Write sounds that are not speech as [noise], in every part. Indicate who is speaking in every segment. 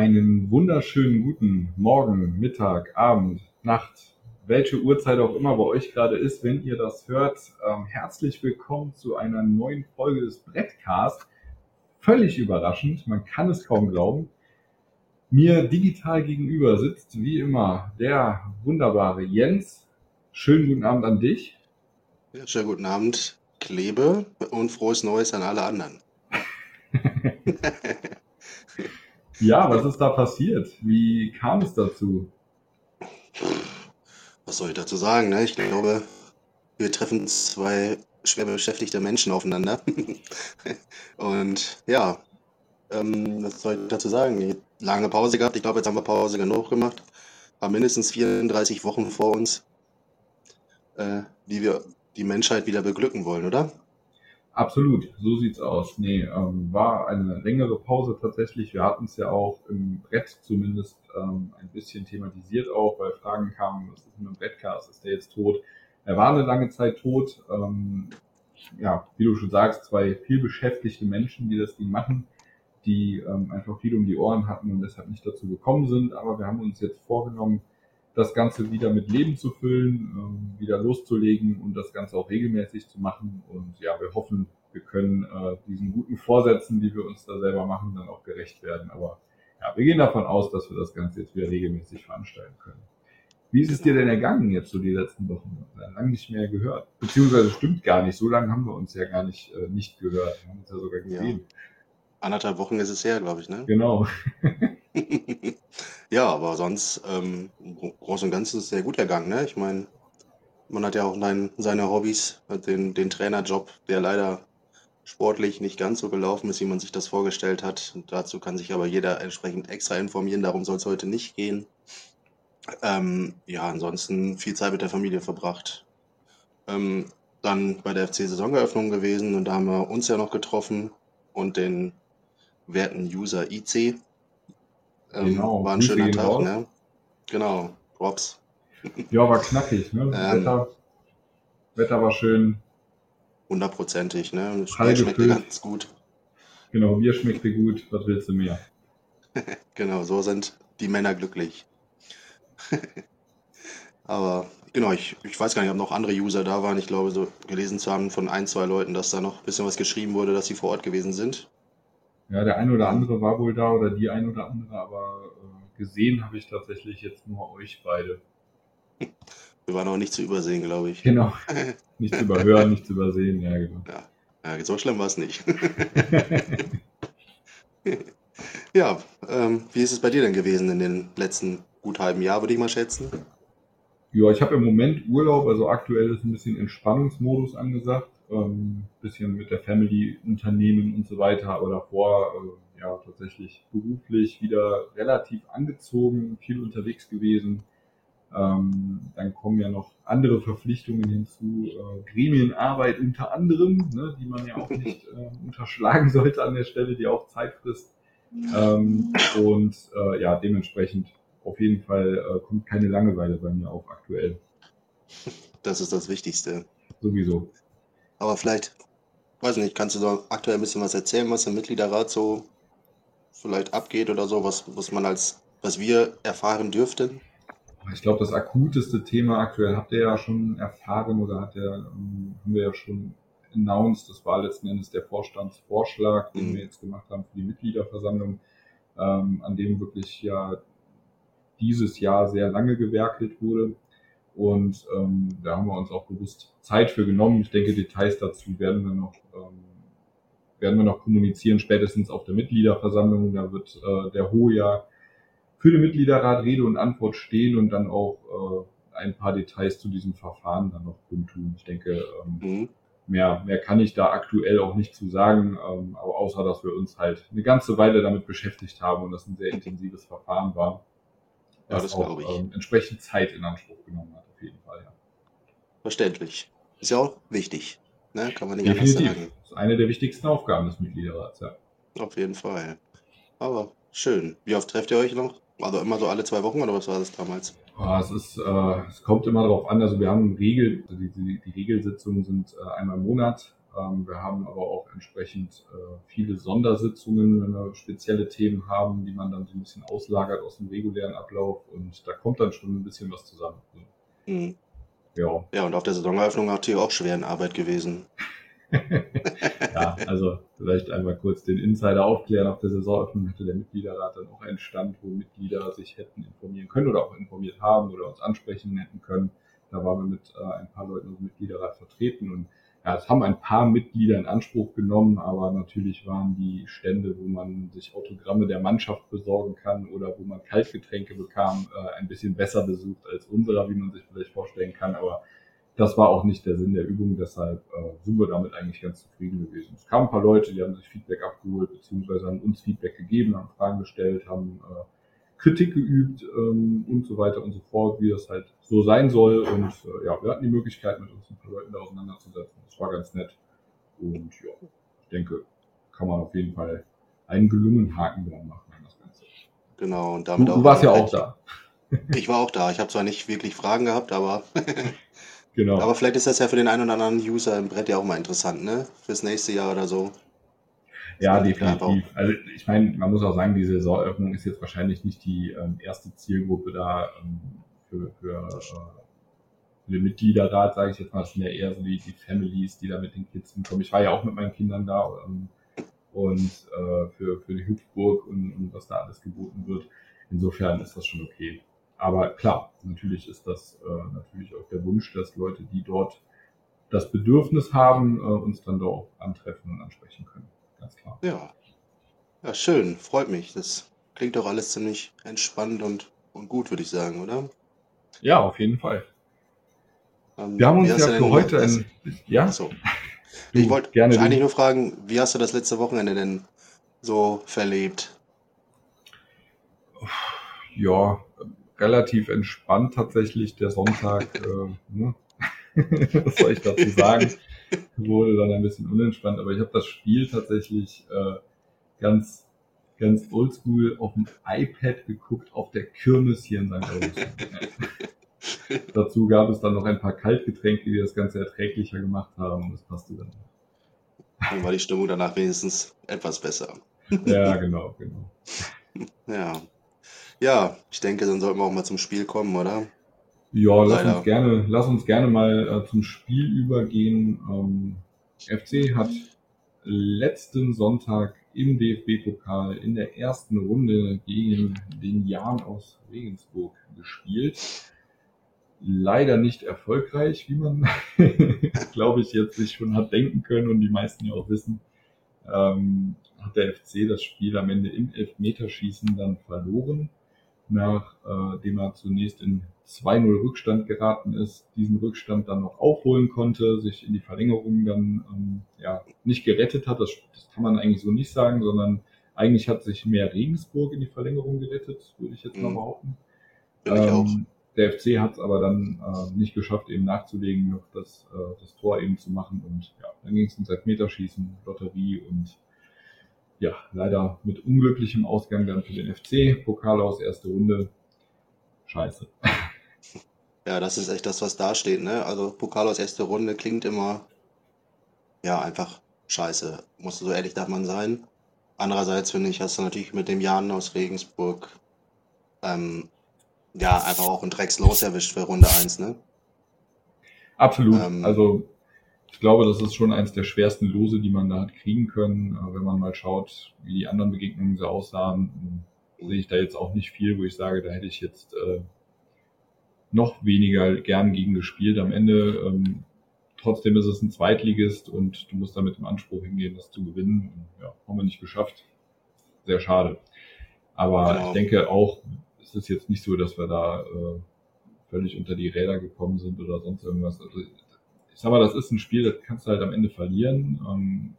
Speaker 1: Einen wunderschönen guten Morgen, Mittag, Abend, Nacht, welche Uhrzeit auch immer bei euch gerade ist, wenn ihr das hört. Ähm, herzlich willkommen zu einer neuen Folge des Brettcast. Völlig überraschend, man kann es kaum glauben. Mir digital gegenüber sitzt wie immer der wunderbare Jens. Schönen guten Abend an dich.
Speaker 2: Ja, schönen guten Abend, Klebe und frohes Neues an alle anderen. [laughs]
Speaker 1: Ja, was ist da passiert? Wie kam es dazu?
Speaker 2: Was soll ich dazu sagen? Ne? Ich glaube, wir treffen zwei schwer beschäftigte Menschen aufeinander. [laughs] Und ja, ähm, was soll ich dazu sagen? Lange Pause gehabt. Ich glaube, jetzt haben wir Pause genug gemacht. Haben mindestens 34 Wochen vor uns, äh, die wir die Menschheit wieder beglücken wollen, oder?
Speaker 1: Absolut, so sieht's aus. Nee, ähm, war eine längere Pause tatsächlich. Wir hatten es ja auch im Brett zumindest ähm, ein bisschen thematisiert auch, weil Fragen kamen, was ist mit dem Brettcast, ist der jetzt tot? Er war eine lange Zeit tot. Ähm, ja, wie du schon sagst, zwei viel beschäftigte Menschen, die das Ding machen, die ähm, einfach viel um die Ohren hatten und deshalb nicht dazu gekommen sind. Aber wir haben uns jetzt vorgenommen, das Ganze wieder mit Leben zu füllen, ähm, wieder loszulegen und das Ganze auch regelmäßig zu machen. Und ja, wir hoffen, wir können äh, diesen guten Vorsätzen, die wir uns da selber machen, dann auch gerecht werden. Aber ja, wir gehen davon aus, dass wir das Ganze jetzt wieder regelmäßig veranstalten können. Wie ist es dir denn ergangen jetzt so die letzten Wochen? Ja, lange nicht mehr gehört. Beziehungsweise stimmt gar nicht. So lange haben wir uns ja gar nicht, äh, nicht gehört. Wir haben uns ja sogar gesehen. Ja.
Speaker 2: Anderthalb Wochen ist es her, glaube ich, ne?
Speaker 1: Genau. [laughs] [laughs]
Speaker 2: Ja, aber sonst, ähm, im Großen und Ganzen ist es sehr gut ergangen, ne? Ich meine, man hat ja auch nein, seine Hobbys, den, den Trainerjob, der leider sportlich nicht ganz so gelaufen ist, wie man sich das vorgestellt hat. Und dazu kann sich aber jeder entsprechend extra informieren, darum soll es heute nicht gehen. Ähm, ja, ansonsten viel Zeit mit der Familie verbracht. Ähm, dann bei der FC-Saisoneröffnung gewesen und da haben wir uns ja noch getroffen und den werten User IC, ähm, genau, war ein schöner Tag, raus. ne? Genau, Props. [laughs]
Speaker 1: Ja, war knackig, ne? Ähm, Wetter, Wetter war schön.
Speaker 2: Hundertprozentig, ne? Bier schmeckte ganz gut.
Speaker 1: Genau, Bier schmeckte gut, was willst du mehr? [laughs]
Speaker 2: genau, so sind die Männer glücklich. [laughs] Aber genau, ich, ich weiß gar nicht, ob noch andere User da waren. Ich glaube, so gelesen zu haben von ein, zwei Leuten, dass da noch ein bisschen was geschrieben wurde, dass sie vor Ort gewesen sind.
Speaker 1: Ja, der ein oder andere war wohl da oder die ein oder andere, aber äh, gesehen habe ich tatsächlich jetzt nur euch beide.
Speaker 2: Wir waren auch nicht zu übersehen, glaube ich.
Speaker 1: Genau. [laughs] Nicht zu überhören, nicht zu übersehen, ja, genau.
Speaker 2: Ja, ja so schlimm war es nicht. [laughs] [laughs] ja, ähm, wie ist es bei dir denn gewesen in den letzten gut halben Jahr, würde ich mal schätzen?
Speaker 1: Ja, ich habe im Moment Urlaub, also aktuell ist ein bisschen Entspannungsmodus angesagt ähm, bisschen mit der Family Unternehmen und so weiter, aber davor äh, ja tatsächlich beruflich wieder relativ angezogen, viel unterwegs gewesen. Ähm, dann kommen ja noch andere Verpflichtungen hinzu, äh, Gremienarbeit unter anderem, ne, die man ja auch nicht [laughs] äh, unterschlagen sollte an der Stelle, die auch Zeit frisst. Ähm, und äh, ja, dementsprechend auf jeden Fall äh, kommt keine Langeweile bei mir auf aktuell.
Speaker 2: Das ist das Wichtigste.
Speaker 1: Sowieso.
Speaker 2: Aber vielleicht, weiß nicht, kannst du da aktuell ein bisschen was erzählen, was im Mitgliederrat so vielleicht abgeht oder so, was, was man als, was wir erfahren dürften?
Speaker 1: Ich glaube, das akuteste Thema aktuell habt ihr ja schon erfahren oder hat der, ähm, haben wir ja schon announced. Das war letzten Endes der Vorstandsvorschlag, den mhm. wir jetzt gemacht haben für die Mitgliederversammlung, ähm, an dem wirklich ja dieses Jahr sehr lange gewerkelt wurde. Und ähm, da haben wir uns auch bewusst Zeit für genommen. Ich denke, Details dazu werden wir noch, ähm, werden wir noch kommunizieren, spätestens auf der Mitgliederversammlung. Da wird äh, der Hohe ja für den Mitgliederrat Rede und Antwort stehen und dann auch äh, ein paar Details zu diesem Verfahren dann noch kundtun. Ich denke, ähm, mhm. mehr, mehr kann ich da aktuell auch nicht zu sagen, ähm, aber außer, dass wir uns halt eine ganze Weile damit beschäftigt haben und das ein sehr intensives Verfahren war ja, das auch ähm, entsprechend Zeit in Anspruch genommen hat, auf jeden Fall. Ja.
Speaker 2: Verständlich. Ist ja auch wichtig. Ne? Kann man nicht
Speaker 1: Definitiv. anders sagen. Das ist eine der wichtigsten Aufgaben des Mitgliederrats, ja.
Speaker 2: Auf jeden Fall. Aber schön. Wie oft trefft ihr euch noch? Also immer so alle zwei Wochen oder was war das damals?
Speaker 1: Oh, es, ist, äh, es kommt immer darauf an. Also wir haben Regel, also die, die, die Regelsitzungen sind äh, einmal im Monat wir haben aber auch entsprechend äh, viele Sondersitzungen, wenn wir spezielle Themen haben, die man dann so ein bisschen auslagert aus dem regulären Ablauf und da kommt dann schon ein bisschen was zusammen.
Speaker 2: Mhm. Ja. Ja, und auf der Saisoneröffnung natürlich auch schwer in Arbeit gewesen. [laughs]
Speaker 1: ja, also vielleicht einmal kurz den Insider aufklären. Auf der Saisoneröffnung hatte der Mitgliederrat dann auch einen Stand, wo Mitglieder sich hätten informieren können oder auch informiert haben oder uns ansprechen hätten können. Da waren wir mit äh, ein paar Leuten aus dem Mitgliederrat vertreten und ja, es haben ein paar Mitglieder in Anspruch genommen, aber natürlich waren die Stände, wo man sich Autogramme der Mannschaft besorgen kann oder wo man Kaltgetränke bekam, äh, ein bisschen besser besucht als unserer, wie man sich vielleicht vorstellen kann. Aber das war auch nicht der Sinn der Übung, deshalb äh, sind wir damit eigentlich ganz zufrieden gewesen. Es kamen ein paar Leute, die haben sich Feedback abgeholt, beziehungsweise haben uns Feedback gegeben, haben Fragen gestellt, haben äh, Kritik geübt ähm, und so weiter und so fort, wie das halt so sein soll. Und äh, ja, wir hatten die Möglichkeit, mit uns ein paar Leuten da auseinanderzusetzen. Das war ganz nett. Und ja, ich denke, kann man auf jeden Fall einen gelungenen Haken dran machen an das Ganze.
Speaker 2: Genau, und damit
Speaker 1: du, du warst ja auch da.
Speaker 2: Ich war auch da. Ich habe zwar nicht wirklich Fragen gehabt, aber Genau. [laughs] Aber vielleicht ist das ja für den einen oder anderen User im Brett ja auch mal interessant, ne? Fürs nächste Jahr oder so.
Speaker 1: Ja, definitiv. Also ich meine, man muss auch sagen, die Saisoneröffnung ist jetzt wahrscheinlich nicht die ähm, erste Zielgruppe da ähm, für, für, äh, für den Mitgliederrat, sage ich jetzt mal, das sind ja eher so die, die Families, die da mit den Kids hinkommen. Ich war ja auch mit meinen Kindern da ähm, und äh, für, für die Hüpfburg und, und was da alles geboten wird. Insofern ist das schon okay. Aber klar, natürlich ist das äh, natürlich auch der Wunsch, dass Leute, die dort das Bedürfnis haben, äh, uns dann doch antreffen und ansprechen können. Ganz klar.
Speaker 2: Ja. Ja, schön. Freut mich. Das klingt doch alles ziemlich entspannt und, und gut, würde ich sagen, oder?
Speaker 1: Ja, auf jeden Fall. Ähm, Wir haben uns ja für heute ein.
Speaker 2: Ja? Achso. Ich wollte eigentlich nur fragen, wie hast du das letzte Wochenende denn so verlebt?
Speaker 1: Ja, relativ entspannt tatsächlich der Sonntag. [laughs] äh, ne? [laughs] Was soll ich dazu sagen? [laughs] Wurde dann ein bisschen unentspannt, aber ich habe das Spiel tatsächlich äh, ganz ganz oldschool auf dem iPad geguckt auf der Kirmes hier in St. Augustin. [laughs] Dazu gab es dann noch ein paar Kaltgetränke, die das Ganze erträglicher gemacht haben und das passte dann.
Speaker 2: Dann war die Stimmung danach wenigstens etwas besser.
Speaker 1: Ja, genau, genau. [laughs]
Speaker 2: Ja. Ja, ich denke, dann sollten wir auch mal zum Spiel kommen, oder?
Speaker 1: Ja, lass uns gerne, lass uns gerne mal äh, zum Spiel übergehen. Ähm, FC hat letzten Sonntag im DFB-Pokal in der ersten Runde gegen den Jan aus Regensburg gespielt. Leider nicht erfolgreich, wie man, [laughs] glaube ich, jetzt sich schon hat denken können und die meisten ja auch wissen. Ähm, hat der FC das Spiel am Ende im Elfmeterschießen dann verloren nachdem äh, er zunächst in 2-0 Rückstand geraten ist, diesen Rückstand dann noch aufholen konnte, sich in die Verlängerung dann ähm, ja, nicht gerettet hat. Das, das kann man eigentlich so nicht sagen, sondern eigentlich hat sich mehr Regensburg in die Verlängerung gerettet, würde ich jetzt mal mhm. behaupten. Ähm, der FC hat es aber dann äh, nicht geschafft, eben nachzulegen, noch das, äh, das Tor eben zu machen. Und ja, dann ging es ins Elfmeterschießen, Lotterie und ja, leider mit unglücklichem Ausgang dann für den FC. Pokal aus erste Runde. Scheiße. [laughs]
Speaker 2: Ja, das ist echt das, was da steht, ne? Also Pokal aus erste Runde klingt immer, ja, einfach scheiße. Muss so ehrlich darf man sein. Andererseits finde ich, hast du natürlich mit dem Jan aus Regensburg, ähm, ja, einfach auch ein Dreckslos erwischt für Runde 1, ne?
Speaker 1: Absolut. Ähm, also ich glaube, das ist schon eines der schwersten Lose, die man da hat kriegen können. Wenn man mal schaut, wie die anderen Begegnungen so aussahen, sehe ich da jetzt auch nicht viel, wo ich sage, da hätte ich jetzt äh, noch weniger gern gegen gespielt. Am Ende ähm, trotzdem ist es ein Zweitligist und du musst damit im Anspruch hingehen, das zu gewinnen. Und, ja, haben wir nicht geschafft. Sehr schade. Aber genau. ich denke auch, es ist jetzt nicht so, dass wir da äh, völlig unter die Räder gekommen sind oder sonst irgendwas. Also ich sag mal, das ist ein Spiel, das kannst du halt am Ende verlieren. Ähm,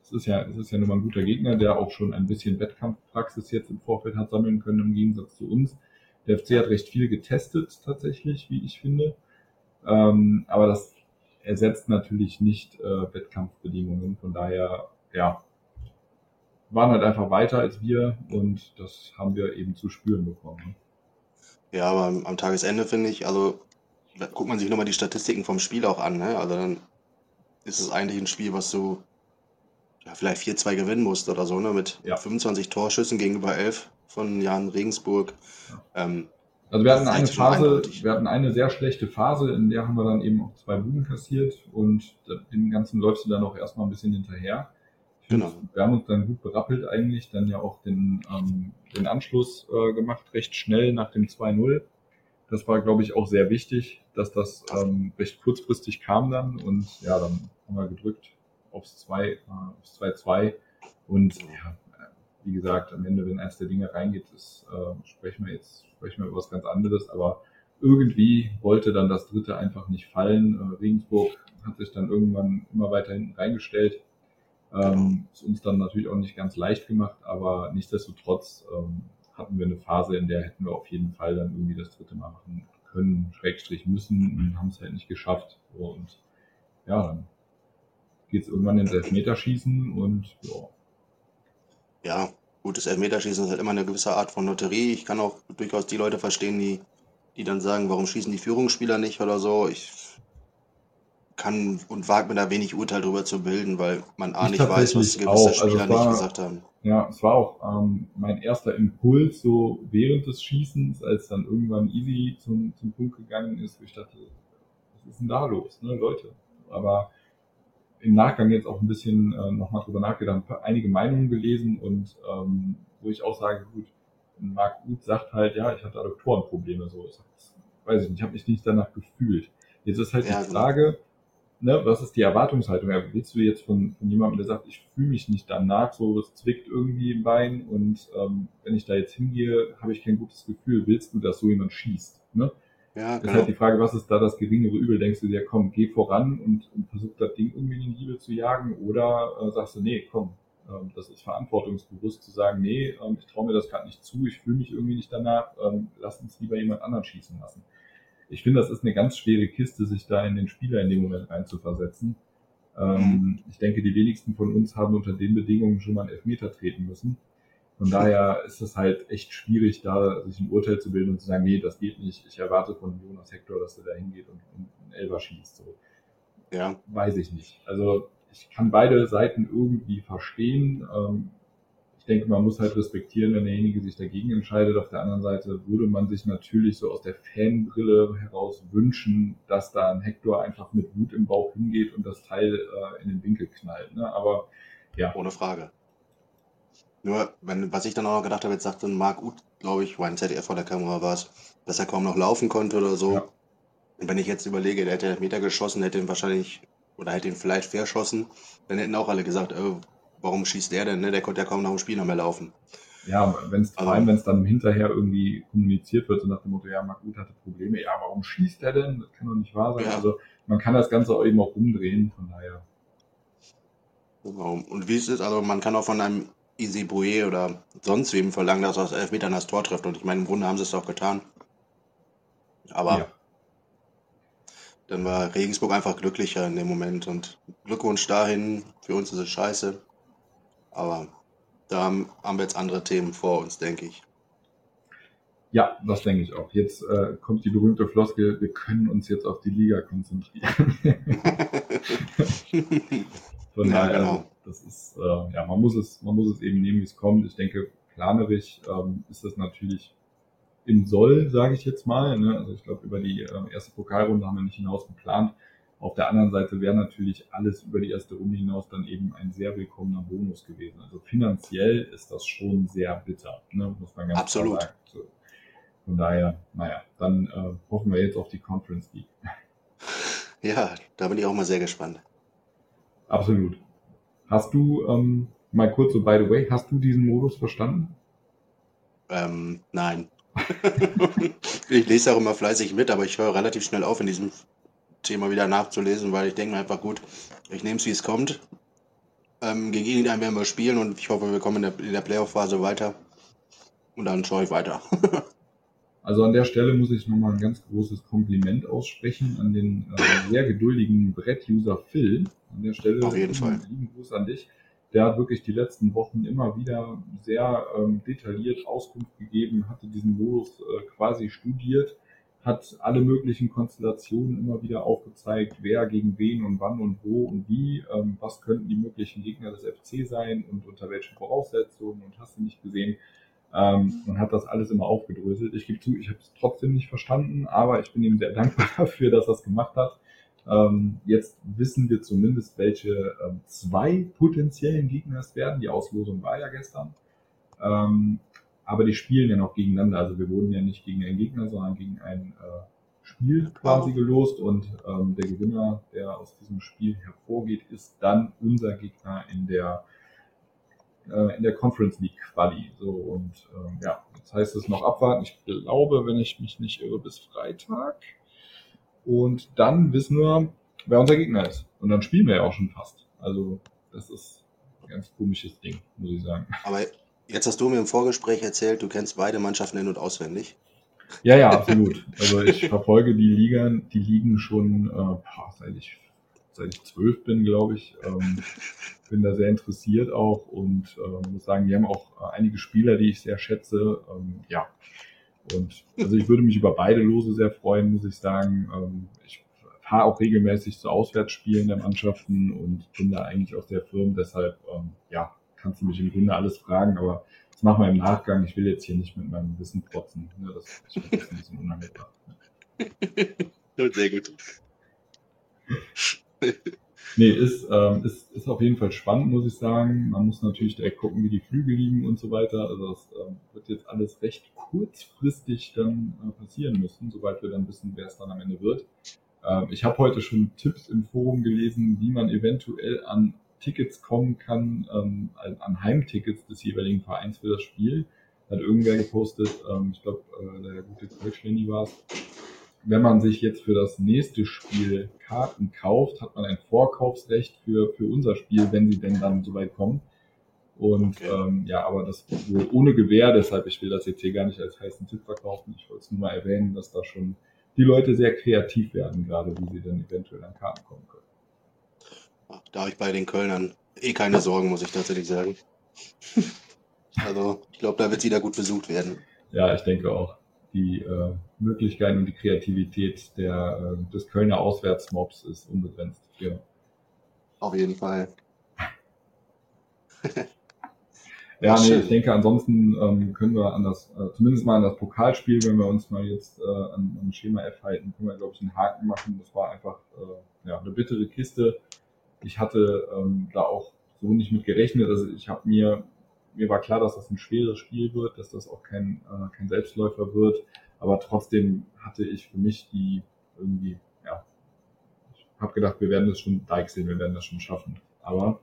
Speaker 1: es ist ja, es ist ja nun mal ein guter Gegner, der auch schon ein bisschen Wettkampfpraxis jetzt im Vorfeld hat sammeln können im Gegensatz zu uns. Der FC hat recht viel getestet tatsächlich, wie ich finde. Ähm, aber das ersetzt natürlich nicht äh, Wettkampfbedingungen. Von daher, ja, waren halt einfach weiter als wir und das haben wir eben zu spüren bekommen.
Speaker 2: Ja, aber am Tagesende finde ich, also guckt man sich nochmal die Statistiken vom Spiel auch an. Ne? Also dann ist es eigentlich ein Spiel, was du ja, vielleicht 4-2 gewinnen musst oder so, ne? Mit
Speaker 1: Ja.
Speaker 2: 25 Torschüssen gegenüber 11 von Jan Regensburg. Ähm,
Speaker 1: Also wir hatten eine Phase, wir hatten eine sehr schlechte Phase, in der haben wir dann eben auch zwei Buden kassiert und dem Ganzen läufst du dann auch erstmal ein bisschen hinterher.
Speaker 2: Genau.
Speaker 1: Wir haben uns dann gut berappelt eigentlich, dann ja auch den, ähm, den Anschluss äh, gemacht, recht schnell nach dem 2-0. Das war, glaube ich, auch sehr wichtig, dass das ähm, recht kurzfristig kam dann und ja, dann haben wir gedrückt aufs 2, äh, aufs 2-2 und ja, wie gesagt, am Ende, wenn eins der Dinge reingeht, ist, äh, sprechen wir jetzt sprechen wir über was ganz anderes, aber irgendwie wollte dann das dritte einfach nicht fallen. Äh, Regensburg hat sich dann irgendwann immer weiter hinten reingestellt. Ähm, ist uns dann natürlich auch nicht ganz leicht gemacht, aber nichtsdestotrotz ähm, hatten wir eine Phase, in der hätten wir auf jeden Fall dann irgendwie das dritte Mal machen können, Schrägstrich müssen und haben es halt nicht geschafft. Und ja, dann geht es irgendwann ins Elfmeterschießen und ja,
Speaker 2: ja, gutes Elfmeterschießen ist halt immer eine gewisse Art von Lotterie. Ich kann auch durchaus die Leute verstehen, die, die dann sagen, warum schießen die Führungsspieler nicht oder so. Ich kann und wage mir da wenig Urteil drüber zu bilden, weil man A
Speaker 1: Ich
Speaker 2: nicht weiß, was gewisse
Speaker 1: auch. Also
Speaker 2: Spieler
Speaker 1: es war-
Speaker 2: nicht gesagt haben.
Speaker 1: Ja, es war auch ähm, mein erster Impuls so während des Schießens, als dann irgendwann Easy zum, zum Punkt gegangen ist, wo ich dachte, was ist denn da los, ne, Leute? Aber im Nachgang jetzt auch ein bisschen äh, nochmal drüber nachgedacht, einige Meinungen gelesen und ähm, wo ich auch sage, gut, Marc Uth sagt halt, ja, ich hatte Adduktorenprobleme, so, ich weiß ich nicht, ich habe mich nicht danach gefühlt. Jetzt ist halt
Speaker 2: Ja,
Speaker 1: die
Speaker 2: genau.
Speaker 1: Ne, was ist die Erwartungshaltung? Willst du jetzt von, von jemandem, der sagt, ich fühle mich nicht danach, so es zwickt irgendwie im Bein und ähm, wenn ich da jetzt hingehe, habe ich kein gutes Gefühl. Willst du, dass so jemand schießt? Ne?
Speaker 2: Ja,
Speaker 1: Ist
Speaker 2: genau.
Speaker 1: halt die Frage, was ist da das geringere Übel? Denkst du dir, komm, geh voran und, und versuch das Ding irgendwie in den Giebel zu jagen? Oder äh, sagst du, nee, komm, ähm, das ist verantwortungsbewusst zu sagen, nee, ähm, ich traue mir das gerade nicht zu, ich fühle mich irgendwie nicht danach, ähm, lass uns lieber jemand anderen schießen lassen. Ich finde, das ist eine ganz schwere Kiste, sich da in den Spieler in dem Moment reinzuversetzen. Ähm, Ich denke, die wenigsten von uns haben unter den Bedingungen schon mal einen Elfmeter treten müssen. Von daher ist es halt echt schwierig, da sich ein Urteil zu bilden und zu sagen, nee, das geht nicht. Ich erwarte von Jonas Hector, dass er da hingeht und, und einen Elber schießt. So
Speaker 2: Ja,
Speaker 1: weiß ich nicht. Also ich kann beide Seiten irgendwie verstehen. Ähm, ich denke, man muss halt respektieren, wenn derjenige sich dagegen entscheidet. Auf der anderen Seite würde man sich natürlich so aus der Fanbrille heraus wünschen, dass da ein Hector einfach mit Wut im Bauch hingeht und das Teil äh, in den Winkel knallt. Ne? Aber ja,
Speaker 2: ohne Frage. Nur, wenn, was ich dann auch noch gedacht habe, jetzt sagte Marc Uth, glaube ich, war ein ZDF vor der Kamera war es, dass er kaum noch laufen konnte oder so.
Speaker 1: Ja.
Speaker 2: Und wenn ich jetzt überlege, der hätte den Meter geschossen, hätte ihn wahrscheinlich, oder hätte ihn vielleicht verschossen, dann hätten auch alle gesagt, äh, warum schießt der denn, ne? Der konnte ja kaum nach dem Spiel noch mehr laufen.
Speaker 1: ja, wenn es vor allem, wenn es dann hinterher irgendwie kommuniziert wird, so nach dem Motto, ja, Marc hatte Probleme, ja, warum schießt er denn? Das kann doch nicht wahr sein.
Speaker 2: Ja.
Speaker 1: Also man kann das Ganze auch eben auch umdrehen, von daher.
Speaker 2: Genau. Und wie es ist, also man kann auch von einem Easy Bouye oder sonst wem verlangen, dass er aus Elfmetern das Tor trifft. Und ich meine, im Grunde haben sie es auch getan. Aber
Speaker 1: Ja.
Speaker 2: dann war Regensburg einfach glücklicher in dem Moment. Und Glückwunsch dahin, für uns ist es scheiße. Aber da haben, wir jetzt andere Themen vor uns, denke ich.
Speaker 1: Ja, das denke ich auch. Jetzt äh, kommt die berühmte Floskel, wir können uns jetzt auf die Liga konzentrieren. [laughs] Von
Speaker 2: Ja,
Speaker 1: daher,
Speaker 2: genau.
Speaker 1: das ist, äh, ja, man muss es, man muss es eben nehmen, wie es kommt. Ich denke, planerisch ähm, ist das natürlich im Soll, sage ich jetzt mal. Ne? Also ich glaube, über die äh, erste Pokalrunde haben wir nicht hinaus geplant. Auf der anderen Seite wäre natürlich alles über die erste Runde hinaus dann eben ein sehr willkommener Bonus gewesen. Also finanziell ist das schon sehr bitter, ne? muss man ganz
Speaker 2: Absolut.
Speaker 1: klar sagen. Von daher, naja, dann äh, hoffen wir jetzt auf die Conference League. [laughs]
Speaker 2: Ja, da bin ich auch mal sehr gespannt.
Speaker 1: Absolut. Hast du, ähm, mal kurz so by the way, hast du diesen Modus verstanden?
Speaker 2: Ähm, nein. [laughs] ich lese auch immer fleißig mit, aber ich höre relativ schnell auf, in diesem Thema wieder nachzulesen, weil ich denke mir einfach, gut, ich nehme es, wie es kommt. Ähm, gegen irgendeinen werden wir spielen und ich hoffe, wir kommen in der, in der Playoff-Phase weiter. Und dann schaue ich weiter. [laughs]
Speaker 1: Also an der Stelle muss ich nochmal ein ganz großes Kompliment aussprechen an den äh, sehr geduldigen Brett-User Phil. An der Stelle
Speaker 2: Auf jeden
Speaker 1: lieben,
Speaker 2: Fall.
Speaker 1: lieben Gruß an dich. Der hat wirklich die letzten Wochen immer wieder sehr ähm, detailliert Auskunft gegeben, hatte diesen Modus äh, quasi studiert, hat alle möglichen Konstellationen immer wieder aufgezeigt, wer gegen wen und wann und wo und wie, ähm, was könnten die möglichen Gegner des FC sein und unter welchen Voraussetzungen und hast du nicht gesehen. Ähm, und hat das alles immer aufgedröselt. Ich gebe zu, ich habe es trotzdem nicht verstanden, aber ich bin ihm sehr [laughs] dankbar dafür, dass er es gemacht hat. Ähm, jetzt wissen wir zumindest, welche ähm, zwei potenziellen Gegner es werden. Die Auslosung war ja gestern. Aber die spielen ja noch gegeneinander. Also wir wurden ja nicht gegen einen Gegner, sondern gegen ein äh, Spiel quasi gelost und ähm, der Gewinner, der aus diesem Spiel hervorgeht, ist dann unser Gegner in der äh, in der Conference League Quali. So und ähm, ja, jetzt heißt es noch abwarten. Ich glaube, wenn ich mich nicht irre, bis Freitag. Und dann wissen wir, wer unser Gegner ist. Und dann spielen wir ja auch schon fast. Also das ist ein ganz komisches Ding, muss ich sagen.
Speaker 2: Aber Jetzt hast du mir im Vorgespräch erzählt, du kennst beide Mannschaften in- und auswendig.
Speaker 1: Ja, ja, absolut. Also ich verfolge die Ligen, die Ligen schon äh, seit ich seit ich zwölf bin, glaube ich. Ähm, bin da sehr interessiert auch und äh, muss sagen, die haben auch äh, einige Spieler, die ich sehr schätze. Ähm, ja. Und also ich würde mich über beide Lose sehr freuen, muss ich sagen. Ähm, ich fahre auch regelmäßig zu Auswärtsspielen der Mannschaften und bin da eigentlich auch sehr firm. Deshalb, ähm, ja, kannst du mich im Grunde alles fragen, aber das machen wir im Nachgang. Ich will jetzt hier nicht mit meinem Wissen protzen. Ne? Das, ist ein bisschen unangebracht. [laughs]
Speaker 2: Sehr gut.
Speaker 1: nee, ist, ähm, ist, ist auf jeden Fall spannend, muss ich sagen. Man muss natürlich direkt gucken, wie die Flüge liegen und so weiter. Also das ähm, wird jetzt alles recht kurzfristig dann äh, passieren müssen, sobald wir dann wissen, wer es dann am Ende wird. Ähm, ich habe heute schon Tipps im Forum gelesen, wie man eventuell an Tickets kommen kann, ähm, an Heimtickets des jeweiligen Vereins für das Spiel. Hat irgendwer gepostet, ähm, ich glaube, äh, der gute Kölschleni war es. Wenn man sich jetzt für das nächste Spiel Karten kauft, hat man ein Vorkaufsrecht für, für unser Spiel, wenn sie denn dann soweit kommen. Und okay. ähm, ja, aber das wohl ohne Gewähr, deshalb ich will das jetzt hier gar nicht als heißen Tipp verkaufen. Ich wollte es nur mal erwähnen, dass da schon die Leute sehr kreativ werden, gerade wie sie dann eventuell an Karten kommen können.
Speaker 2: Da habe ich bei den Kölnern eh keine Sorgen, muss ich tatsächlich sagen. [laughs] also, ich glaube, da wird es wieder gut besucht werden.
Speaker 1: Ja, ich denke auch. Die äh, Möglichkeiten und die Kreativität der, äh, des Kölner Auswärtsmobs ist unbegrenzt. Ja.
Speaker 2: Auf jeden Fall. [laughs]
Speaker 1: ja, nee, ich denke, ansonsten ähm, können wir an das, äh, zumindest mal an das Pokalspiel, wenn wir uns mal jetzt äh, an, an Schema F halten, können wir, glaube ich, einen Haken machen. Das war einfach äh, ja, eine bittere Kiste ich hatte ähm, da auch so nicht mit gerechnet. Also ich habe mir, mir war klar, dass das ein schweres Spiel wird, dass das auch kein, äh, kein Selbstläufer wird. Aber trotzdem hatte ich für mich die irgendwie, ja, ich habe gedacht, wir werden das schon deichseln, wir werden das schon schaffen. Aber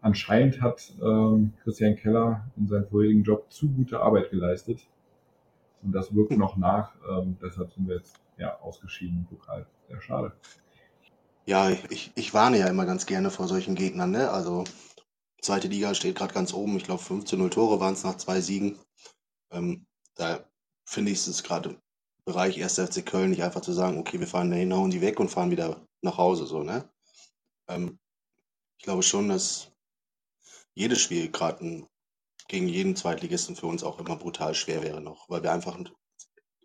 Speaker 1: anscheinend hat ähm, Christian Keller in seinem vorherigen Job zu gute Arbeit geleistet. Und das wirkt noch nach. Ähm, deshalb sind wir jetzt ja ausgeschieden im Pokal. Sehr schade.
Speaker 2: Ja, ich, ich warne ja immer ganz gerne vor solchen Gegnern, ne? Also, zweite Liga steht gerade ganz oben. Ich glaube, 15-0 Tore waren es nach zwei Siegen. Ähm, da finde ich es gerade im Bereich 1. FC Köln nicht einfach zu sagen, okay, wir fahren dahin, hauen die weg und fahren wieder nach Hause, so, ne? Ähm, ich glaube schon, dass jedes Spiel gerade gegen jeden Zweitligisten für uns auch immer brutal schwer wäre noch, weil wir einfach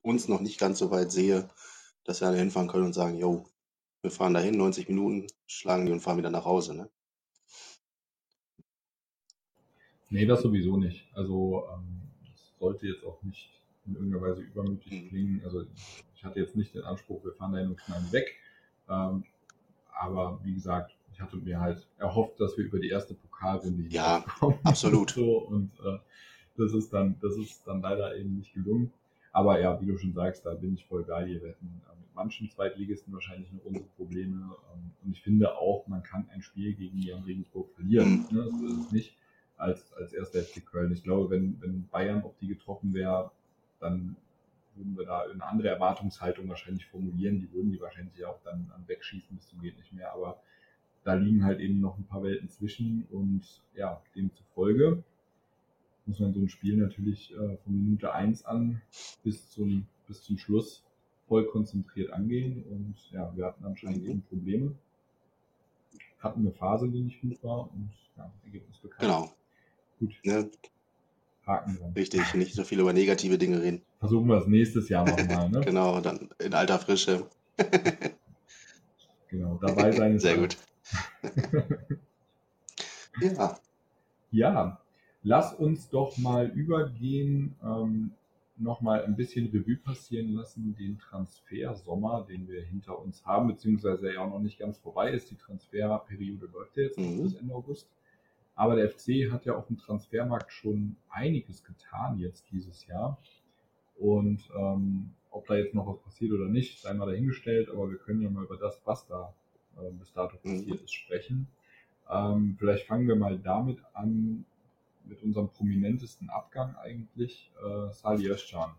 Speaker 2: uns noch nicht ganz so weit sehe, dass wir alle hinfahren können und sagen, yo, wir fahren dahin, 90 Minuten, schlagen die und fahren wieder nach Hause, ne?
Speaker 1: Nee, das sowieso nicht. Also ähm, das sollte jetzt auch nicht in irgendeiner Weise übermütig mhm. klingen. Also ich hatte jetzt nicht den Anspruch, wir fahren dahin und knallen weg. Ähm, aber wie gesagt, ich hatte mir halt erhofft, dass wir über die erste Pokalrunde
Speaker 2: ja, kommen. [laughs] Absolut.
Speaker 1: so, und äh, das ist dann, das ist dann leider eben nicht gelungen. Aber ja, wie du schon sagst, da bin ich voll dir. Wir hätten manchen Zweitligisten wahrscheinlich noch unsere Probleme. Ähm, und ich finde auch, man kann ein Spiel gegen Jan Regensburg verlieren. Mhm. Ne? So ist es nicht als, als erster FC Köln. Ich glaube, wenn, wenn Bayern auf die getroffen wäre, dann würden wir da eine andere Erwartungshaltung wahrscheinlich formulieren. Die würden die wahrscheinlich auch dann, dann wegschießen bis zum geht nicht mehr. Aber da liegen halt eben noch ein paar Welten zwischen und ja, demzufolge muss man so ein Spiel natürlich äh, von Minute 1 an bis zum, bis zum Schluss voll konzentriert angehen. Und ja, wir hatten anscheinend eben Probleme. Hatten eine Phase, die nicht gut war und ja, Ergebnis bekannt.
Speaker 2: Genau. Gut. Ne? Haken dran. Richtig, nicht so viel über negative Dinge reden.
Speaker 1: Versuchen wir es nächstes Jahr nochmal, ne? [laughs]
Speaker 2: genau, dann in alter Frische. [laughs]
Speaker 1: genau, dabei sein
Speaker 2: ist Sehr gut. [laughs]
Speaker 1: ja. Ja, lass uns doch mal übergehen, ähm, nochmal ein bisschen Revue passieren lassen, den Transfersommer, den wir hinter uns haben, beziehungsweise ja auch noch nicht ganz vorbei ist. Die Transferperiode läuft ja jetzt mhm. bis Ende August. Aber der FC hat ja auf dem Transfermarkt schon einiges getan jetzt dieses Jahr. Und ähm, ob da jetzt noch was passiert oder nicht, sei mal dahingestellt, aber wir können ja mal über das, was da äh, bis dato mhm. passiert ist, sprechen. Ähm, vielleicht fangen wir mal damit an, mit unserem prominentesten Abgang eigentlich, äh, Sali Özcan.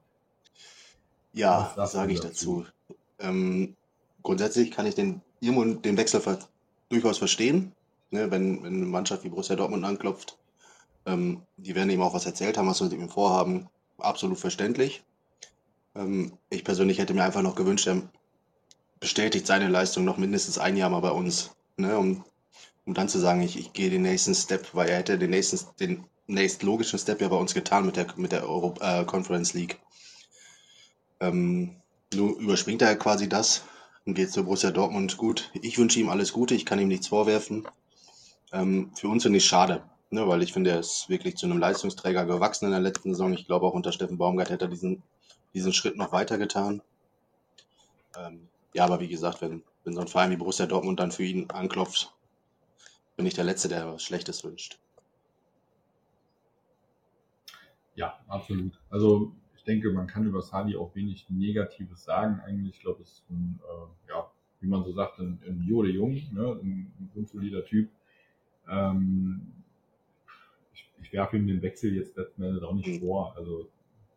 Speaker 2: Ja, was sage ich dazu. dazu? Ähm, grundsätzlich kann ich den, den Wechsel durchaus verstehen ne, wenn, wenn eine Mannschaft wie Borussia Dortmund anklopft, ähm, die werden ihm auch was erzählt haben, was sie mit ihm vorhaben. Absolut verständlich. Ähm, ich persönlich hätte mir einfach noch gewünscht, er bestätigt seine Leistung noch mindestens ein Jahr mal bei uns, ne, um, um dann zu sagen, ich, ich gehe den nächsten Step, weil er hätte den nächsten, den nächst logischen Step ja bei uns getan mit der, mit der Euro, äh, Conference League. Ähm, nun überspringt er quasi das und geht zu Borussia Dortmund. Gut, ich wünsche ihm alles Gute, ich kann ihm nichts vorwerfen. Ähm, für uns finde ich schade, ne, weil ich finde, er ist wirklich zu einem Leistungsträger gewachsen in der letzten Saison. Ich glaube, auch unter Steffen Baumgart hätte er diesen, diesen Schritt noch weiter getan. Ähm, ja, aber wie gesagt, wenn, wenn so ein Verein wie Borussia Dortmund dann für ihn anklopft, bin ich der Letzte, der was Schlechtes wünscht.
Speaker 1: Ja, absolut. Also ich denke, man kann über Sadi auch wenig Negatives sagen. Eigentlich, ich glaube, es ist ein, äh, ja, wie man so sagt, ein, ein Jode Jung, ne? ein, ein grundsolider Typ, ähm, ich, ich werfe ihm den Wechsel jetzt letzten Endes auch nicht vor. Also,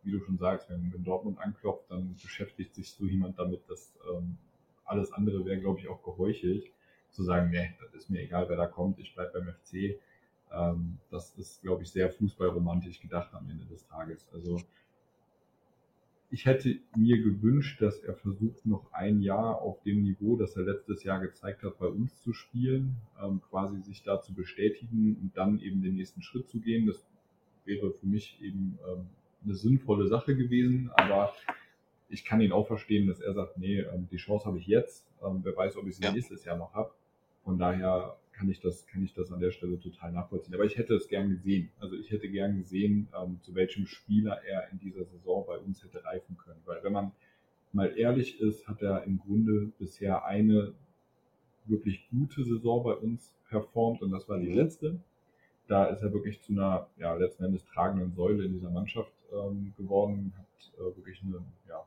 Speaker 1: wie du schon sagst, wenn, wenn Dortmund anklopft, dann beschäftigt sich so jemand damit, dass ähm, alles andere wäre, glaube ich, auch geheuchelt, zu sagen, nee, das ist mir egal, wer da kommt, ich bleibe beim FC. Ähm, das ist, glaube ich, sehr fußballromantisch gedacht am Ende des Tages. Also ich hätte mir gewünscht, dass er versucht, noch ein Jahr auf dem Niveau, das er letztes Jahr gezeigt hat, bei uns zu spielen, ähm, quasi sich da zu bestätigen und dann eben den nächsten Schritt zu gehen. Das wäre für mich eben ähm, eine sinnvolle Sache gewesen, aber ich kann ihn auch verstehen, dass er sagt, nee, ähm, die Chance habe ich jetzt, ähm, wer weiß, ob ich sie ja. nächstes Jahr noch habe. Von daher kann ich das, kann ich das an der Stelle total nachvollziehen. Aber ich hätte es gern gesehen. Also ich hätte gern gesehen, ähm, zu welchem Spieler er in dieser Saison bei uns hätte reifen können. Weil wenn man mal ehrlich ist, hat er im Grunde bisher eine wirklich gute Saison bei uns performt und das war die mhm. letzte. Da ist er wirklich zu einer, ja, letzten Endes tragenden Säule in dieser Mannschaft ähm, geworden, hat äh, wirklich eine, ja,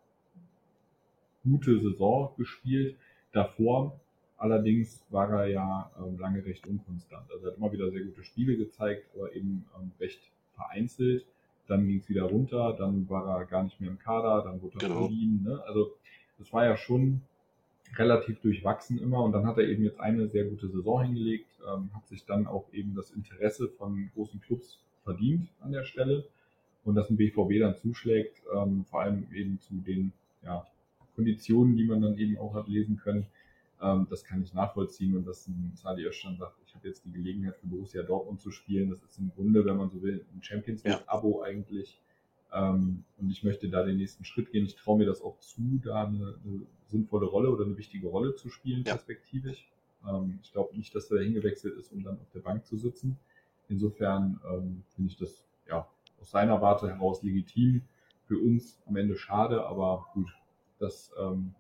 Speaker 1: gute Saison gespielt. Davor Allerdings war er ja ähm, lange recht unkonstant. Also er hat immer wieder sehr gute Spiele gezeigt, aber eben ähm, recht vereinzelt. Dann ging es wieder runter, dann war er gar nicht mehr im Kader, dann wurde er genau. verliehen. Ne? Also das war ja schon relativ durchwachsen immer und dann hat er eben jetzt eine sehr gute Saison hingelegt, ähm, hat sich dann auch eben das Interesse von großen Clubs verdient an der Stelle und dass ein BVB dann zuschlägt, ähm, vor allem eben zu den ja, Konditionen, die man dann eben auch hat lesen können, ähm, das kann ich nachvollziehen und dass ein Sadi Özcan sagt, ich habe jetzt die Gelegenheit für Borussia Dortmund zu spielen. Das ist im Grunde, wenn man so will, ein Champions League-Abo eigentlich. Ähm, und ich möchte da den nächsten Schritt gehen. Ich traue mir das auch zu, da eine, eine, sinnvolle Rolle oder eine wichtige Rolle zu spielen, ja. perspektivisch. Ähm, ich glaube nicht, dass er da hingewechselt ist, um dann auf der Bank zu sitzen. Insofern ähm, finde ich das ja aus seiner Warte heraus legitim. Für uns am Ende schade, aber gut, das ähm,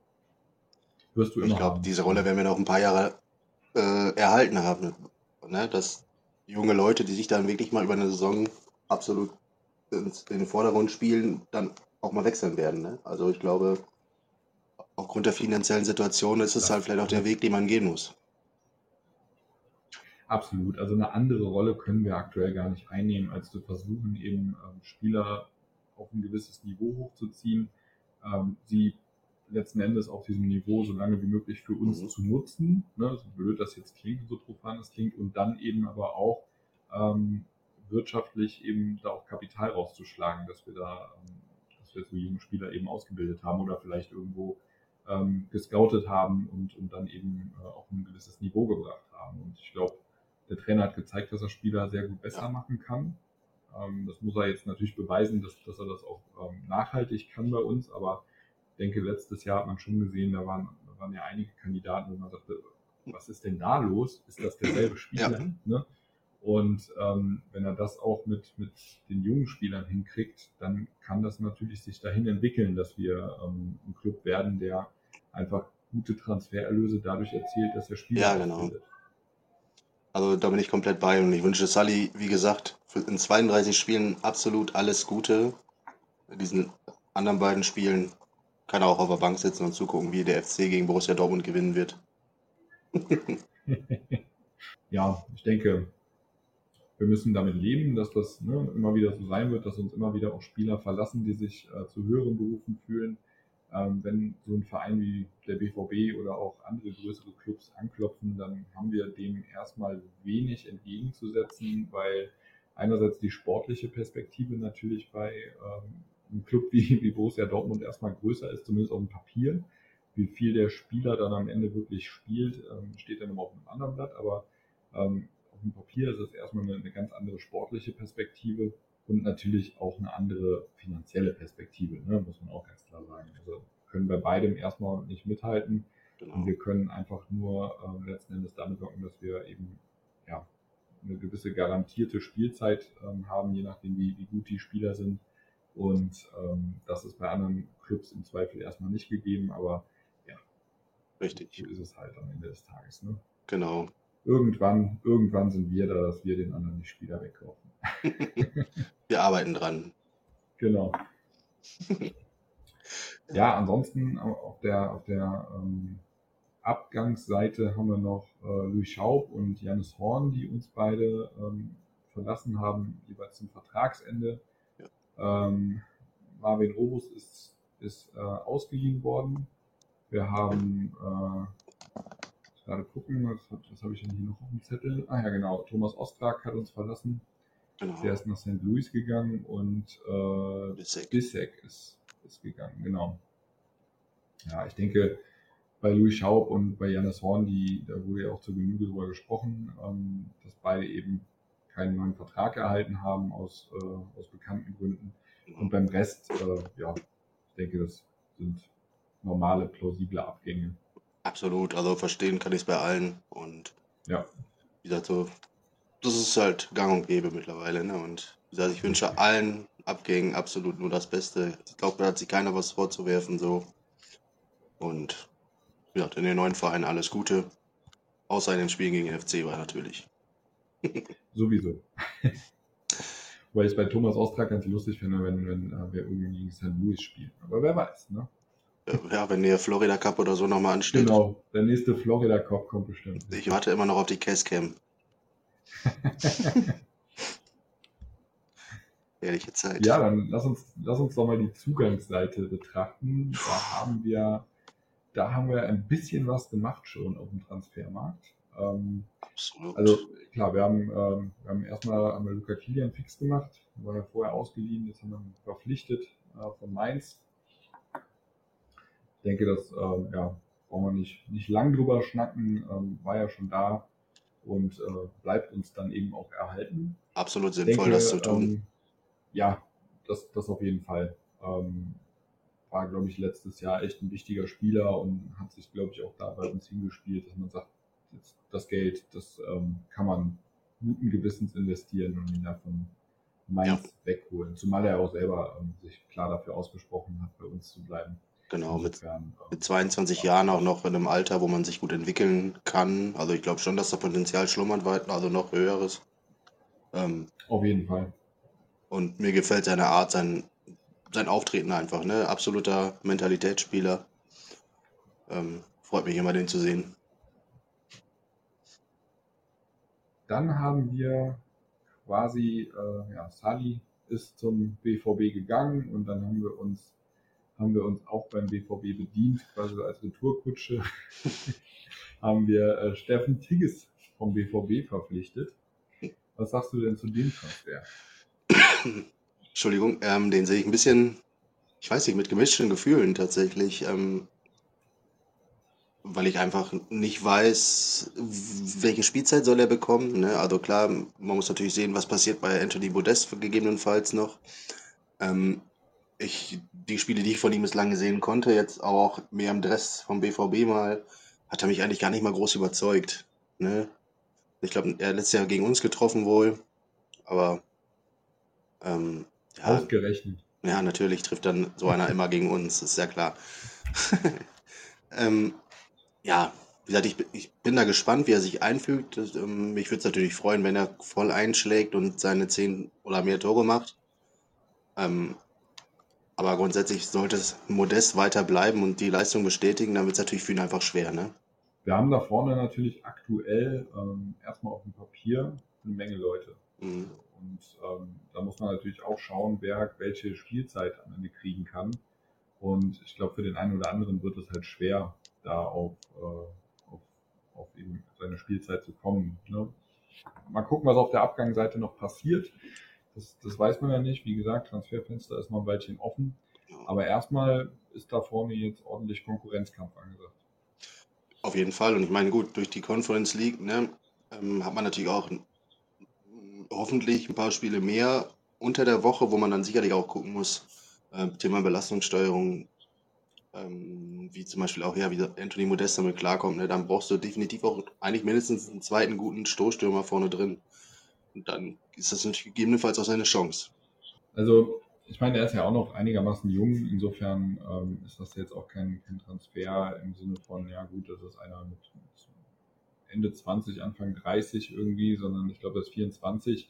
Speaker 1: wirst du
Speaker 2: immer Ich glaube, diese Rolle werden wir noch ein paar Jahre äh, erhalten haben. Ne? Dass junge Leute, die sich dann wirklich mal über eine Saison absolut in den Vordergrund spielen, dann auch mal wechseln werden. Ne? Also ich glaube, aufgrund der finanziellen Situation ist es halt vielleicht auch der Weg, den man gehen muss.
Speaker 1: Absolut. Also eine andere Rolle können wir aktuell gar nicht einnehmen, als zu versuchen, eben ähm, Spieler auf ein gewisses Niveau hochzuziehen, ähm, sie letzten Endes auf diesem Niveau so lange wie möglich für uns mhm. zu nutzen, ne, so blöd das jetzt klingt, so profan das klingt, und dann eben aber auch ähm, wirtschaftlich eben da auch Kapital rauszuschlagen, dass wir da, ähm, dass wir so junge Spieler eben ausgebildet haben oder vielleicht irgendwo ähm, gescoutet haben und, und dann eben äh, auf ein gewisses Niveau gebracht haben. Und ich glaube, der Trainer hat gezeigt, dass er Spieler sehr gut besser ja. machen kann. Ähm, das muss er jetzt natürlich beweisen, dass, dass er das auch ähm, nachhaltig kann bei uns. Aber denke, letztes Jahr hat man schon gesehen, da waren, da waren ja einige Kandidaten, wo man sagte, was ist denn da los? Ist das derselbe Spieler? Ja. Ne? Und ähm, wenn er das auch mit, mit den jungen Spielern hinkriegt, dann kann das natürlich sich dahin entwickeln, dass wir ähm, ein Club werden, der einfach gute Transfererlöse dadurch erzielt, dass er Spieler
Speaker 2: ja, genau. Ausbildet. Also da bin ich komplett bei und ich wünsche Sully, wie gesagt, in 32 Spielen absolut alles Gute. In diesen anderen beiden Spielen kann er auch auf der Bank sitzen und zugucken, wie der FC gegen Borussia Dortmund gewinnen wird. [laughs]
Speaker 1: ja, ich denke, wir müssen damit leben, dass das ne, immer wieder so sein wird, dass uns immer wieder auch Spieler verlassen, die sich äh, zu höheren Berufen fühlen. Ähm, wenn so ein Verein wie der BVB oder auch andere größere Clubs anklopfen, dann haben wir dem erstmal wenig entgegenzusetzen, weil einerseits die sportliche Perspektive natürlich bei ähm, einem Club wie, wie Borussia Dortmund erstmal größer ist, zumindest auf dem Papier. Wie viel der Spieler dann am Ende wirklich spielt, ähm, steht dann immer auf einem anderen Blatt, aber ähm, auf dem Papier ist es erstmal eine, eine ganz andere sportliche Perspektive und natürlich auch eine andere finanzielle Perspektive, ne, muss man auch ganz klar sagen. Also können bei beidem erstmal nicht mithalten. Genau. Und wir können einfach nur äh, letzten Endes damit sorgen, dass wir eben ja, eine gewisse garantierte Spielzeit ähm, haben, je nachdem, wie, wie gut die Spieler sind. Und ähm, das ist bei anderen Clubs im Zweifel erstmal nicht gegeben, aber ja,
Speaker 2: richtig.
Speaker 1: So ist es halt am Ende des Tages. Ne?
Speaker 2: Genau.
Speaker 1: Irgendwann, irgendwann sind wir da, dass wir den anderen die Spieler wegkaufen. [laughs]
Speaker 2: wir arbeiten dran.
Speaker 1: Genau. [laughs] ja, ansonsten auf der, auf der ähm, Abgangsseite haben wir noch äh, Louis Schaub und Janis Horn, die uns beide ähm, verlassen haben, jeweils zum Vertragsende. Ähm, Marvin Robus ist, ist äh, ausgeliehen worden. Wir haben, äh, gerade gucken, was, was habe ich denn hier noch auf dem Zettel? Ah ja, genau, Thomas Ostrak hat uns verlassen. Genau. Der ist nach St. Louis gegangen und äh, Bissek. Bissek ist, ist gegangen, genau. Ja, ich denke, bei Louis Schaub und bei Janis Horn, die, da wurde ja auch zur Genüge drüber gesprochen, ähm, dass beide eben keinen neuen Vertrag erhalten haben aus, äh, aus bekannten Gründen. Und beim Rest, äh, ja, ich denke, das sind normale, plausible Abgänge.
Speaker 2: Absolut, also verstehen kann ich es bei allen. Und
Speaker 1: ja.
Speaker 2: wie gesagt, so, das ist halt gang und gäbe mittlerweile. Ne? Und wie gesagt, ich wünsche allen Abgängen absolut nur das Beste. Ich glaube, da hat sich keiner was vorzuwerfen. so Und ja, in den neuen Verein alles Gute. Außer in den Spielen gegen den FC war natürlich.
Speaker 1: Sowieso. Weil ich es bei Thomas Ostrag ganz lustig finde, wenn, wenn äh, wir irgendwie gegen St. Louis spielen. Aber wer weiß, ne?
Speaker 2: Ja, wenn der Florida Cup oder so nochmal ansteht.
Speaker 1: Genau, der nächste Florida Cup kommt bestimmt.
Speaker 2: Ich warte immer noch auf die Cascam. [laughs] Ehrliche Zeit.
Speaker 1: Ja, dann lass uns, lass uns doch mal die Zugangsseite betrachten. Da haben wir, da haben wir ein bisschen was gemacht schon auf dem Transfermarkt. Ähm, Absolut. Also klar, wir haben, ähm, wir haben erstmal haben wir Luca Kilian fix gemacht, war ja vorher ausgeliehen, jetzt haben wir ihn verpflichtet äh, von Mainz ich denke, das ähm, ja, brauchen wir nicht, nicht lang drüber schnacken, ähm, war ja schon da und äh, bleibt uns dann eben auch erhalten.
Speaker 2: Absolut sinnvoll, denke, das zu tun.
Speaker 1: Ähm, ja, das, das auf jeden Fall. Ähm, war, glaube ich, letztes Jahr echt ein wichtiger Spieler und hat sich, glaube ich, auch da bei uns hingespielt, dass man sagt, das Geld, das ähm, kann man guten Gewissens investieren und ihn davon Mainz ja. wegholen. Zumal er auch selber ähm, sich klar dafür ausgesprochen hat, bei uns zu bleiben.
Speaker 2: Genau, mit, mit 22 Jahren auch noch in einem Alter, wo man sich gut entwickeln kann. Also ich glaube schon, dass da Potenzial schlummert, also noch höheres.
Speaker 1: Ähm, Auf jeden Fall.
Speaker 2: Und mir gefällt seine Art, sein, sein Auftreten einfach, ne? Absoluter Mentalitätsspieler. Ähm, freut mich immer, den zu sehen.
Speaker 1: Dann haben wir quasi, äh, ja, Sali ist zum BVB gegangen und dann haben wir uns haben wir uns auch beim BVB bedient, quasi als Retourkutsche, [laughs] haben wir äh, Steffen Tigges vom BVB verpflichtet. Was sagst du denn zu dem Transfer?
Speaker 2: Entschuldigung, ähm, den sehe ich ein bisschen, ich weiß nicht, mit gemischten Gefühlen tatsächlich. Ähm, weil ich einfach nicht weiß, welche Spielzeit soll er bekommen. Ne? Also klar, man muss natürlich sehen, was passiert bei Anthony Modest gegebenenfalls noch. Ähm, ich, die Spiele, die ich von ihm bislang gesehen konnte, jetzt auch mehr im Dress vom BVB mal, hat er mich eigentlich gar nicht mal groß überzeugt. Ne? Ich glaube, er hat letztes Jahr gegen uns getroffen wohl, aber
Speaker 1: ähm, ja, ausgerechnet.
Speaker 2: Ja, natürlich trifft dann so einer immer gegen uns, ist ja klar. [laughs] ähm, ja, wie gesagt, ich, ich, bin da gespannt, wie er sich einfügt. Das, ähm, mich würde es natürlich freuen, wenn er voll einschlägt und seine zehn oder mehr Tore macht. Ähm, aber grundsätzlich sollte es modest weiter bleiben und die Leistung bestätigen, dann wird es natürlich für ihn einfach schwer. Ne?
Speaker 1: Wir haben da vorne natürlich aktuell ähm, erstmal auf dem Papier eine Menge Leute. Mhm. Und ähm, da muss man natürlich auch schauen, wer welche Spielzeit am Ende kriegen kann. Und ich glaube, für den einen oder anderen wird es halt schwer, da auf, äh, auf, auf eben seine Spielzeit zu kommen. Ne? Mal gucken, was auf der Abgangsseite noch passiert. Das, das weiß man ja nicht. Wie gesagt, Transferfenster ist noch ein Weilchen offen. Aber erstmal ist da vorne jetzt ordentlich Konkurrenzkampf angesagt.
Speaker 2: Auf jeden Fall. Und ich meine, gut, durch die Conference League ne, ähm, hat man natürlich auch hoffentlich ein paar Spiele mehr unter der Woche, wo man dann sicherlich auch gucken muss, äh, Thema Belastungssteuerung, ähm, wie zum Beispiel auch, ja, wie Anthony Modest damit klarkommt, ne, dann brauchst du definitiv auch eigentlich mindestens einen zweiten guten Stoßstürmer vorne drin. Und dann ist das natürlich gegebenenfalls auch seine Chance.
Speaker 1: Also, ich meine, er ist ja auch noch einigermaßen jung, insofern ähm, ist das jetzt auch kein, kein, Transfer im Sinne von, ja gut, das ist einer mit, Ende 20, Anfang 30 irgendwie, sondern ich glaube, das ist 24.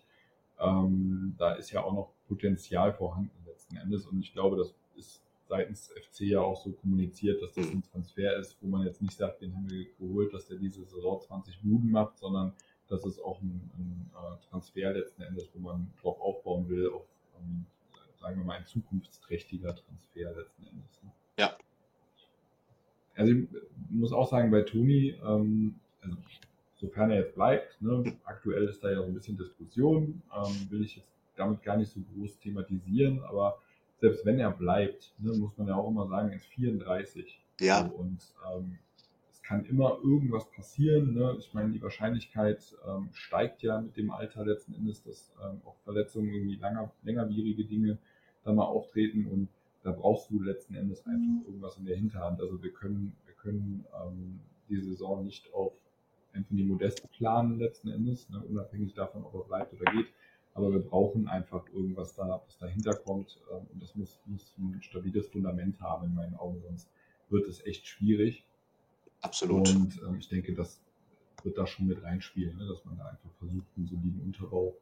Speaker 1: Ähm, da ist ja auch noch Potenzial vorhanden letzten Endes und ich glaube, das seitens FC ja auch so kommuniziert, dass das ein Transfer ist, wo man jetzt nicht sagt, den haben wir geholt, dass der diese Saison 20 Buden macht, sondern das ist auch ein, ein äh, Transfer letzten Endes, wo man drauf aufbauen will, auf, um, sagen wir mal, ein zukunftsträchtiger Transfer letzten Endes. Ne?
Speaker 2: Ja.
Speaker 1: Also ich muss auch sagen, bei Toni, ähm, also sofern er jetzt bleibt, ne, aktuell ist da ja so ein bisschen Diskussion, ähm, will ich jetzt damit gar nicht so groß thematisieren, aber selbst wenn er bleibt, ne, muss man ja auch immer sagen, er ist 34.
Speaker 2: Ja.
Speaker 1: So, und ähm, es kann immer irgendwas passieren. Ne? Ich meine, die Wahrscheinlichkeit ähm, steigt ja mit dem Alter letzten Endes, dass ähm, auch Verletzungen, irgendwie langer, längerwierige Dinge da mal auftreten und da brauchst du letzten Endes einfach irgendwas in der Hinterhand. Also wir können, wir können ähm, die Saison nicht auf Anthony Modest planen letzten Endes, ne, unabhängig davon, ob er bleibt oder geht. Aber wir brauchen einfach irgendwas da, was dahinter kommt. Ähm, und das muss, muss ein stabiles Fundament haben in meinen Augen, sonst wird es echt schwierig.
Speaker 2: Absolut.
Speaker 1: Und ähm, ich denke, das wird da schon mit reinspielen, ne, dass man da einfach versucht, einen soliden Unterbau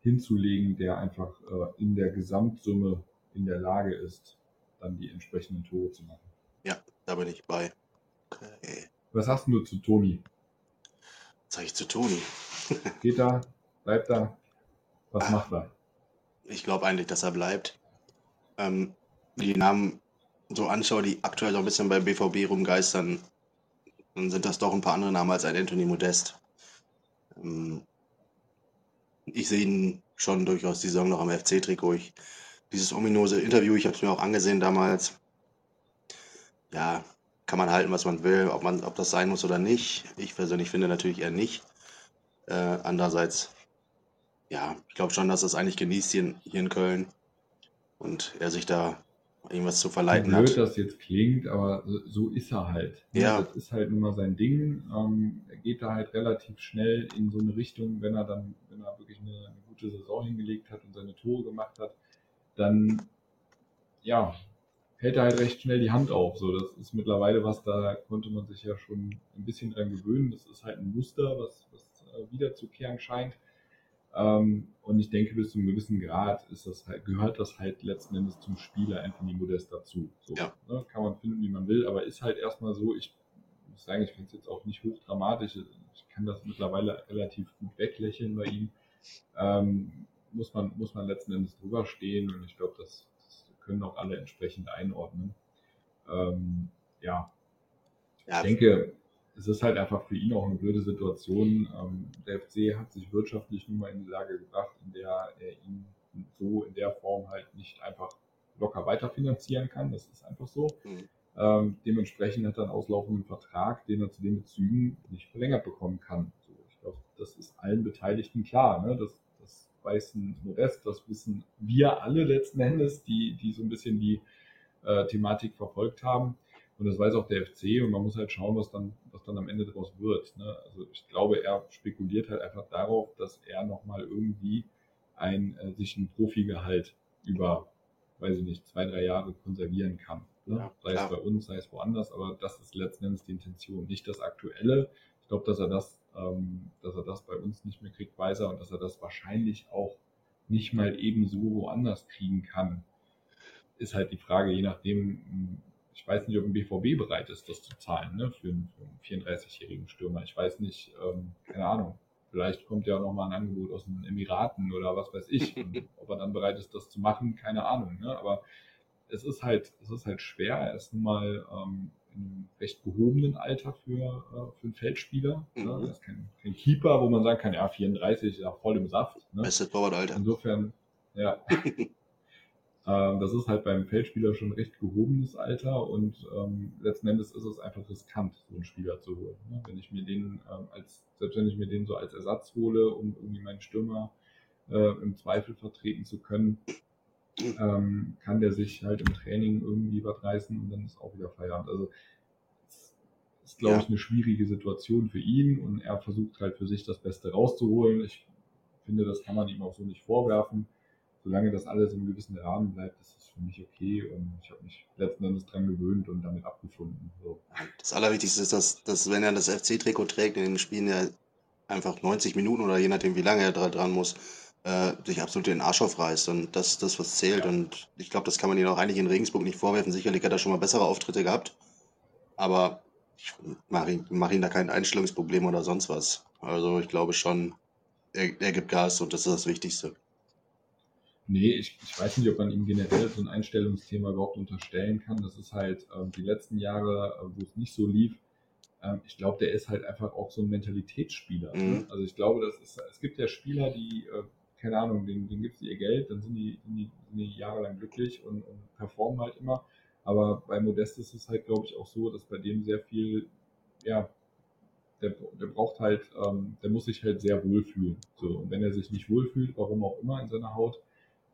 Speaker 1: hinzulegen, der einfach äh, in der Gesamtsumme in der Lage ist, dann die entsprechenden Tore zu machen.
Speaker 2: Ja, da bin ich bei.
Speaker 1: Okay. Was hast du zu Toni?
Speaker 2: Was sag ich zu Toni?
Speaker 1: Geht er? Bleibt er? Was ah, macht er?
Speaker 2: Ich glaube eigentlich, dass er bleibt. Ähm, die Namen so anschaue, die aktuell so ein bisschen beim BVB rumgeistern, dann sind das doch ein paar andere Namen als ein Anthony Modest. Ähm, ich sehe ihn schon durchaus die Saison noch am FC-Trikot. Dieses ominöse Interview, ich habe es mir auch angesehen damals. Ja, kann man halten, was man will, ob, man, ob das sein muss oder nicht. Ich persönlich finde natürlich eher nicht. Äh, andererseits, ja, ich glaube schon, dass er es eigentlich genießt hier in, hier in Köln und er sich da irgendwas zu verleiten
Speaker 1: blöd hat. das jetzt klingt, aber so ist er halt.
Speaker 2: Ne? Ja.
Speaker 1: Das ist halt nun mal sein Ding. Ähm, er geht da halt relativ schnell in so eine Richtung, wenn er dann, wenn er wirklich eine, eine gute Saison hingelegt hat und seine Tore gemacht hat, dann ja, hält er halt recht schnell die Hand auf. So, das ist mittlerweile was, da konnte man sich ja schon ein bisschen dran gewöhnen. Das ist halt ein Muster, was, was äh, wiederzukehren scheint. Ähm, und ich denke, bis zu einem gewissen Grad ist das halt, gehört das halt letzten Endes zum Spieler Anthony Modest dazu. So,
Speaker 2: ja.
Speaker 1: ne, kann man finden, wie man will, aber ist halt erstmal so, ich muss sagen, ich finde es jetzt auch nicht hochdramatisch. Ich kann das mittlerweile relativ gut weglächeln bei ihm. Ähm, muss man, muss man letzten Endes drüber stehen und ich glaube, das, können auch alle entsprechend einordnen. Ähm, ja. ja, ich denke, es ist halt einfach für ihn auch eine blöde Situation. Ähm, der FC hat sich wirtschaftlich nun mal in die Lage gebracht, in der er ihn so in der Form halt nicht einfach locker weiterfinanzieren kann. Das ist einfach so. Mhm. Ähm, dementsprechend hat er einen auslaufenden Vertrag, den er zu den Bezügen nicht verlängert bekommen kann. So, ich glaube, das ist allen Beteiligten klar. Ne? Das, das weiß ein Modest, das wissen wir alle letzten Endes, die, die so ein bisschen die äh, Thematik verfolgt haben. Und das weiß auch der FC und man muss halt schauen, was dann, was dann am Ende daraus wird. Ne? Also ich glaube, er spekuliert halt einfach darauf, dass er nochmal irgendwie ein, äh, sich ein Profigehalt über, weiß ich nicht, zwei, drei Jahre konservieren kann. Ne? Ja, sei es bei uns, sei es woanders, aber das ist letzten Endes die Intention. Nicht das Aktuelle. Ich glaube, dass er das, ähm, dass er das bei uns nicht mehr kriegt, weiß er und dass er das wahrscheinlich auch nicht mal ebenso woanders kriegen kann. Ist halt die Frage, je nachdem, ich weiß nicht, ob ein BVB bereit ist, das zu zahlen, ne, für einen, einen 34-jährigen Stürmer. Ich weiß nicht, ähm, keine Ahnung. Vielleicht kommt ja noch mal ein Angebot aus den Emiraten oder was weiß ich. [laughs] Und ob er dann bereit ist, das zu machen, keine Ahnung. Ne? Aber es ist halt, es ist halt schwer. Er ist nun mal ähm, in einem recht gehobenen Alter für, äh, für einen Feldspieler. Ne? Mhm. Ne? Er ist kein, kein, Keeper, wo man sagen kann, ja, 34 ist ja voll im Saft.
Speaker 2: Ne? Beste Torwart-Alter.
Speaker 1: Insofern, ja. [laughs] Ähm, das ist halt beim Feldspieler schon recht gehobenes Alter und ähm, letzten Endes ist es einfach riskant, so einen Spieler zu holen. Ne? Wenn ich mir den ähm, als, selbst wenn ich mir den so als Ersatz hole, um irgendwie meinen Stürmer äh, im Zweifel vertreten zu können, ähm, kann der sich halt im Training irgendwie was reißen und dann ist auch wieder Feierabend. Also es ist, glaube ja. ich, eine schwierige Situation für ihn und er versucht halt für sich das Beste rauszuholen. Ich finde, das kann man ihm auch so nicht vorwerfen solange das alles im gewissen Rahmen bleibt, ist es für mich okay und ich habe mich letzten Endes dran gewöhnt und damit abgefunden. So.
Speaker 2: Das Allerwichtigste ist, dass, dass wenn er das FC-Trikot trägt, in den Spielen ja einfach 90 Minuten oder je nachdem, wie lange er dran muss, äh, sich absolut den Arsch aufreißt und das ist das, was zählt. Ja. Und ich glaube, das kann man ihm auch eigentlich in Regensburg nicht vorwerfen. Sicherlich hat er schon mal bessere Auftritte gehabt, aber ich mache ihm, mach ihm da kein Einstellungsproblem oder sonst was. Also ich glaube schon, er, er gibt Gas und das ist das Wichtigste.
Speaker 1: Nee, ich, ich weiß nicht, ob man ihm generell so ein Einstellungsthema überhaupt unterstellen kann. Das ist halt ähm, die letzten Jahre, äh, wo es nicht so lief. Ähm, ich glaube, der ist halt einfach auch so ein Mentalitätsspieler. Ne? Mhm. Also ich glaube, das ist, es gibt ja Spieler, die, äh, keine Ahnung, denen, denen gibt es ihr Geld, dann sind die, sind die, sind die jahrelang glücklich und, und performen halt immer. Aber bei Modest ist es halt, glaube ich, auch so, dass bei dem sehr viel, ja, der, der braucht halt, ähm, der muss sich halt sehr wohlfühlen. So, und wenn er sich nicht wohlfühlt, warum auch immer in seiner Haut,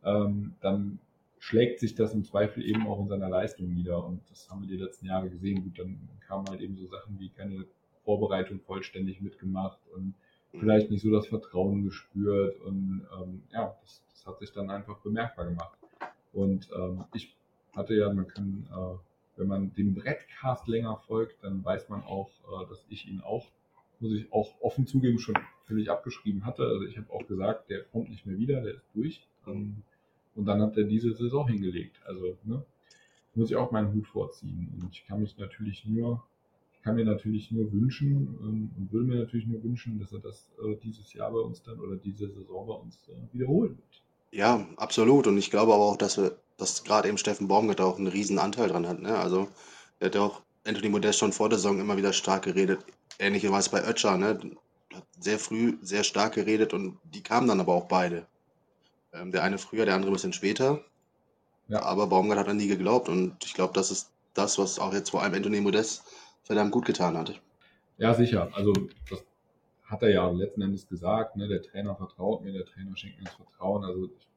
Speaker 1: ähm, dann schlägt sich das im Zweifel eben auch in seiner Leistung nieder. Und das haben wir die letzten Jahre gesehen. Gut, dann kamen halt eben so Sachen wie keine Vorbereitung vollständig mitgemacht und vielleicht nicht so das Vertrauen gespürt. Und ähm, ja, das, das, hat sich dann einfach bemerkbar gemacht. Und ähm, ich hatte ja, man kann, äh, wenn man dem Brettcast länger folgt, dann weiß man auch, äh, dass ich ihn auch, muss ich auch offen zugeben, schon völlig abgeschrieben hatte. Also ich habe auch gesagt, der kommt nicht mehr wieder, der ist durch. Ähm, und dann hat er diese Saison hingelegt. Also, ne, muss ich auch meinen Hut vorziehen. Und ich kann mich natürlich nur, ich kann mir natürlich nur wünschen ähm, und würde mir natürlich nur wünschen, dass er das äh, dieses Jahr bei uns dann oder diese Saison bei uns äh, wiederholen wird.
Speaker 2: Ja, absolut. Und ich glaube aber auch, dass wir, dass gerade eben Steffen Baumgart auch einen riesen Anteil dran hat. Ne? Also, er hat ja auch Anthony Modest schon vor der Saison immer wieder stark geredet. Ähnlicherweise bei Ötscher, ne? Hat sehr früh sehr stark geredet und die kamen dann aber auch beide. Ähm, der eine früher, der andere ein bisschen später. Ja. Aber Baumgart hat an die geglaubt und ich glaube, das ist das, was auch jetzt vor allem Anthony Modest verdammt gut getan hat.
Speaker 1: Ja, sicher. Also das hat er ja letzten Endes gesagt. Ne? Der Trainer vertraut mir, der Trainer schenkt mir das Vertrauen. Also ich,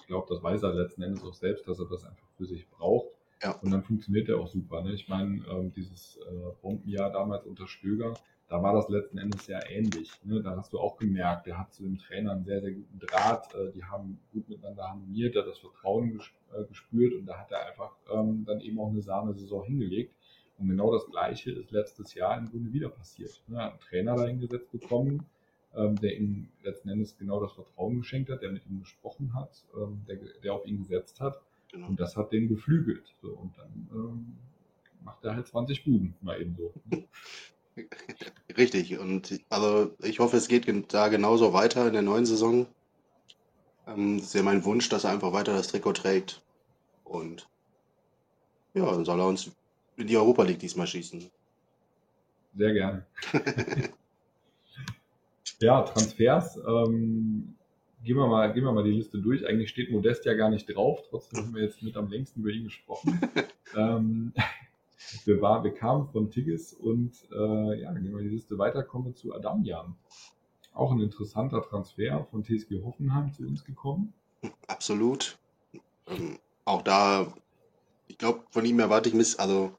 Speaker 1: ich glaube, das weiß er letzten Endes auch selbst, dass er das einfach für sich braucht. Ja. Und dann funktioniert er auch super. Ne? Ich meine, ähm, dieses äh, Bombenjahr damals unter Stöger, da war das letzten Endes sehr ähnlich. Ne? Da hast du auch gemerkt, der hat zu dem Trainer einen sehr, sehr guten Draht. Äh, die haben gut miteinander harmoniert, hat das Vertrauen äh, gespürt und da hat er einfach ähm, dann eben auch eine Sahne-Saison hingelegt. Und genau das Gleiche ist letztes Jahr im Grunde wieder passiert. Ne? Er hat einen Trainer dahingesetzt bekommen, ähm, der ihm letzten Endes genau das Vertrauen geschenkt hat, der mit ihm gesprochen hat, ähm, der, der auf ihn gesetzt hat. Genau. Und das hat den geflügelt. So, und dann ähm, macht er halt 20 Buden, mal eben so. [laughs]
Speaker 2: Richtig. Und also ich hoffe, es geht da genauso weiter in der neuen Saison. Ähm, das ist ja mein Wunsch, dass er einfach weiter das Trikot trägt. Und ja, dann soll er uns in die Europa League diesmal schießen.
Speaker 1: Sehr gerne. [laughs] ja, Transfers. Ähm, gehen, wir mal, gehen wir mal die Liste durch. Eigentlich steht Modest ja gar nicht drauf. Trotzdem haben wir jetzt mit am längsten über ihn gesprochen. [laughs] ähm, wir, war, wir kamen von Tigges und äh, ja, gehen wir die Liste weiter, kommen wir zu Adamian. Auch ein interessanter Transfer von TSG Hoffenheim zu uns gekommen.
Speaker 2: Absolut. Ähm, auch da, ich glaube, von ihm erwarte ich, miss, also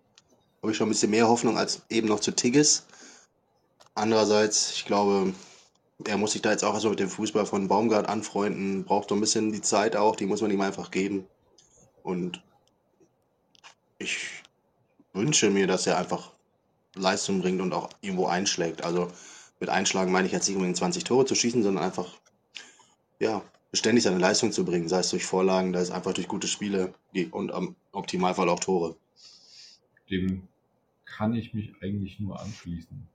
Speaker 2: habe ich schon ein bisschen mehr Hoffnung als eben noch zu Tigges. Andererseits, ich glaube, er muss sich da jetzt auch erstmal mit dem Fußball von Baumgart anfreunden, braucht so ein bisschen die Zeit auch, die muss man ihm einfach geben. Und ich wünsche mir, dass er einfach Leistung bringt und auch irgendwo einschlägt. Also mit Einschlagen meine ich jetzt nicht unbedingt 20 Tore zu schießen, sondern einfach, ja, beständig seine Leistung zu bringen, sei es durch Vorlagen, sei es einfach durch gute Spiele und am Optimalfall auch Tore.
Speaker 1: Dem kann ich mich eigentlich nur anschließen.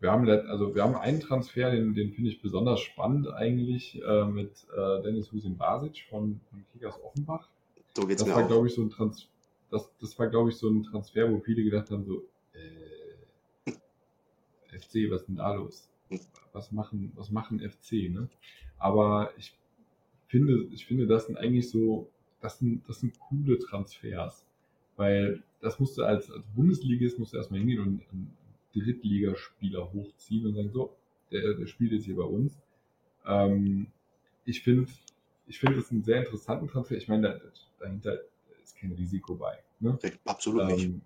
Speaker 1: Wir haben, also wir haben einen Transfer, den, den finde ich besonders spannend eigentlich, äh, mit äh, Dennis Husin Basic von, von Kickers Offenbach.
Speaker 2: So geht's
Speaker 1: das
Speaker 2: mir
Speaker 1: war, glaube ich, so ein Trans das, das war, glaube ich, so ein Transfer, wo viele gedacht haben, so, äh, FC, was ist denn da los? Was machen, was machen FC, ne? Aber ich finde, ich finde, das sind eigentlich so, das sind, das sind coole Transfers. Weil das musst du als, als Bundesligist musst du erstmal hingehen und einen Drittligaspieler hochziehen und sagen, so, der, der spielt jetzt hier bei uns. Ähm, ich finde, ich finde es einen sehr interessanten Transfer. Ich meine, da, dahinter kein Risiko bei. Ne?
Speaker 2: Absolut nicht.
Speaker 1: Ähm,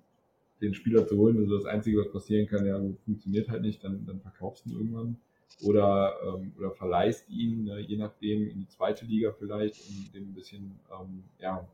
Speaker 1: den Spieler zu holen, also das Einzige, was passieren kann, ja, funktioniert halt nicht, dann, dann verkaufst du ihn irgendwann. Oder, ähm, oder verleihst ihn, ne, je nachdem, in die zweite Liga vielleicht, um dem ein bisschen ähm, ja,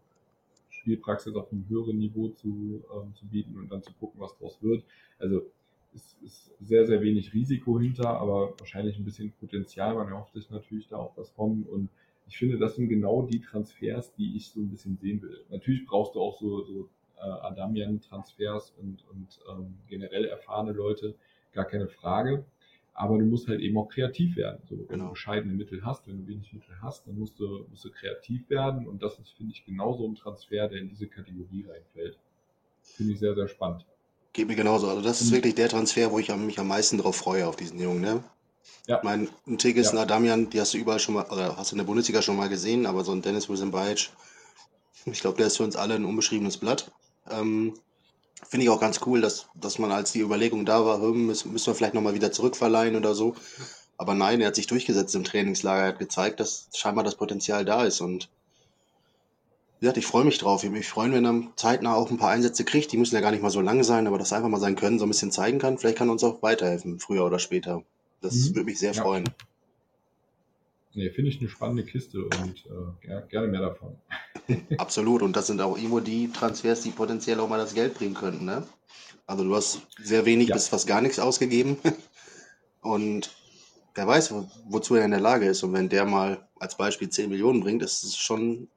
Speaker 1: Spielpraxis auf einem höheren Niveau zu, ähm, zu bieten und dann zu gucken, was daraus wird. Also es ist sehr, sehr wenig Risiko hinter, aber wahrscheinlich ein bisschen Potenzial. Man erhofft sich natürlich da auch was von. Und ich finde, das sind genau die Transfers, die ich so ein bisschen sehen will. Natürlich brauchst du auch so, so äh, Adamian-Transfers und, und ähm, generell erfahrene Leute, gar keine Frage. Aber du musst halt eben auch kreativ werden. So, wenn
Speaker 2: Genau.
Speaker 1: du bescheidene Mittel hast, wenn du wenig Mittel hast, dann musst du, musst du kreativ werden. Und das ist, finde ich, genauso ein Transfer, der in diese Kategorie reinfällt. Finde ich sehr, sehr spannend.
Speaker 2: Geht mir genauso. Also das ist
Speaker 1: Mhm.
Speaker 2: wirklich der Transfer, wo ich mich am meisten drauf freue, auf diesen Jungen. Ne?
Speaker 1: Ja.
Speaker 2: Ich meine, ein Tigges,
Speaker 1: Ja.
Speaker 2: ein Adamian, die hast du überall schon mal, oder hast du in der Bundesliga schon mal gesehen, aber so ein Dennis Wilson-Bajic, ich glaube, der ist für uns alle ein unbeschriebenes Blatt. Ähm, Finde ich auch ganz cool, dass, dass man als die Überlegung da war, hm, müssen, müssen wir vielleicht nochmal wieder zurückverleihen oder so. Aber nein, er hat sich durchgesetzt im Trainingslager, er hat gezeigt, dass scheinbar das Potenzial da ist und wie gesagt, ich freue mich drauf. Ich würde mich freuen, wenn er zeitnah auch ein paar Einsätze kriegt. Die müssen ja gar nicht mal so lang sein, aber dass er einfach mal sein Können so ein bisschen zeigen kann. Vielleicht kann er uns auch weiterhelfen, früher oder später. Das
Speaker 1: Mhm.
Speaker 2: würde mich sehr
Speaker 1: Ja.
Speaker 2: freuen.
Speaker 1: Nee, finde ich eine spannende Kiste und äh, ger gerne mehr davon. [laughs]
Speaker 2: Absolut. Und das sind auch irgendwo die Transfers, die potenziell auch mal das Geld bringen könnten. Ne? Also du hast sehr wenig
Speaker 1: Ja.
Speaker 2: bis fast gar nichts ausgegeben. [laughs] Und wer weiß, wo, wozu er in der Lage ist. Und wenn der mal als Beispiel 10 Millionen bringt, ist es schon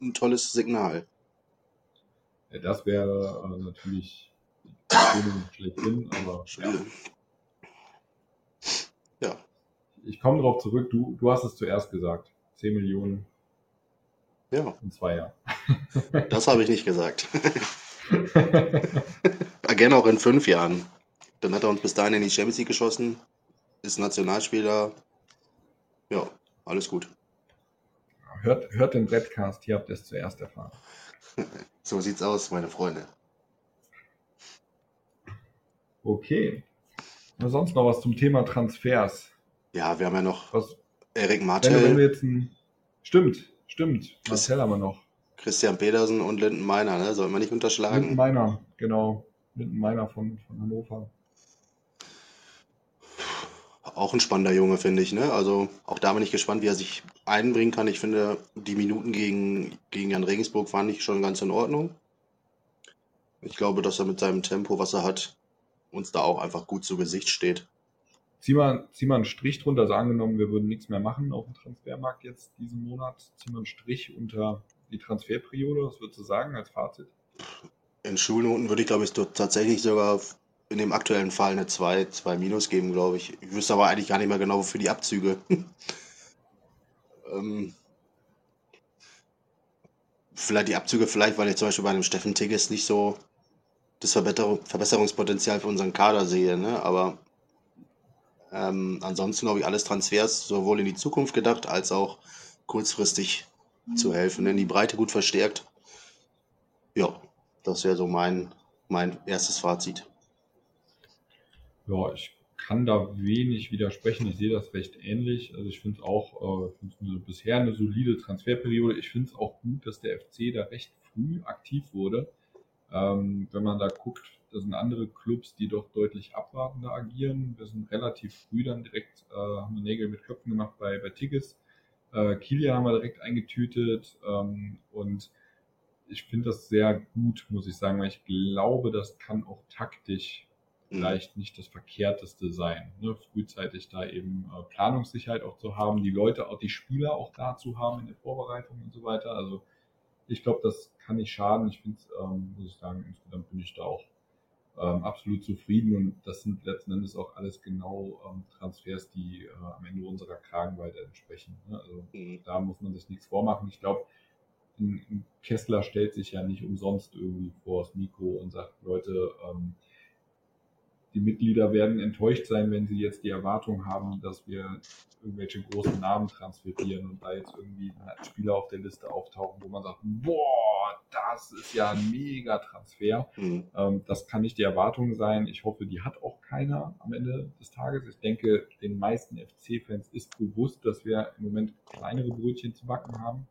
Speaker 2: ein tolles Signal.
Speaker 1: Ja, das wäre äh, natürlich [laughs] schlechthin, aber. Ja, ich komme darauf zurück. Du, du hast es zuerst gesagt. 10 Millionen
Speaker 2: ja,
Speaker 1: in zwei Jahren. [laughs]
Speaker 2: das habe ich nicht gesagt. [laughs] Gerne auch in fünf Jahren. Dann hat er uns bis dahin in die Champions League geschossen, ist Nationalspieler. Ja, alles gut.
Speaker 1: hört, hört den Brettcast, hier habt ihr es zuerst erfahren. [laughs]
Speaker 2: So sieht's aus, meine Freunde.
Speaker 1: Okay. Und sonst noch was zum Thema Transfers?
Speaker 2: Ja, wir haben ja noch
Speaker 1: Was,
Speaker 2: Erik Martel,
Speaker 1: ein. Stimmt, stimmt. Marcel haben wir noch.
Speaker 2: Christian Pedersen und Linden Meiner, ne? Sollten wir nicht
Speaker 1: Linden
Speaker 2: unterschlagen.
Speaker 1: Meiner, genau. Linden Meiner von, von Hannover.
Speaker 2: Auch ein spannender Junge, finde ich, ne? Also auch da bin ich gespannt, wie er sich einbringen kann. Ich finde, die Minuten gegen, gegen Jan Regensburg fand ich schon ganz in Ordnung. Ich glaube, dass er mit seinem Tempo, was er hat, uns da auch einfach gut zu Gesicht steht.
Speaker 1: Zieh mal, zieh mal einen Strich drunter, also angenommen, wir würden nichts mehr machen auf dem Transfermarkt jetzt diesen Monat. Zieh mal einen Strich unter die Transferperiode, was würdest du sagen als Fazit?
Speaker 2: In Schulnoten würde ich, glaube ich, tatsächlich sogar in dem aktuellen Fall eine 2, 2 Minus geben, glaube ich. Ich wüsste aber eigentlich gar nicht mehr genau, wofür die Abzüge. [laughs] ähm, vielleicht die Abzüge, vielleicht, weil ich zum Beispiel bei einem Steffen Tigges nicht so das Verbesserung, Verbesserungspotenzial für unseren Kader sehe, ne? Aber ähm, ansonsten glaube ich alles Transfers sowohl in die Zukunft gedacht als auch kurzfristig zu helfen, denn die Breite gut verstärkt. Ja, das wäre so mein, mein erstes Fazit.
Speaker 1: Ja, ich kann da wenig widersprechen. Ich sehe das recht ähnlich. Also ich finde es auch, äh, eine, bisher eine solide Transferperiode. Ich finde es auch gut, dass der FC da recht früh aktiv wurde. Ähm, wenn man da guckt, das sind andere Clubs, die doch deutlich abwartender agieren. Wir sind relativ früh dann direkt, äh, haben wir Nägel mit Köpfen gemacht bei, bei Tigges. Äh, Kilia haben wir direkt eingetütet ähm, und ich finde das sehr gut, muss ich sagen, weil ich glaube, das kann auch taktisch mhm. vielleicht nicht das Verkehrteste sein. Ne? Frühzeitig da eben äh, Planungssicherheit auch zu haben, die Leute, auch die Spieler auch da zu haben in der Vorbereitung und so weiter. Also ich glaube, das kann nicht schaden. Ich finde es, ähm, muss ich sagen, insgesamt bin ich da auch ähm, absolut zufrieden und das sind letzten Endes auch alles genau ähm, Transfers, die äh, am Ende unserer Kragenweite entsprechen. Ne? Also mhm. da muss man sich nichts vormachen. Ich glaube, Kessler stellt sich ja nicht umsonst irgendwie vor das Mikro und sagt, Leute, ähm, die Mitglieder werden enttäuscht sein, wenn sie jetzt die Erwartung haben, dass wir irgendwelche großen Namen transferieren und da jetzt irgendwie Spieler auf der Liste auftauchen, wo man sagt, boah, das ist ja ein mega Transfer. Mhm. Ähm, das kann nicht die Erwartung sein. Ich hoffe, die hat auch keiner am Ende des Tages. Ich denke, den meisten FC-Fans ist bewusst, dass wir im Moment kleinere Brötchen zu backen haben.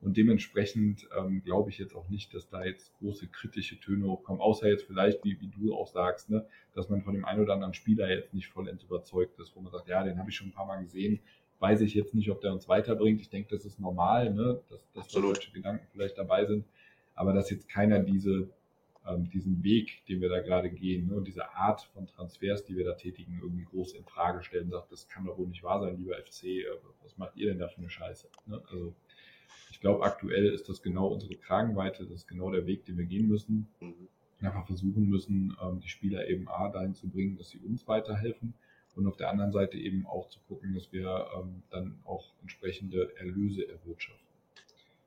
Speaker 1: Und dementsprechend ähm, glaube ich jetzt auch nicht, dass da jetzt große kritische Töne hochkommen, außer jetzt vielleicht, wie, wie du auch sagst, ne, dass man von dem einen oder anderen Spieler jetzt nicht vollends überzeugt ist, wo man sagt, ja, den habe ich schon ein paar Mal gesehen, weiß ich jetzt nicht, ob der uns weiterbringt. Ich denke, das ist normal, ne, dass, dass da solche Gedanken vielleicht dabei sind, aber dass jetzt keiner diese ähm, diesen Weg, den wir da gerade gehen, ne, und diese Art von Transfers, die wir da tätigen, irgendwie groß in Frage stellen, sagt, das kann doch wohl nicht wahr sein, lieber FC, äh, was macht ihr denn da für eine Scheiße? Ne? Also ich glaube, aktuell ist das genau unsere Kragenweite, das ist genau der Weg, den wir gehen müssen. Mhm. Einfach versuchen müssen, ähm, die Spieler eben A dahin zu bringen, dass sie uns weiterhelfen und auf der anderen Seite eben auch zu gucken, dass wir ähm, dann auch entsprechende Erlöse erwirtschaften.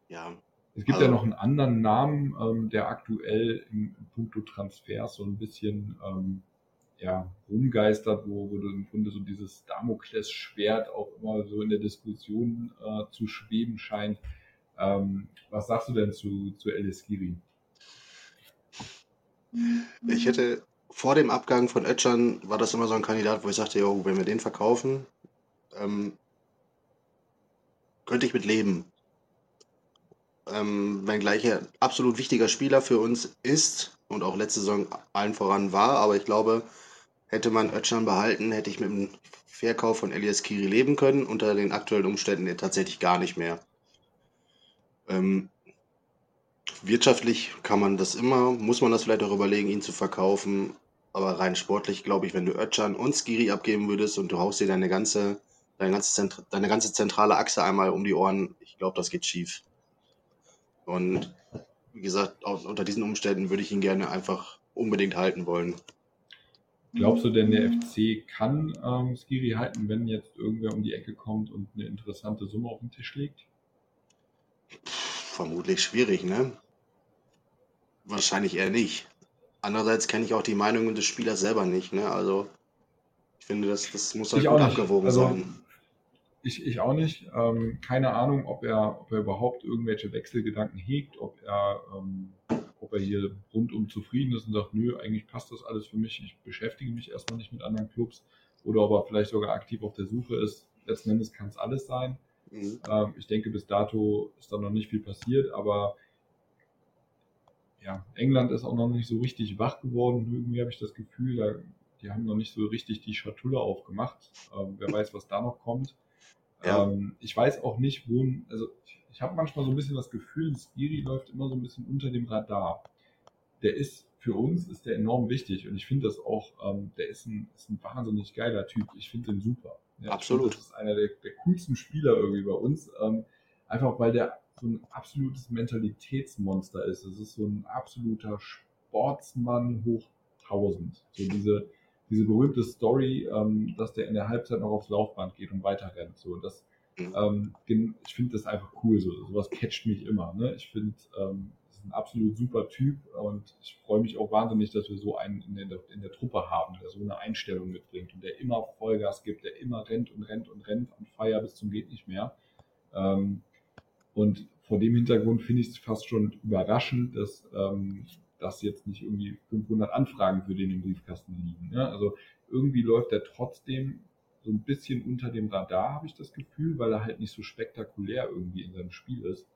Speaker 2: Ja.
Speaker 1: Es gibt also, ja noch einen anderen Namen, ähm, der aktuell im, im Punkto Transfers so ein bisschen ja, rumgeistert, wo, wo im Grunde so dieses Damoklesschwert auch immer so in der Diskussion äh, zu schweben scheint. Ähm, was sagst du denn zu, zu Elias Giri?
Speaker 2: Ich hätte vor dem Abgang von Ötchan war das immer so ein Kandidat, wo ich sagte, jo, wenn wir den verkaufen, ähm, könnte ich mit leben. Ähm, wenngleich er absolut wichtiger Spieler für uns ist und auch letzte Saison allen voran war, aber ich glaube, hätte man Ötchan behalten, hätte ich mit dem Verkauf von Elias Kiri leben können, unter den aktuellen Umständen tatsächlich gar nicht mehr. Ähm, wirtschaftlich kann man das immer, muss man das vielleicht auch überlegen, ihn zu verkaufen. Aber rein sportlich glaube ich, wenn du Ötchan und Skiri abgeben würdest und du haust dir deine ganze, deine ganze, deine ganze zentrale Achse einmal um die Ohren, ich glaube, das geht schief. Und wie gesagt, unter diesen Umständen würde ich ihn gerne einfach unbedingt halten wollen.
Speaker 1: Glaubst du denn, der FC kann ähm, Skiri halten, wenn jetzt irgendwer um die Ecke kommt und eine interessante Summe auf den Tisch legt?
Speaker 2: Vermutlich schwierig, ne? Wahrscheinlich eher nicht. Andererseits kenne ich auch die Meinungen des Spielers selber nicht, ne? Also ich finde, das, das muss halt gut abgewogen also, sein.
Speaker 1: Ich, ich auch nicht. Ähm, keine Ahnung, ob er, ob er überhaupt irgendwelche Wechselgedanken hegt, ob er, ähm, ob er hier rundum zufrieden ist und sagt, nö, eigentlich passt das alles für mich, ich beschäftige mich erstmal nicht mit anderen Clubs oder ob er vielleicht sogar aktiv auf der Suche ist. Letzten Endes kann es alles sein. Mhm. Ähm, ich denke, bis dato ist da noch nicht viel passiert, aber ja, England ist auch noch nicht so richtig wach geworden. Irgendwie habe ich das Gefühl, da, die haben noch nicht so richtig die Schatulle aufgemacht. Ähm, wer weiß, was da noch kommt. Ja. Ähm, ich weiß auch nicht, wo, also ich habe manchmal so ein bisschen das Gefühl, Skiri läuft immer so ein bisschen unter dem Radar. Der ist für uns ist der enorm wichtig und ich finde das auch, ähm, der ist ein, ist ein wahnsinnig geiler Typ. Ich finde den super.
Speaker 2: Ja, Absolut.
Speaker 1: Das ist einer der, der, coolsten Spieler irgendwie bei uns. Ähm, einfach weil der so ein absolutes Mentalitätsmonster ist. Es ist so ein absoluter Sportsmann hoch 1000. So diese, diese berühmte Story, ähm, dass der in der Halbzeit noch aufs Laufband geht und weiter rennt. So, das, mhm. ähm, ich finde das einfach cool. So, sowas catcht mich immer. Ne? Ich finde, ähm, ist ein absolut super Typ und ich freue mich auch wahnsinnig, dass wir so einen in der, in der Truppe haben, der so eine Einstellung mitbringt und der immer Vollgas gibt, der immer rennt und rennt und rennt und Feier bis zum geht nicht mehr. Ähm, und vor dem Hintergrund finde ich es fast schon überraschend, dass, ähm, dass jetzt nicht irgendwie 500 Anfragen für den im Briefkasten liegen. Ja? Also irgendwie läuft er trotzdem so ein bisschen unter dem Radar, habe ich das Gefühl, weil er halt nicht so spektakulär irgendwie in seinem Spiel ist.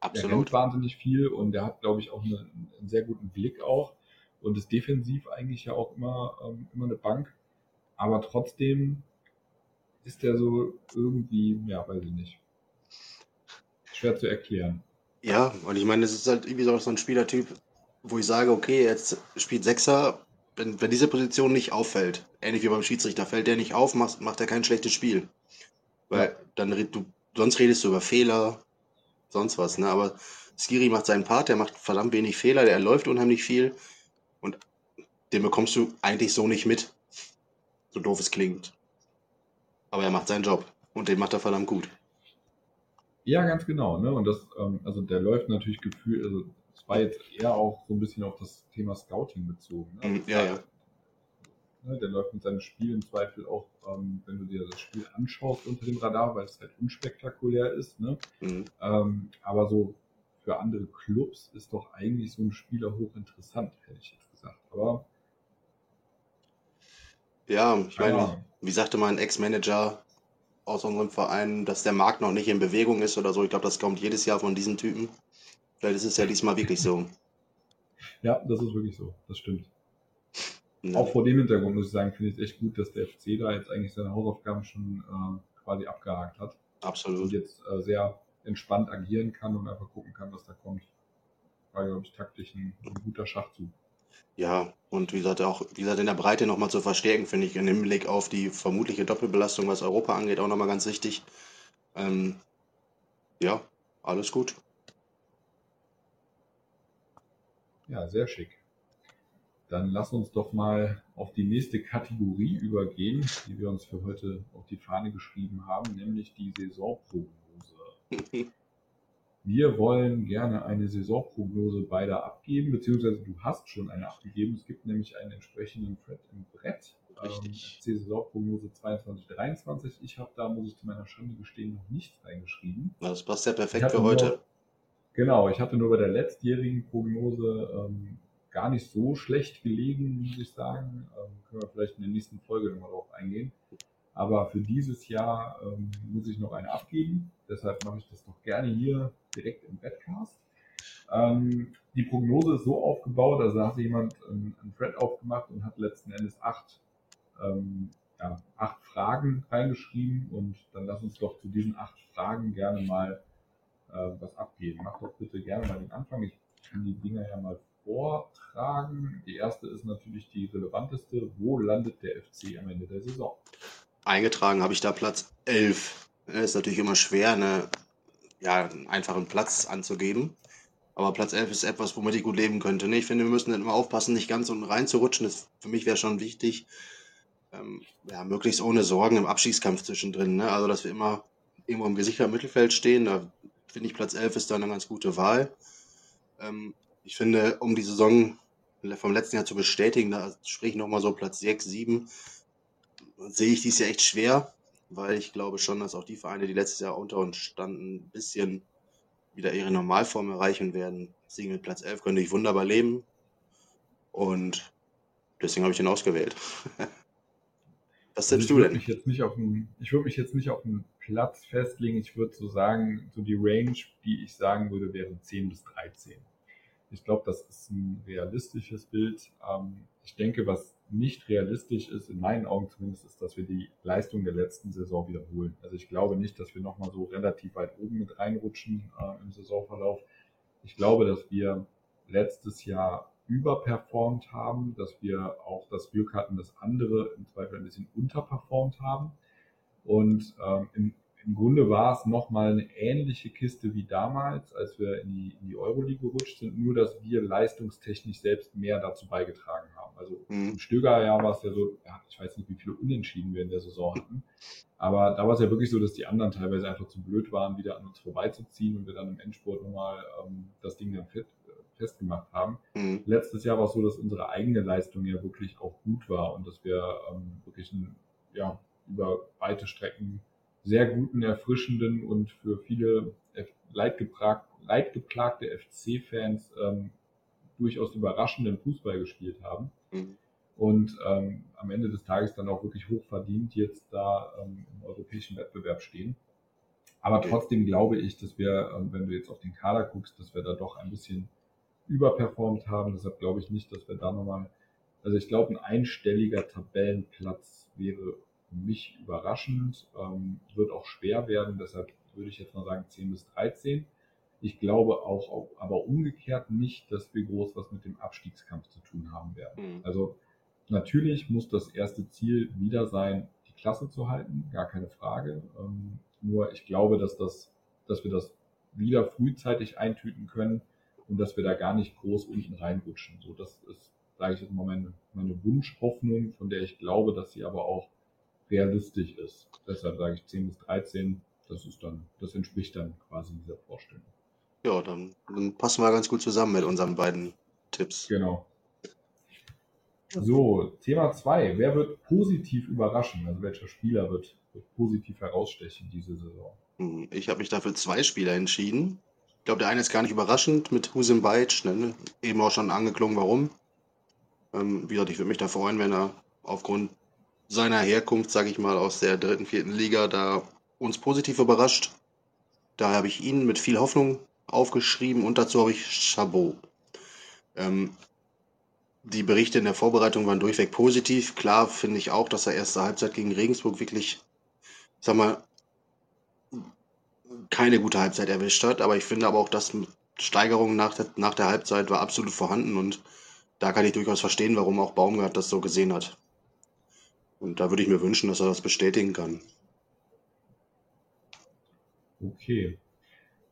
Speaker 1: Absolut. Er rennt wahnsinnig viel und er hat, glaube ich, auch eine, einen sehr guten Blick auch und ist defensiv eigentlich ja auch immer, ähm, immer eine Bank. Aber trotzdem ist er so irgendwie, ja, weiß ich nicht. Schwer zu erklären.
Speaker 2: Ja, und ich meine, es ist halt irgendwie so ein Spielertyp, wo ich sage, okay, jetzt spielt Sechser, wenn, wenn diese Position nicht auffällt, ähnlich wie beim Schiedsrichter, fällt der nicht auf, macht, macht er kein schlechtes Spiel. Weil ja. dann du, sonst redest du über Fehler, sonst was, ne? Aber Skiri macht seinen Part, der macht verdammt wenig Fehler, der läuft unheimlich viel und den bekommst du eigentlich so nicht mit. So doof es klingt. Aber er macht seinen Job und den macht er verdammt gut.
Speaker 1: Ja, ganz genau. Ne? Und das, ähm, also der läuft natürlich gefühlt, also es war jetzt eher auch so ein bisschen auf das Thema Scouting bezogen. Ne?
Speaker 2: Mhm, ja, ja.
Speaker 1: Der läuft mit seinem Spiel im Zweifel auch, ähm, wenn du dir das Spiel anschaust, unter dem Radar, weil es halt unspektakulär ist. Ne? Mhm. Ähm, aber so für andere Clubs ist doch eigentlich so ein Spieler hochinteressant, hätte ich jetzt gesagt. Aber
Speaker 2: ja, ich meine, wie sagte mein Ex-Manager aus unserem Verein, dass der Markt noch nicht in Bewegung ist oder so. Ich glaube, das kommt jedes Jahr von diesen Typen. Vielleicht ist es ja diesmal wirklich so.
Speaker 1: Ja, das ist wirklich so. Das stimmt. Ja. Auch vor dem Hintergrund muss ich sagen, finde ich es echt gut, dass der FC da jetzt eigentlich seine Hausaufgaben schon äh, quasi abgehakt hat.
Speaker 2: Absolut.
Speaker 1: Und jetzt äh, sehr entspannt agieren kann und einfach gucken kann, was da kommt. War, glaube ich, taktisch ein, ein guter Schachzug.
Speaker 2: Ja, und wie gesagt, auch wie gesagt, in der Breite nochmal zu verstärken, finde ich im Hinblick auf die vermutliche Doppelbelastung, was Europa angeht, auch nochmal ganz wichtig. Ähm, ja, alles gut.
Speaker 1: Ja, sehr schick. Dann lass uns doch mal auf die nächste Kategorie übergehen, die wir uns für heute auf die Fahne geschrieben haben, nämlich die Saisonprognose. [laughs] Wir wollen gerne eine Saisonprognose beider abgeben, beziehungsweise du hast schon eine abgegeben. Es gibt nämlich einen entsprechenden Thread im Brett.
Speaker 2: Richtig.
Speaker 1: Ähm, Saisonprognose 22-23. Ich habe da, muss ich zu meiner Schande gestehen, noch nichts reingeschrieben.
Speaker 2: Das passt ja perfekt für heute.
Speaker 1: Genau, ich hatte nur bei der letztjährigen Prognose ähm, gar nicht so schlecht gelegen, muss ich sagen. Ähm, können wir vielleicht in der nächsten Folge nochmal drauf eingehen. Aber für dieses Jahr ähm, muss ich noch eine abgeben. Deshalb mache ich das doch gerne hier direkt im Webcast. Ähm, die Prognose ist so aufgebaut, also da hat jemand einen, Thread aufgemacht und hat letzten Endes acht, ähm, ja, acht Fragen reingeschrieben und dann lass uns doch zu diesen acht Fragen gerne mal was abgeben. Mach doch bitte gerne mal den Anfang. Ich kann die Dinger ja mal vortragen. Die erste ist natürlich die relevanteste. Wo landet der FC am Ende der Saison?
Speaker 2: Eingetragen habe ich da Platz 11. Das ist natürlich immer schwer, ne? ja, einen einfachen Platz anzugeben. Aber Platz 11 ist etwas, womit ich gut leben könnte. Ne? Ich finde, wir müssen immer aufpassen, nicht ganz unten reinzurutschen. Das für mich wäre schon wichtig. Ähm, ja, möglichst ohne Sorgen im Abschießkampf zwischendrin. Ne? Also, dass wir immer irgendwo im gesicherten Mittelfeld stehen. Da finde ich, Platz 11 ist da eine ganz gute Wahl. Ähm, ich finde, um die Saison vom letzten Jahr zu bestätigen, da sprich ich nochmal so Platz 6, 7, sehe ich dies ja echt schwer weil ich glaube schon, dass auch die Vereine, die letztes Jahr unter uns standen, ein bisschen wieder ihre Normalform erreichen werden. Mit Platz 11 könnte ich wunderbar leben und deswegen habe ich ihn ausgewählt. [laughs]
Speaker 1: Was also du denn? Mich jetzt nicht auf einen, ich würde mich jetzt nicht auf einen Platz festlegen. Ich würde so sagen, so die Range, die ich sagen würde, wäre 10 bis 13. Ich glaube, das ist ein realistisches Bild. Ähm, ich denke, was nicht realistisch ist, in meinen Augen zumindest, ist, dass wir die Leistung der letzten Saison wiederholen. Also ich glaube nicht, dass wir nochmal so relativ weit oben mit reinrutschen äh, im Saisonverlauf. Ich glaube, dass wir letztes Jahr überperformt haben, dass wir auch das Glück hatten, dass andere im Zweifel ein bisschen unterperformt haben. Und ähm, im, im Grunde war es nochmal eine ähnliche Kiste wie damals, als wir in die, in die Euroleague gerutscht sind, nur dass wir leistungstechnisch selbst mehr dazu beigetragen haben. Also mhm. im Stöger-Jahr war es ja so, ja, ich weiß nicht, wie viele Unentschieden wir in der Saison hatten, aber da war es ja wirklich so, dass die anderen teilweise einfach zu blöd waren, wieder an uns vorbeizuziehen und wir dann im Endsport nochmal ähm, das Ding dann fit, festgemacht haben. Mhm. Letztes Jahr war es so, dass unsere eigene Leistung ja wirklich auch gut war und dass wir ähm, wirklich ein, ja, über weite Strecken sehr guten, erfrischenden und für viele leidgeplagte FC-Fans ähm, durchaus überraschenden Fußball gespielt haben.
Speaker 2: Mhm.
Speaker 1: Und ähm, am Ende des Tages dann auch wirklich hochverdient jetzt da ähm, im europäischen Wettbewerb stehen. Aber
Speaker 2: Okay.
Speaker 1: trotzdem glaube ich, dass wir, ähm, wenn du jetzt auf den Kader guckst, dass wir da doch ein bisschen überperformt haben. Deshalb glaube ich nicht, dass wir da nochmal, also ich glaube, ein einstelliger Tabellenplatz wäre mich überraschend, ähm, wird auch schwer werden. Deshalb würde ich jetzt mal sagen 10 bis 13. Ich glaube auch, auch, aber umgekehrt nicht, dass wir groß was mit dem Abstiegskampf zu tun haben werden.
Speaker 2: Mhm.
Speaker 1: Also natürlich muss das erste Ziel wieder sein, die Klasse zu halten, gar keine Frage. Ähm, nur ich glaube, dass das, dass wir das wieder frühzeitig eintüten können und dass wir da gar nicht groß unten reinrutschen. So, das ist, sage ich jetzt mal, meine, meine Wunschhoffnung, von der ich glaube, dass sie aber auch realistisch ist. Deshalb sage ich 10 bis 13, das ist dann, das entspricht dann quasi dieser Vorstellung.
Speaker 2: Ja, dann, dann passen wir ganz gut zusammen mit unseren beiden Tipps.
Speaker 1: Genau. So, Thema 2. Wer wird positiv überraschen? Also welcher Spieler wird, wird positiv herausstechen diese Saison?
Speaker 2: Hm, Ich habe mich dafür zwei Spieler entschieden. Ich glaube, der eine ist gar nicht überraschend mit Husem Bajic, ne? eben auch schon angeklungen, warum. Ähm, wie gesagt, ich würde mich da freuen, wenn er aufgrund seiner Herkunft, sage ich mal, aus der dritten, vierten Liga da uns positiv überrascht. Daher habe ich ihn mit viel Hoffnung aufgeschrieben und dazu habe ich Chabot. Ähm, die Berichte in der Vorbereitung waren durchweg positiv. Klar finde ich auch, dass er erste Halbzeit gegen Regensburg wirklich, sag mal, keine gute Halbzeit erwischt hat. Aber ich finde aber auch, dass Steigerung nach der, nach der Halbzeit war absolut vorhanden und da kann ich durchaus verstehen, warum auch Baumgart das so gesehen hat. Und da würde ich mir wünschen, dass er das bestätigen kann.
Speaker 1: Okay.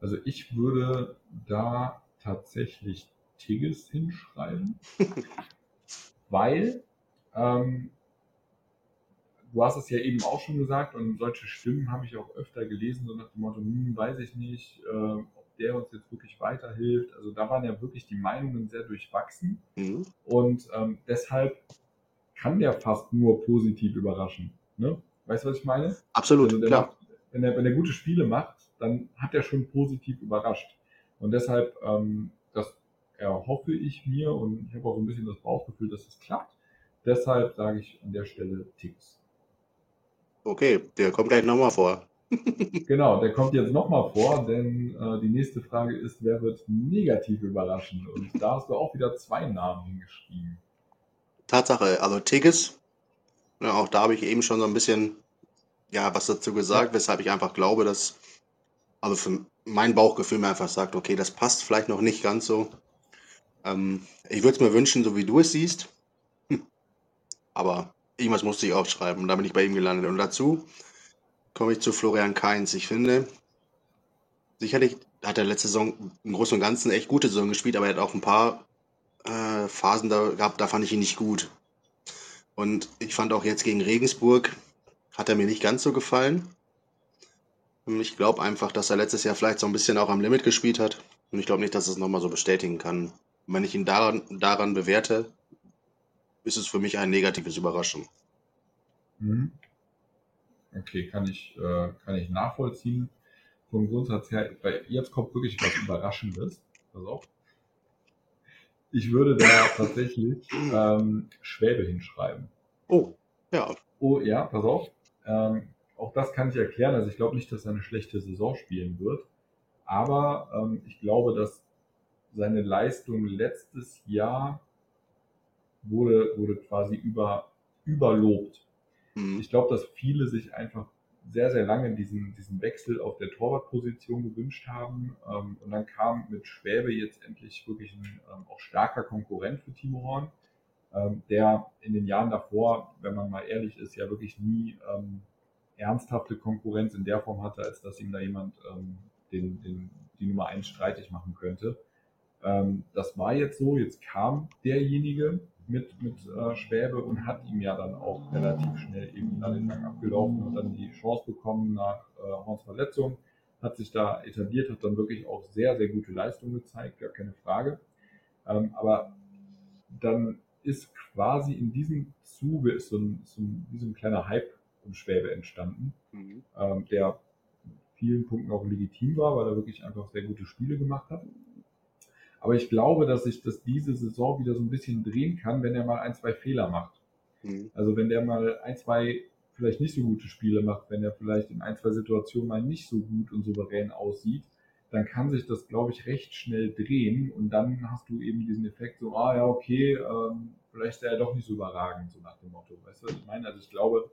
Speaker 1: Also ich würde da tatsächlich Tigges hinschreiben, [laughs] weil ähm, du hast es ja eben auch schon gesagt und solche Stimmen habe ich auch öfter gelesen, so nach dem Motto, hm, weiß ich nicht, äh, ob der uns jetzt wirklich weiterhilft. Also da waren ja wirklich die Meinungen sehr durchwachsen
Speaker 2: Mhm.
Speaker 1: und ähm, deshalb kann der fast nur positiv überraschen. Ne? Weißt du, was ich meine?
Speaker 2: Absolut,
Speaker 1: Also der
Speaker 2: klar.
Speaker 1: macht, wenn, er, wenn er gute Spiele macht, dann hat er schon positiv überrascht. Und deshalb, ähm, das erhoffe ich mir und ich habe auch so ein bisschen das Bauchgefühl, dass es klappt. Deshalb sage ich an der Stelle Ticks.
Speaker 2: Okay, der kommt gleich nochmal vor. [laughs]
Speaker 1: Genau, der kommt jetzt nochmal vor, denn äh, die nächste Frage ist, wer wird negativ überraschen? Und da hast du auch wieder zwei Namen hingeschrieben.
Speaker 2: Tatsache, also Tigges, ja, auch da habe ich eben schon so ein bisschen ja, was dazu gesagt, weshalb ich einfach glaube, dass, also für mein Bauchgefühl mir einfach sagt, okay, das passt vielleicht noch nicht ganz so. Ähm, ich würde es mir wünschen, so wie du es siehst. Hm. [laughs] Aber irgendwas musste ich aufschreiben und da bin ich bei ihm gelandet. Und dazu komme ich zu Florian Kainz. Ich finde, sicherlich hat er letzte Saison im Großen und Ganzen echt gute Saison gespielt, aber er hat auch ein paar äh, Phasen da gehabt, da fand ich ihn nicht gut. Und ich fand auch jetzt gegen Regensburg hat er mir nicht ganz so gefallen. Ich glaube einfach, dass er letztes Jahr vielleicht so ein bisschen auch am Limit gespielt hat. Und ich glaube nicht, dass es nochmal so bestätigen kann. Wenn ich ihn daran, daran bewerte, ist es für mich ein negatives Überraschung.
Speaker 1: Mhm. Okay, kann ich, äh, kann ich nachvollziehen. Vom Grundsatz her, weil jetzt kommt wirklich was Überraschendes. Pass auf. Ich würde da [laughs] tatsächlich ähm, Schwäbe hinschreiben.
Speaker 2: Oh, ja.
Speaker 1: Oh ja, pass auf. Ähm, auch das kann ich erklären. Also ich glaube nicht, dass er eine schlechte Saison spielen wird. Aber ähm, ich glaube, dass seine Leistung letztes Jahr wurde, wurde quasi über, überlobt.
Speaker 2: Hm.
Speaker 1: Ich glaube, dass viele sich einfach sehr, sehr lange diesen, diesen Wechsel auf der Torwartposition gewünscht haben. Ähm, und dann kam mit Schwäbe jetzt endlich wirklich ein ähm, auch starker Konkurrent für Timo Horn, ähm, der in den Jahren davor, wenn man mal ehrlich ist, ja wirklich nie ähm, ernsthafte Konkurrenz in der Form hatte, als dass ihm da jemand ähm, den, den, die Nummer eins streitig machen könnte. Ähm, das war jetzt so, jetzt kam derjenige mit, mit äh, Schwäbe und hat ihm ja dann auch relativ schnell eben dann den Gang abgelaufen und dann die Chance bekommen nach äh, Horns Verletzung, hat sich da etabliert, hat dann wirklich auch sehr, sehr gute Leistung gezeigt, gar keine Frage. Ähm, aber dann ist quasi in diesem Zuge ist so ein, so ein, wie so ein kleiner Hype um Schwäbe entstanden,
Speaker 2: Mhm.
Speaker 1: ähm, der in vielen Punkten auch legitim war, weil er wirklich einfach sehr gute Spiele gemacht hat. Aber ich glaube, dass sich das diese Saison wieder so ein bisschen drehen kann, wenn er mal ein, zwei Fehler macht. Mhm. Also wenn der mal ein, zwei vielleicht nicht so gute Spiele macht, wenn er vielleicht in ein, zwei Situationen mal nicht so gut und souverän aussieht, dann kann sich das, glaube ich, recht schnell drehen und dann hast du eben diesen Effekt so, ah ja, okay, ähm, vielleicht ist er ja doch nicht so überragend, so nach dem Motto. Weißt du, was ich meine? Also ich glaube,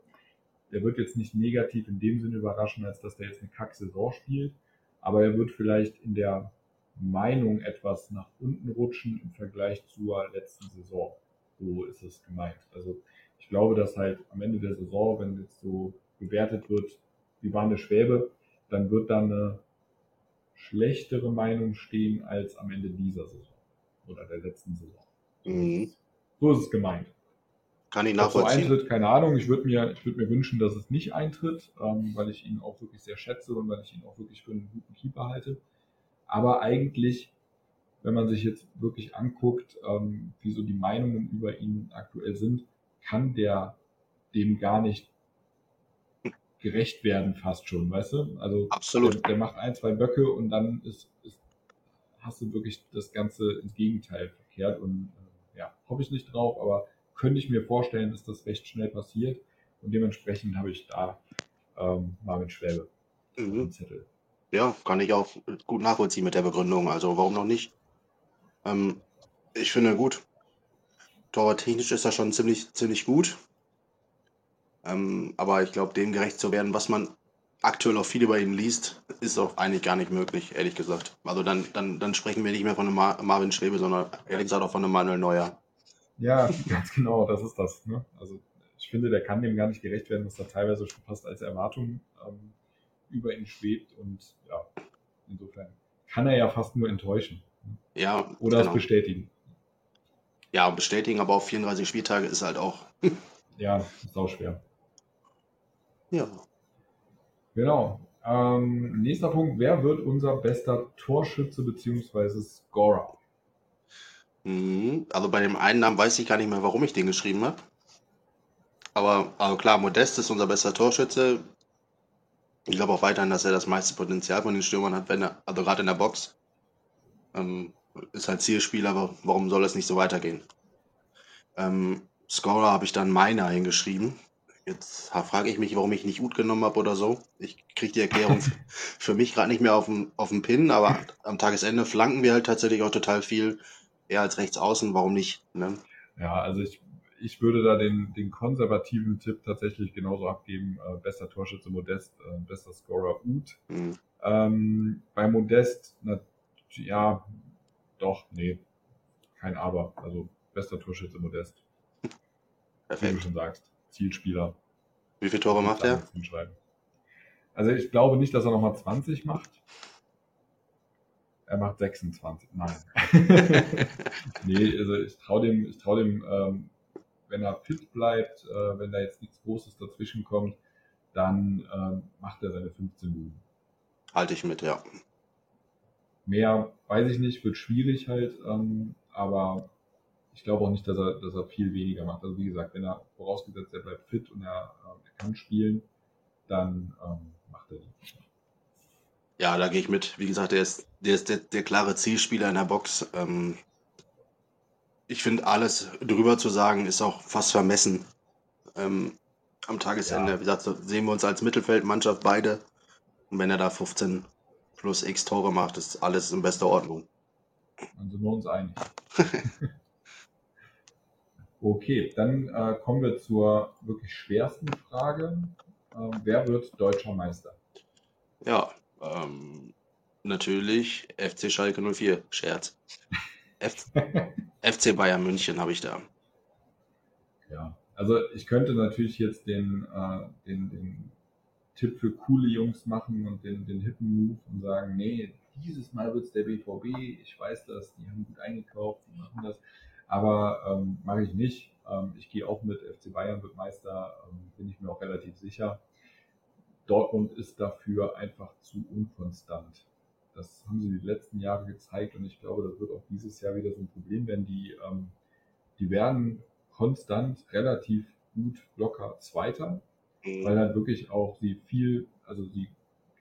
Speaker 1: der wird jetzt nicht negativ in dem Sinne überraschen, als dass der jetzt eine Kack-Saison spielt, aber er wird vielleicht in der Meinung etwas nach unten rutschen im Vergleich zur letzten Saison. So ist es gemeint. Also ich glaube, dass halt am Ende der Saison, wenn jetzt so bewertet wird, wie war eine Schwäbe, dann wird da eine schlechtere Meinung stehen als am Ende dieser Saison oder der letzten Saison. Mhm. So ist es gemeint.
Speaker 2: Kann ich nachvollziehen.
Speaker 1: So eintritt, keine Ahnung. Ich würde mir, ich würde mir wünschen, dass es nicht eintritt, ähm, weil ich ihn auch wirklich sehr schätze und weil ich ihn auch wirklich für einen guten Keeper halte. Aber eigentlich, wenn man sich jetzt wirklich anguckt, ähm, wie so die Meinungen über ihn aktuell sind, kann der dem gar nicht gerecht werden, fast schon, weißt du? Also
Speaker 2: Absolut.
Speaker 1: Der, der macht ein, zwei Böcke und dann ist, ist, hast du wirklich das Ganze ins Gegenteil verkehrt und äh, ja, hoffe ich nicht drauf, aber könnte ich mir vorstellen, dass das recht schnell passiert und dementsprechend habe ich da ähm, Marvin Schwäbe
Speaker 2: mhm. Zettel. Ja, kann ich auch gut nachvollziehen mit der Begründung. Also warum noch nicht? Ähm, ich finde gut. Torwarttechnisch ist er schon ziemlich, ziemlich gut. Ähm, aber ich glaube, dem gerecht zu werden, was man aktuell auch viel über ihn liest, ist auch eigentlich gar nicht möglich, ehrlich gesagt. Also dann, dann, dann sprechen wir nicht mehr von einem Mar Marvin Schwebe, sondern ehrlich gesagt auch von einem Manuel Neuer.
Speaker 1: Ja, [laughs] ganz genau, das ist das. Ne? Also ich finde, der kann dem gar nicht gerecht werden, was da teilweise schon fast als Erwartung ähm, über ihn schwebt. Und ja, insofern kann er ja fast nur enttäuschen.
Speaker 2: Ja.
Speaker 1: Oder genau. es bestätigen.
Speaker 2: Ja, bestätigen, aber auf 34 Spieltage ist halt auch. [laughs]
Speaker 1: ja, ist auch schwer.
Speaker 2: Ja.
Speaker 1: Genau. Ähm, nächster Punkt. Wer wird unser bester Torschütze bzw. Scorer?
Speaker 2: Mhm. Also bei dem einen Namen weiß ich gar nicht mehr, warum ich den geschrieben habe. Aber also klar, Modest ist unser bester Torschütze. Ich glaube auch weiterhin, dass er das meiste Potenzial von den Stürmern hat, wenn er, also gerade in der Box. Ähm, ist halt Zielspieler, aber warum soll es nicht so weitergehen? Ähm, Scorer habe ich dann meiner hingeschrieben. Jetzt frage ich mich, warum ich nicht gut genommen habe oder so. Ich kriege die Erklärung [laughs] für mich gerade nicht mehr auf dem, auf dem Pin, aber am Tagesende flanken wir halt tatsächlich auch total viel. Eher als rechts außen, warum nicht? Ne?
Speaker 1: Ja, also ich, ich würde da den, den konservativen Tipp tatsächlich genauso abgeben. Äh, bester Torschütze Modest, äh, bester Scorer Uth. Mhm. Ähm, bei Modest, na, ja, doch, nee, kein Aber. Also bester Torschütze Modest. Perfekt. Wie du schon sagst, Zielspieler.
Speaker 2: Wie viele Tore macht er?
Speaker 1: Also ich glaube nicht, dass er nochmal 20 macht. Er macht 26. Nein. [laughs] nee, also ich traue dem, ich trau dem ähm, wenn er fit bleibt, äh, wenn da jetzt nichts Großes dazwischen kommt, dann ähm, macht er seine 15 Minuten.
Speaker 2: Halte ich mit, ja.
Speaker 1: Mehr weiß ich nicht, wird schwierig halt, ähm, aber ich glaube auch nicht, dass er, dass er viel weniger macht. Also wie gesagt, wenn er vorausgesetzt, er bleibt fit und er, äh, er kann spielen, dann ähm, macht er die.
Speaker 2: Ja, da gehe ich mit. Wie gesagt, der ist, der, ist der, der klare Zielspieler in der Box. Ähm, ich finde, alles drüber zu sagen, ist auch fast vermessen. Ähm, am Tagesende, ja. wie gesagt, sehen wir uns als Mittelfeldmannschaft beide. Und wenn er da 15 plus x Tore macht, ist alles in bester Ordnung.
Speaker 1: Dann sind wir uns einig. [laughs] okay, dann äh, kommen wir zur wirklich schwersten Frage. Äh, wer wird deutscher Meister?
Speaker 2: Ja, ähm, natürlich FC Schalke 04. Scherz. [laughs] FC [laughs] Bayern München habe ich da.
Speaker 1: Ja, also ich könnte natürlich jetzt den, äh, den, den Tipp für coole Jungs machen und den, den hippen Move und sagen, nee, dieses Mal wird es der BVB, ich weiß das, die haben gut eingekauft, die machen das, aber ähm, mache ich nicht. Ähm, ich gehe auch mit, FC Bayern wird Meister, ähm, bin ich mir auch relativ sicher. Dortmund ist dafür einfach zu unkonstant. Das haben sie die letzten Jahre gezeigt und ich glaube, das wird auch dieses Jahr wieder so ein Problem werden. Die, ähm, die werden konstant relativ gut locker Zweiter, mhm. weil dann wirklich auch sie viel, also sie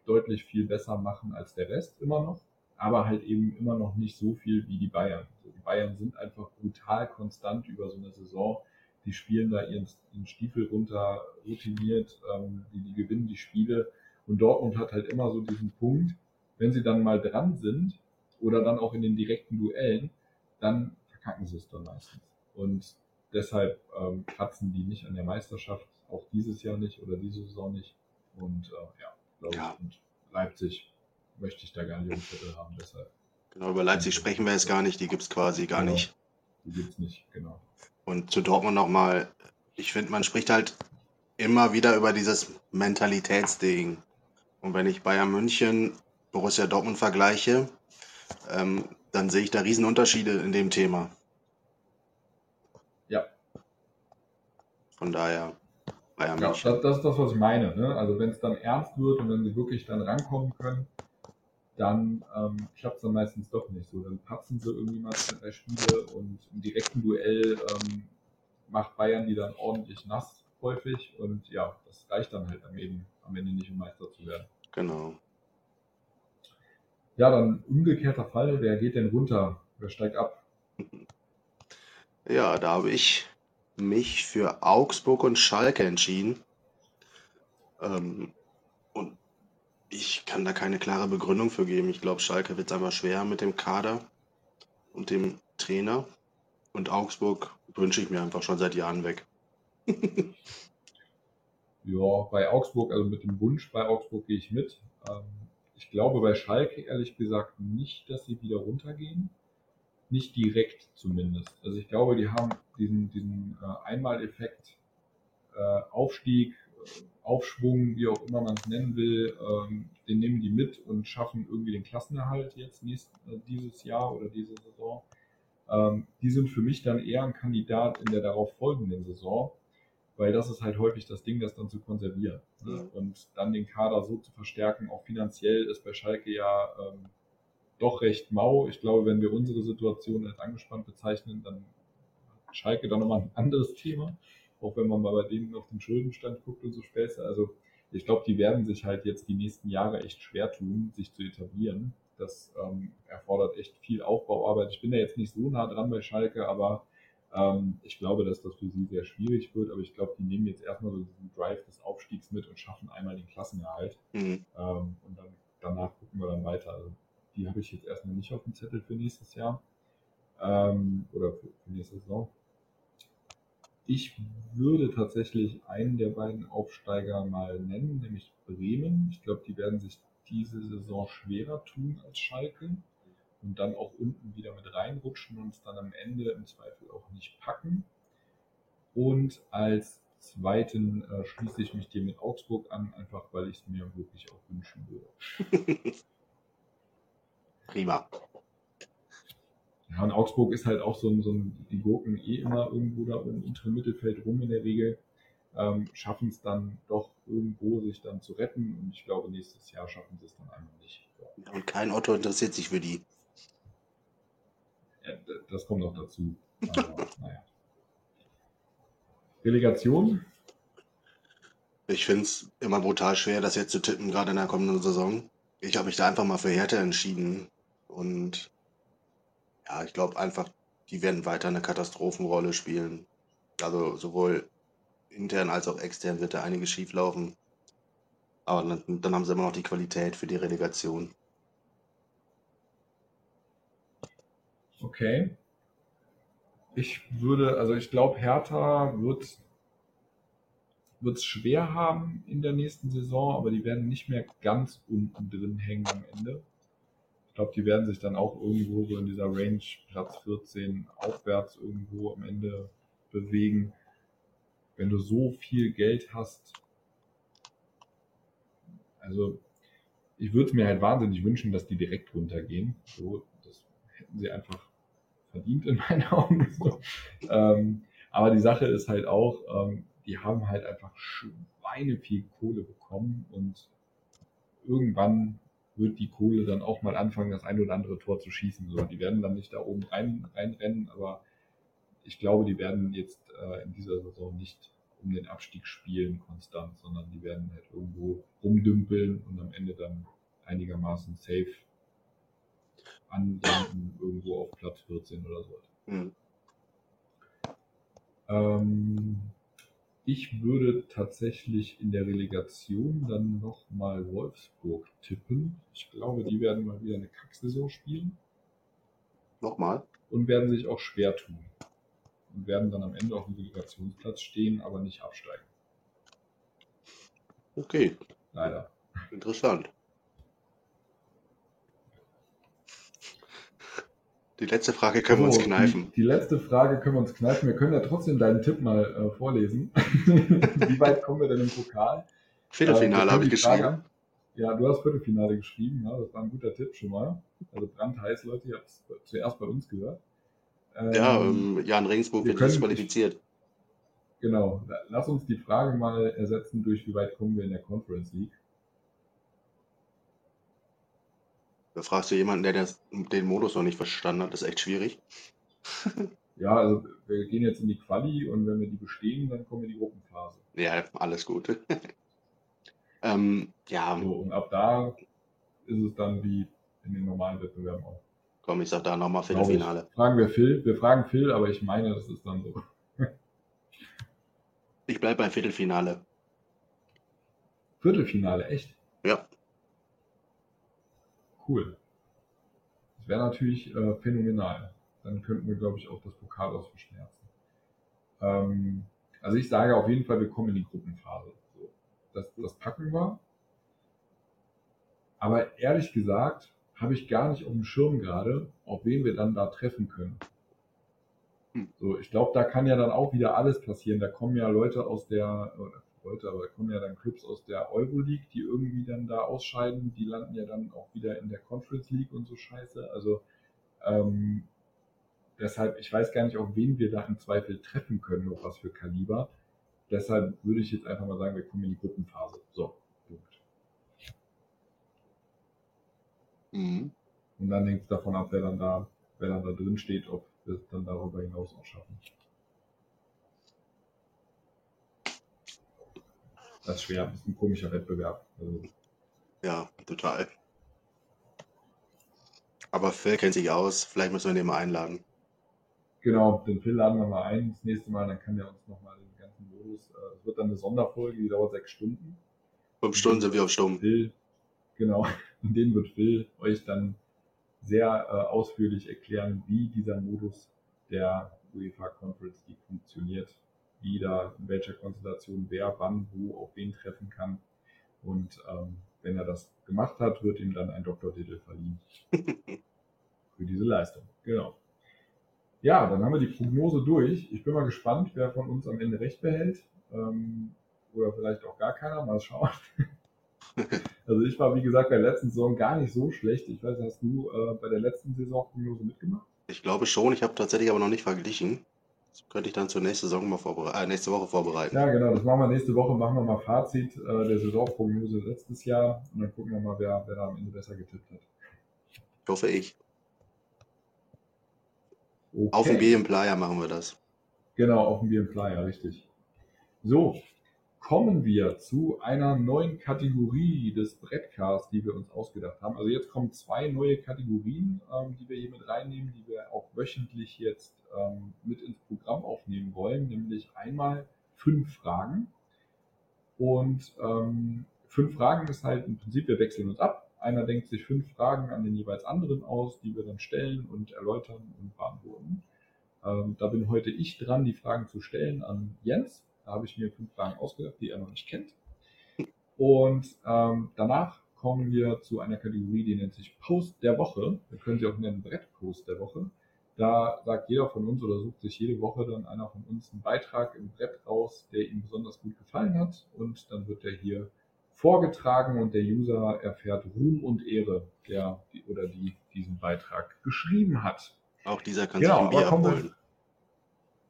Speaker 1: deutlich viel besser machen als der Rest immer noch. aber halt eben immer noch nicht so viel wie die Bayern. Also die Bayern sind einfach brutal konstant über so eine Saison. Die spielen da ihren, ihren Stiefel runter, routiniert, ähm, die, die gewinnen die Spiele. Und Dortmund hat halt immer so diesen Punkt, wenn sie dann mal dran sind oder dann auch in den direkten Duellen, dann verkacken sie es dann meistens. Und deshalb ähm, kratzen die nicht an der Meisterschaft, auch dieses Jahr nicht oder diese Saison nicht. Und äh, ja, glaube ja. ich. Und Leipzig möchte ich da gar nicht im Viertel haben, deshalb.
Speaker 2: Genau, über Leipzig sprechen wir jetzt gar nicht, die gibt es quasi gar genau. nicht.
Speaker 1: Die gibt es nicht, genau.
Speaker 2: Und zu Dortmund nochmal, ich finde, man spricht halt immer wieder über dieses Mentalitätsding. Und wenn ich Bayern München, Borussia Dortmund vergleiche, ähm, dann sehe ich da Riesenunterschiede in dem Thema.
Speaker 1: Ja.
Speaker 2: Von daher,
Speaker 1: Bayern ja. Das, das, ist das, was ich meine. Ne? Also wenn es dann ernst wird und wenn sie wirklich dann rankommen können, dann ähm, klappt es dann meistens doch nicht so. Dann patzen sie irgendwie mal zwei, drei Spiele und im direkten Duell ähm, macht Bayern die dann ordentlich nass häufig und ja, das reicht dann halt am, eben, am Ende nicht, um Meister zu werden.
Speaker 2: Genau.
Speaker 1: Ja, dann umgekehrter Fall, wer geht denn runter? Wer steigt ab?
Speaker 2: Ja, da habe ich mich für Augsburg und Schalke entschieden. Ähm, und ich kann da keine klare Begründung für geben. Ich glaube, Schalke wird es einfach schwer mit dem Kader und dem Trainer. Und Augsburg wünsche ich mir einfach schon seit Jahren weg. [laughs]
Speaker 1: ja, bei Augsburg, also mit dem Wunsch bei Augsburg gehe ich mit. Ähm, ich glaube bei Schalke ehrlich gesagt nicht, dass sie wieder runtergehen. Nicht direkt zumindest. Also ich glaube, die haben diesen, diesen äh, Einmaleffekt, äh, Aufstieg, äh, Aufschwung, wie auch immer man es nennen will, ähm, den nehmen die mit und schaffen irgendwie den Klassenerhalt jetzt nächst, dieses Jahr oder diese Saison. Ähm, die sind für mich dann eher ein Kandidat in der darauf folgenden Saison weil das ist halt häufig das Ding, das dann zu konservieren. Ne? Und dann den Kader so zu verstärken, auch finanziell ist bei Schalke ja ähm, doch recht mau. Ich glaube, wenn wir unsere Situation als angespannt bezeichnen, dann hat Schalke dann nochmal ein anderes Thema, auch wenn man mal bei denen auf den Schuldenstand guckt und so Späße. Also ich glaube, die werden sich halt jetzt die nächsten Jahre echt schwer tun, sich zu etablieren. Das ähm, erfordert echt viel Aufbauarbeit. Ich bin da jetzt nicht so nah dran bei Schalke, aber ähm, ich glaube, dass das für sie sehr schwierig wird, aber ich glaube, die nehmen jetzt erstmal so diesen Drive des Aufstiegs mit und schaffen einmal den Klassenerhalt. Mhm. Ähm, und dann danach gucken wir dann weiter. Also die habe ich jetzt erstmal nicht auf dem Zettel für nächstes Jahr ähm, oder für, für nächste Saison. Ich würde tatsächlich einen der beiden Aufsteiger mal nennen, nämlich Bremen. Ich glaube, die werden sich diese Saison schwerer tun als Schalke und dann auch unten wieder mit reinrutschen und es dann am Ende im Zweifel auch nicht packen. Und als zweiten äh, schließe ich mich dir mit Augsburg an, einfach weil ich es mir wirklich auch wünschen würde. [laughs]
Speaker 2: Prima.
Speaker 1: Ja, und Augsburg ist halt auch so ein, so ein die Gurken eh immer irgendwo da im unteren Mittelfeld rum in der Regel, ähm, schaffen es dann doch irgendwo sich dann zu retten und ich glaube, nächstes Jahr schaffen sie es dann einmal nicht.
Speaker 2: Ja. Und kein Otto interessiert sich für die
Speaker 1: das kommt noch dazu. Aber, [laughs] naja. Relegation?
Speaker 2: Ich finde es immer brutal schwer, das jetzt zu tippen, gerade in der kommenden Saison. Ich habe mich da einfach mal für Härte entschieden. Und ja, ich glaube einfach, die werden weiter eine Katastrophenrolle spielen. Also sowohl intern als auch extern wird da einiges schief laufen. Aber dann, dann haben sie immer noch die Qualität für die Relegation.
Speaker 1: Okay. Ich würde, also ich glaube, Hertha wird es schwer haben in der nächsten Saison, aber die werden nicht mehr ganz unten drin hängen am Ende. Ich glaube, die werden sich dann auch irgendwo so in dieser Range Platz 14 aufwärts irgendwo am Ende bewegen. Wenn du so viel Geld hast, also ich würde mir halt wahnsinnig wünschen, dass die direkt runtergehen. So, das hätten sie einfach verdient in [laughs] meinen Augen. Ähm, aber die Sache ist halt auch, ähm, die haben halt einfach Schweine viel Kohle bekommen und irgendwann wird die Kohle dann auch mal anfangen, das ein oder andere Tor zu schießen. So, die werden dann nicht da oben rein, reinrennen, aber ich glaube, die werden jetzt äh, in dieser Saison nicht um den Abstieg spielen konstant, sondern die werden halt irgendwo rumdümpeln und am Ende dann einigermaßen safe anlanden, irgendwo auf Platz 14 oder so.
Speaker 2: Mhm.
Speaker 1: Ähm, ich würde tatsächlich in der Relegation dann nochmal Wolfsburg tippen. Ich glaube, die werden mal wieder eine Kacksaison spielen
Speaker 2: Nochmal.
Speaker 1: und werden sich auch schwer tun. Und werden dann am Ende auf dem Relegationsplatz stehen, aber nicht absteigen.
Speaker 2: Okay,
Speaker 1: Leider.
Speaker 2: interessant. Die letzte Frage können wir uns
Speaker 1: So,
Speaker 2: kneifen.
Speaker 1: Die, die letzte Frage können wir uns kneifen. Wir können ja trotzdem deinen Tipp mal äh, vorlesen. [laughs] Wie weit kommen wir denn im Pokal?
Speaker 2: Viertelfinale
Speaker 1: wir
Speaker 2: habe ich
Speaker 1: die Frage-
Speaker 2: geschrieben.
Speaker 1: Ja, du hast Viertelfinale geschrieben. Ja, das war ein guter Tipp schon mal. Also brandheiß, Leute. Ihr habt es zuerst bei uns gehört. Ähm,
Speaker 2: Ja, ähm, Jan Regensburg
Speaker 1: wir
Speaker 2: wird disqualifiziert.
Speaker 1: Genau. Lass uns die Frage mal ersetzen durch, wie weit kommen wir in der Conference League.
Speaker 2: Da fragst du jemanden, der das, den Modus noch nicht verstanden hat. Das ist echt schwierig. [laughs]
Speaker 1: Ja, also wir gehen jetzt in die Quali und wenn wir die bestehen, dann kommen wir in die Gruppenphase.
Speaker 2: Ja, alles gut. [laughs] ähm, ja,
Speaker 1: So, und ab da ist es dann wie in den normalen Wettbewerben auch.
Speaker 2: komm, ich sag da nochmal. Viertelfinale.
Speaker 1: Fragen wir Phil. Wir fragen Phil, aber ich meine, das ist dann so.
Speaker 2: Ich bleib beim Viertelfinale.
Speaker 1: Viertelfinale, echt? Cool. Das wäre natürlich äh, phänomenal. Dann könnten wir, glaube ich, auch das Pokal aus verschmerzen. Ähm, also ich sage auf jeden Fall, wir kommen in die Gruppenphase. So, das, das packen wir. Aber ehrlich gesagt, habe ich gar nicht auf dem Schirm gerade, auf wen wir dann da treffen können.
Speaker 2: Hm.
Speaker 1: So, ich glaube, da kann ja dann auch wieder alles passieren. Da kommen ja Leute aus der, Leute, aber da kommen ja dann Clubs aus der Euroleague, die irgendwie dann da ausscheiden. Die landen ja dann auch wieder in der Conference League und so Scheiße. Also ähm, deshalb, ich weiß gar nicht, auf wen wir da im Zweifel treffen können, auf was für Kaliber. Deshalb würde ich jetzt einfach mal sagen, wir kommen in die Gruppenphase. So, Punkt.
Speaker 2: Mhm.
Speaker 1: Und dann hängt es davon ab, wer dann da, wer dann da drin steht, ob wir es dann darüber hinaus auch schaffen. Das ist schwer, das ist ein komischer Wettbewerb. Also,
Speaker 2: Ja, total. Aber Phil kennt sich aus. Vielleicht müssen wir den mal einladen.
Speaker 1: genau, den Phil laden wir mal ein das nächste Mal, dann kann der uns nochmal den ganzen Modus, äh, das wird dann eine Sonderfolge, die dauert sechs Stunden.
Speaker 2: Fünf Stunden sind wir auf Stumm.
Speaker 1: Phil, genau, [laughs] in denen wird Phil euch dann sehr äh, ausführlich erklären, wie dieser Modus der UEFA Conference League funktioniert, wie da in welcher Konstellation wer wann wo auf wen treffen kann. Und ähm, wenn er das gemacht hat, wird ihm dann ein Doktortitel verliehen [laughs] für diese Leistung. Genau. Ja, dann haben wir die Prognose durch. Ich bin mal gespannt, wer von uns am Ende recht behält. Ähm, oder vielleicht auch gar keiner. Mal schauen. [laughs] Also ich war, wie gesagt, bei der letzten Saison gar nicht so schlecht. Ich weiß, hast du äh, bei der letzten Saison Prognose mitgemacht?
Speaker 2: Ich glaube schon. Ich habe tatsächlich aber noch nicht verglichen. Könnte ich dann zur nächsten Saison mal vorbereiten. Äh, nächste Woche vorbereiten.
Speaker 1: Ja, genau. Das machen wir nächste Woche. Machen wir mal Fazit äh, der Saisonprognose letztes Jahr. Und dann gucken wir mal, wer, wer da am Ende besser getippt hat.
Speaker 2: Ich hoffe ich.
Speaker 1: Okay.
Speaker 2: Auf dem Bier im Playa machen wir das.
Speaker 1: Genau, auf dem Bier im richtig. So, kommen wir zu einer neuen Kategorie des Brettcasts, die wir uns ausgedacht haben. Also jetzt kommen zwei neue Kategorien, ähm, die wir hier mit reinnehmen, die wir auch wöchentlich jetzt ähm, mit ins Programm aufnehmen wollen, nämlich einmal fünf Fragen. Und ähm, fünf Fragen ist halt im Prinzip, wir wechseln uns ab. Einer denkt sich fünf Fragen an den jeweils anderen aus, die wir dann stellen und erläutern und beantworten. Ähm, da bin heute ich dran, die Fragen zu stellen an Jens. Da habe ich mir fünf Fragen ausgedacht, die er noch nicht kennt. Und ähm, danach kommen wir zu einer Kategorie, die nennt sich Post der Woche. Wir können sie auch nennen Brettpost der Woche. Da sagt jeder von uns oder sucht sich jede Woche dann einer von uns einen Beitrag im Brett raus, der ihm besonders gut gefallen hat. Und dann wird der hier vorgetragen und der User erfährt Ruhm und Ehre, der oder die diesen Beitrag geschrieben hat.
Speaker 2: Auch dieser kann
Speaker 1: Genau,
Speaker 2: sich ein Bier abholen.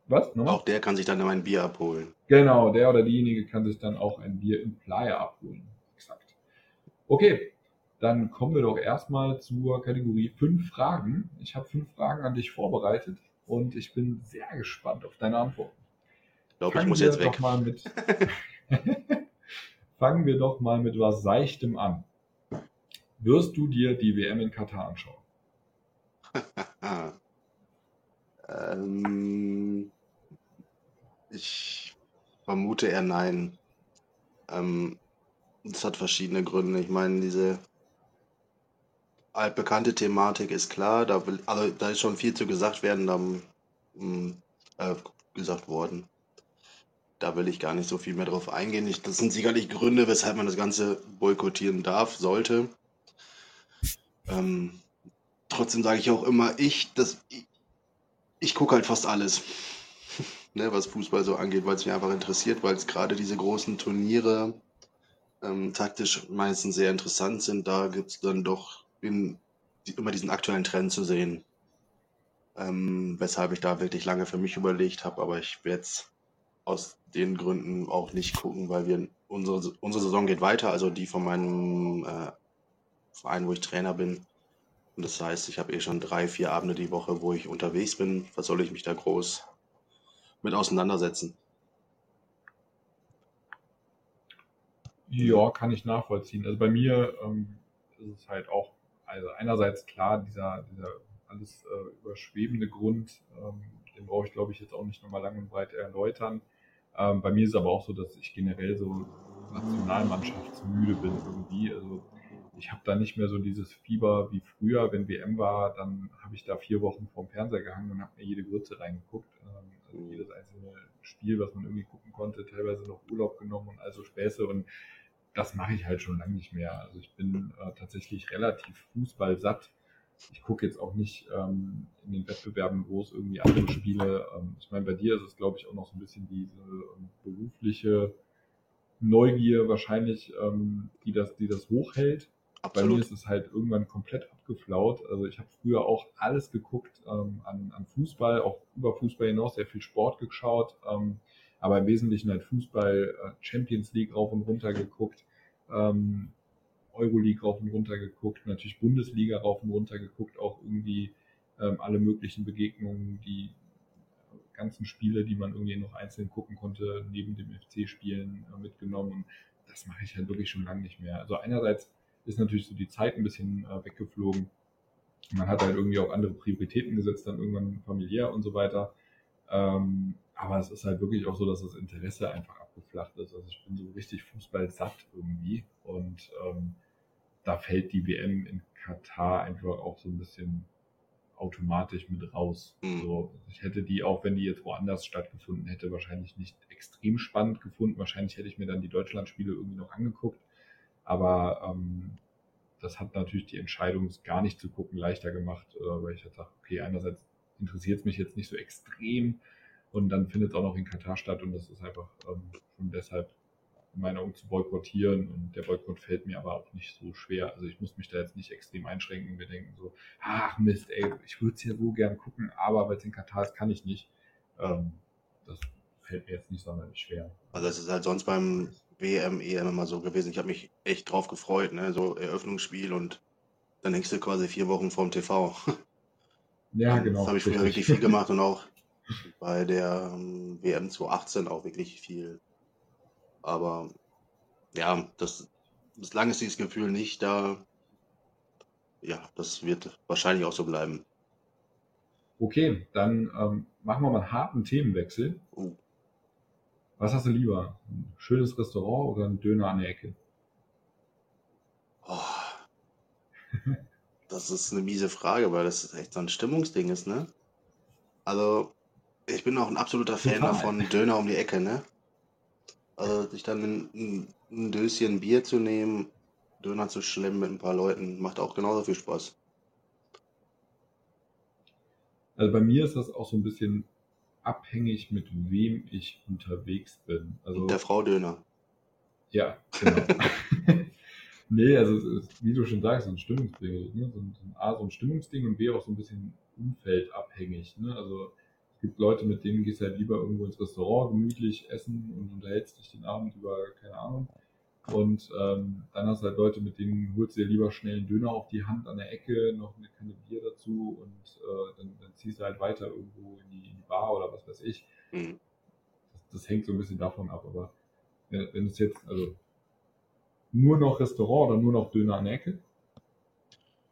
Speaker 1: Was? Nochmal?
Speaker 2: Auch der kann sich dann ein Bier abholen.
Speaker 1: Genau, der oder diejenige kann sich dann auch ein Bier im Playa abholen. Exakt. Okay, dann kommen wir doch erstmal zur Kategorie fünf Fragen. Ich habe fünf Fragen an dich vorbereitet und ich bin sehr gespannt auf deine Antworten.
Speaker 2: Ich glaube, ich muss jetzt weg.
Speaker 1: Mit [laughs] Fangen wir doch mal mit was Seichtem an. Wirst du dir die WM in Katar anschauen? [laughs]
Speaker 2: ähm, ich vermute eher nein. Ähm, das hat verschiedene Gründe. Ich meine, diese altbekannte Thematik ist klar, da, will, also, da ist schon viel zu gesagt werden, da, mh, hm, äh, gesagt worden. Da will ich gar nicht so viel mehr drauf eingehen. Ich, das sind sicherlich Gründe, weshalb man das Ganze boykottieren darf, sollte. Ähm, trotzdem sage ich auch immer, ich, das, ich, ich gucke halt fast alles, ne, was Fußball so angeht, weil es mich einfach interessiert, weil es gerade diese großen Turniere ähm, taktisch meistens sehr interessant sind. Da gibt es dann doch in, immer diesen aktuellen Trend zu sehen. Ähm, weshalb ich da wirklich lange für mich überlegt habe, aber ich werde es aus den Gründen auch nicht gucken, weil wir unsere, unsere Saison geht weiter, also die von meinem äh, Verein, wo ich Trainer bin. Und das heißt, ich habe eh schon drei, vier Abende die Woche, wo ich unterwegs bin. Was soll ich mich da groß mit auseinandersetzen?
Speaker 1: Ja, kann ich nachvollziehen. Also bei mir ähm, ist es halt auch, also einerseits klar, dieser, dieser alles äh, überschwebende Grund, ähm, den brauche ich glaube ich jetzt auch nicht nochmal lang und breit erläutern. Ähm, bei mir ist es aber auch so, dass ich generell so nationalmannschaftsmüde bin irgendwie. Also ich habe da nicht mehr so dieses Fieber wie früher, wenn WM war, dann habe ich da vier Wochen vorm Fernseher gehangen und habe mir jede Grütze reingeguckt. Ähm, also jedes einzelne Spiel, was man irgendwie gucken konnte, teilweise noch Urlaub genommen und also Späße und das mache ich halt schon lange nicht mehr. Also ich bin äh, tatsächlich relativ fußballsatt. Ich gucke jetzt auch nicht ähm, in den Wettbewerben groß irgendwie andere Spiele. Ähm, ich meine, bei dir ist es, glaube ich, auch noch so ein bisschen diese ähm, berufliche Neugier wahrscheinlich, ähm, die, das, die das hochhält. Absolut. Bei mir ist es halt irgendwann komplett abgeflaut. Also ich habe früher auch alles geguckt ähm, an, an Fußball, auch über Fußball hinaus sehr viel Sport geschaut, ähm, aber im Wesentlichen halt Fußball, äh, Champions League rauf und runter geguckt, ähm, Euroleague rauf und runter geguckt, natürlich Bundesliga rauf und runter geguckt, auch irgendwie ähm, alle möglichen Begegnungen, die ganzen Spiele, die man irgendwie noch einzeln gucken konnte, neben dem FC-Spielen äh, mitgenommen. Und das mache ich halt wirklich schon lange nicht mehr. Also einerseits ist natürlich so die Zeit ein bisschen äh, weggeflogen. Man hat halt irgendwie auch andere Prioritäten gesetzt, dann irgendwann familiär und so weiter. Ähm, aber es ist halt wirklich auch so, dass das Interesse einfach abgeflacht ist. Also ich bin so richtig Fußball satt irgendwie und ähm, da fällt die WM in Katar einfach auch so ein bisschen automatisch mit raus. Mhm. So, ich hätte die, auch wenn die jetzt woanders stattgefunden hätte, wahrscheinlich nicht extrem spannend gefunden. Wahrscheinlich hätte ich mir dann die Deutschlandspiele irgendwie noch angeguckt. Aber ähm, das hat natürlich die Entscheidung, es gar nicht zu gucken, leichter gemacht, äh, weil ich jetzt sage, okay, einerseits interessiert es mich jetzt nicht so extrem und dann findet es auch noch in Katar statt und das ist einfach ähm, schon deshalb in meiner Meinung zu boykottieren und der Boykott fällt mir aber auch nicht so schwer. Also ich muss mich da jetzt nicht extrem einschränken. Wir denken so, ach Mist, ey, ich würde es ja so gern gucken, aber weil es in Katar ist, kann ich nicht. Ähm, das fällt mir jetzt nicht sonderlich schwer.
Speaker 2: Also es ist halt sonst beim WM, EM immer so gewesen. Ich habe mich echt drauf gefreut, ne? So Eröffnungsspiel und dann hängst du quasi vier Wochen vorm TV. [laughs]
Speaker 1: Ja, genau.
Speaker 2: Das habe ich früher wirklich viel [laughs] gemacht und auch bei der ähm, WM 2018 auch wirklich viel. Aber ja, das, bislang ist dieses Gefühl nicht da. Ja, das wird wahrscheinlich auch so bleiben.
Speaker 1: Okay, dann ähm, machen wir mal einen harten Themenwechsel. Uh. Was hast du lieber? Ein schönes Restaurant oder ein Döner an der Ecke?
Speaker 2: Oh. Das ist eine miese Frage, weil das echt so ein Stimmungsding ist, ne? Also, ich bin auch ein absoluter Fan Total. davon, Döner um die Ecke, ne? Also, sich dann ein, ein Döschen Bier zu nehmen, Döner zu schlemmen mit ein paar Leuten, macht auch genauso viel Spaß.
Speaker 1: Also bei mir ist das auch so ein bisschen abhängig, mit wem ich unterwegs bin. Also,
Speaker 2: der Frau Döner.
Speaker 1: Ja, genau. [laughs] nee, also ist, wie du schon sagst, so ein Stimmungsding. Ne? So, ein, so, ein, A, so ein Stimmungsding und B auch so ein bisschen umfeldabhängig. Ne? Also es gibt Leute, mit denen gehst du halt lieber irgendwo ins Restaurant, gemütlich essen und unterhältst dich den Abend über, keine Ahnung. Und ähm, dann hast du halt Leute, mit denen holst du dir lieber schnell einen Döner auf die Hand an der Ecke, noch eine Kanne Bier dazu und äh, dann, dann ziehst du halt weiter irgendwo in die, in die Bar oder was weiß ich. Mhm. Das, das, hängt so ein bisschen davon ab, aber wenn, wenn es jetzt, also nur noch Restaurant oder nur noch Döner an der Ecke?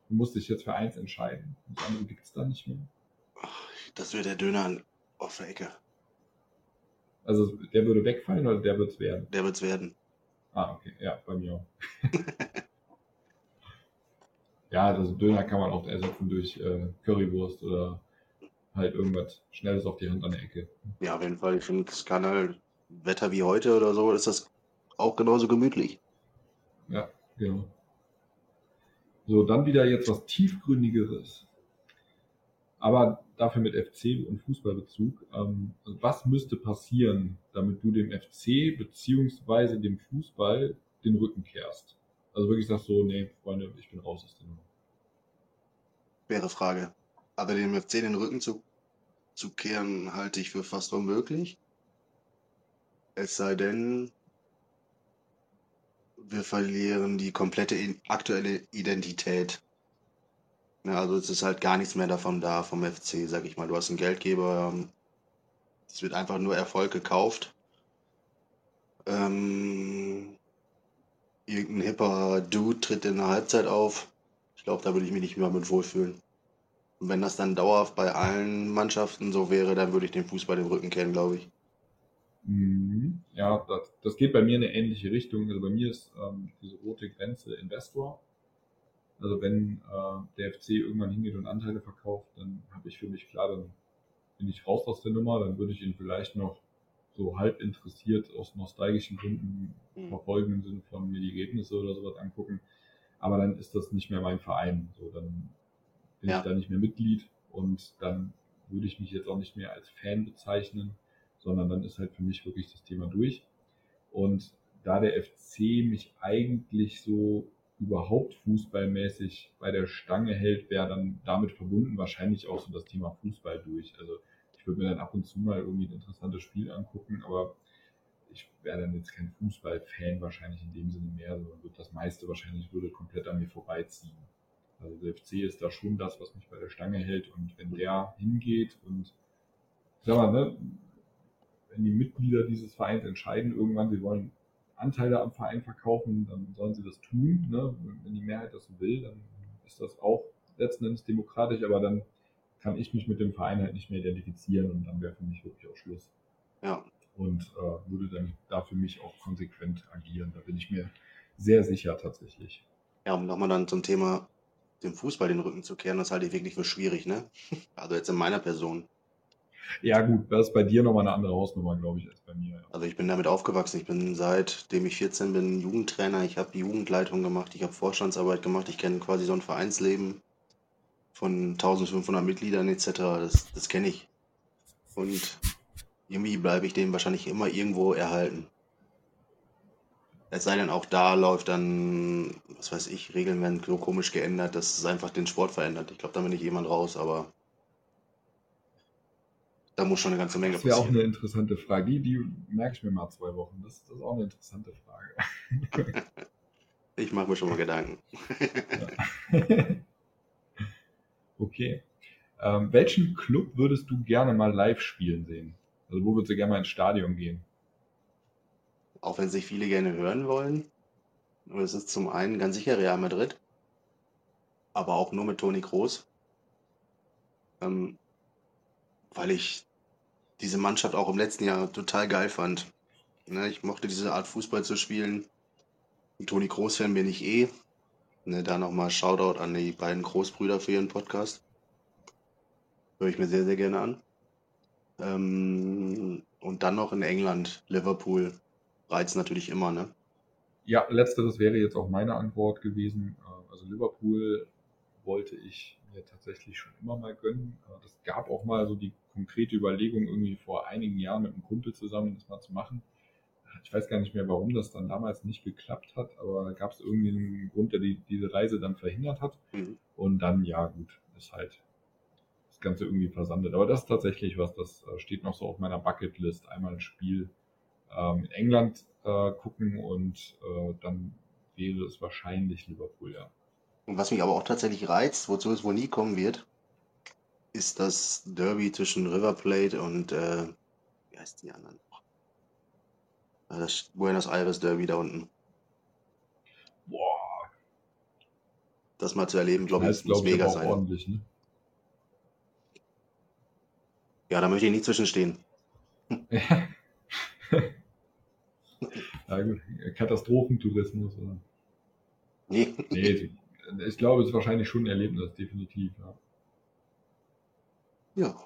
Speaker 1: du musst dich jetzt für eins entscheiden. Das andere gibt es da nicht mehr.
Speaker 2: Das wäre der Döner auf der Ecke.
Speaker 1: Also der würde wegfallen oder der wird es werden?
Speaker 2: Der wird es werden.
Speaker 1: Ah, okay. Ja, bei mir auch. [laughs] ja, also Döner kann man auch ersetzen durch äh, Currywurst oder halt irgendwas Schnelles auf die Hand an der Ecke.
Speaker 2: Ja, auf jeden Fall. Ich finde, es kann halt Wetter wie heute oder so, ist das auch genauso gemütlich.
Speaker 1: Ja, genau. So, dann wieder jetzt was tiefgründigeres. Aber dafür mit FC und Fußballbezug. Ähm, also was müsste passieren, damit du dem FC beziehungsweise dem Fußball den Rücken kehrst? Also wirklich sagst so, nee, Freunde, ich bin raus aus der Nummer.
Speaker 2: Schwere Frage. Aber dem FC den Rücken zu, zu kehren, halte ich für fast unmöglich. Es sei denn, wir verlieren die komplette aktuelle Identität. Ja, also es ist halt gar nichts mehr davon da vom FC, sag ich mal. Du hast einen Geldgeber, ähm, es wird einfach nur Erfolg gekauft. Ähm, irgendein hipper Dude tritt in der Halbzeit auf. Ich glaube, da würde ich mich nicht mehr mit wohlfühlen. Und wenn das dann dauerhaft bei allen Mannschaften so wäre, dann würde ich den Fußball den Rücken kennen, glaube ich.
Speaker 1: Mhm. Ja, das, das, geht bei mir in eine ähnliche Richtung. Also bei mir ist ähm, diese rote Grenze Investor. Also wenn äh, der FC irgendwann hingeht und Anteile verkauft, dann habe ich für mich klar, dann bin ich raus aus der Nummer, dann würde ich ihn vielleicht noch so halb interessiert aus nostalgischen Gründen mhm. verfolgen im Sinne von mir die Ergebnisse oder sowas angucken. Aber dann ist das nicht mehr mein Verein. So, dann bin ja. ich da nicht mehr Mitglied und dann würde ich mich jetzt auch nicht mehr als Fan bezeichnen, sondern dann ist halt für mich wirklich das Thema durch. Und da der FC mich eigentlich so überhaupt fußballmäßig bei der Stange hält, wäre dann damit verbunden wahrscheinlich auch so das Thema Fußball durch. Also ich würde mir dann ab und zu mal irgendwie ein interessantes Spiel angucken, aber ich wäre dann jetzt kein Fußballfan wahrscheinlich in dem Sinne mehr, sondern würde das meiste wahrscheinlich würde komplett an mir vorbeiziehen. Also der FC ist da schon das, was mich bei der Stange hält und wenn der hingeht und sag mal, ne, wenn die Mitglieder dieses Vereins entscheiden, irgendwann, sie wollen Anteile am Verein verkaufen, dann sollen sie das tun. Ne? Wenn die Mehrheit das will, dann ist das auch letzten Endes demokratisch, aber dann kann ich mich mit dem Verein halt nicht mehr identifizieren und dann wäre für mich wirklich auch Schluss.
Speaker 2: Ja.
Speaker 1: Und äh, würde dann da für mich auch konsequent agieren. Da bin ich mir sehr sicher tatsächlich.
Speaker 2: Ja, um nochmal dann zum Thema dem Fußball den Rücken zu kehren, das halte ich wirklich für schwierig, ne? [laughs] Also jetzt in meiner Person.
Speaker 1: Ja, gut, das ist bei dir nochmal eine andere Hausnummer, glaube ich, als bei mir.
Speaker 2: Also ich bin damit aufgewachsen. Ich bin seitdem ich 14 bin Jugendtrainer. Ich habe Jugendleitung gemacht, ich habe Vorstandsarbeit gemacht. Ich kenne quasi so ein Vereinsleben von 1500 Mitgliedern etc. Das, das kenne ich. Und irgendwie bleibe ich dem wahrscheinlich immer irgendwo erhalten. Es sei denn, auch da läuft dann, was weiß ich, Regeln werden so komisch geändert, dass es einfach den Sport verändert. Ich glaube, da bin ich jemand raus, aber da muss schon eine ganze Menge
Speaker 1: passieren. Das wäre auch eine interessante Frage. Die, die merke ich mir mal zwei Wochen. Das, das ist auch eine interessante Frage. [laughs]
Speaker 2: ich mache mir schon mal Gedanken. [laughs]
Speaker 1: okay. Ähm, welchen Club würdest du gerne mal live spielen sehen? Also wo würdest du gerne mal ins Stadion gehen?
Speaker 2: Auch wenn sich viele gerne hören wollen. Und es ist zum einen ganz sicher Real Madrid, aber auch nur mit Toni Kroos. Ähm, weil ich diese Mannschaft auch im letzten Jahr total geil fand. Ne, ich mochte diese Art Fußball zu spielen. Toni Groß-Fan bin ich eh. Ne, da nochmal Shoutout an die beiden Großbrüder für ihren Podcast. Höre ich mir sehr, sehr gerne an. Ähm, und dann noch in England, Liverpool. Reizt natürlich immer, ne?
Speaker 1: Ja, letzteres wäre jetzt auch meine Antwort gewesen. Äh, also Liverpool wollte ich mir tatsächlich schon immer mal gönnen. Das gab auch mal so die konkrete Überlegung, irgendwie vor einigen Jahren mit einem Kumpel zusammen das mal zu machen. Ich weiß gar nicht mehr, warum das dann damals nicht geklappt hat, aber da gab es irgendwie einen Grund, der die, diese Reise dann verhindert hat. Mhm. Und dann, ja gut, ist halt das Ganze irgendwie versandet. Aber das ist tatsächlich was, das äh, steht noch so auf meiner Bucketlist. Einmal ein Spiel ähm, in England äh, gucken und äh, dann wäre es wahrscheinlich Liverpool, ja.
Speaker 2: Und was mich aber auch tatsächlich reizt, wozu es wohl nie kommen wird, ist das Derby zwischen River Plate und, äh, wie heißt die anderen? Das Buenos Aires Derby da unten.
Speaker 1: Boah.
Speaker 2: das mal zu erleben, glaube ich, muss mega sein.
Speaker 1: ordentlich, ne?
Speaker 2: Ja, da möchte ich nicht zwischenstehen. [laughs]
Speaker 1: Ja, gut. Katastrophentourismus, oder?
Speaker 2: Nee.
Speaker 1: Nee, ich glaube, es ist wahrscheinlich schon ein Erlebnis, definitiv. Ja.
Speaker 2: Ja.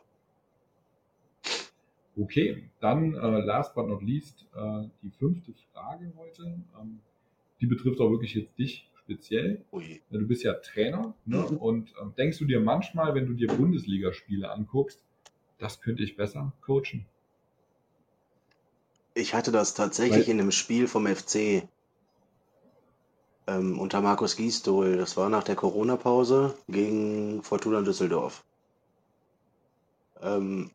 Speaker 1: Okay, dann äh, last but not least äh, die fünfte Frage heute. Ähm, die betrifft auch wirklich jetzt dich speziell.
Speaker 2: Ui.
Speaker 1: Du bist ja Trainer ne?
Speaker 2: Mhm.
Speaker 1: und ähm, denkst du dir manchmal, wenn du dir Bundesligaspiele anguckst, das könnte ich besser coachen?
Speaker 2: Ich hatte das tatsächlich
Speaker 1: Weil-
Speaker 2: in einem Spiel vom FC ähm, unter Markus Gisdol. Das war nach der Corona-Pause gegen Fortuna Düsseldorf. Ähm,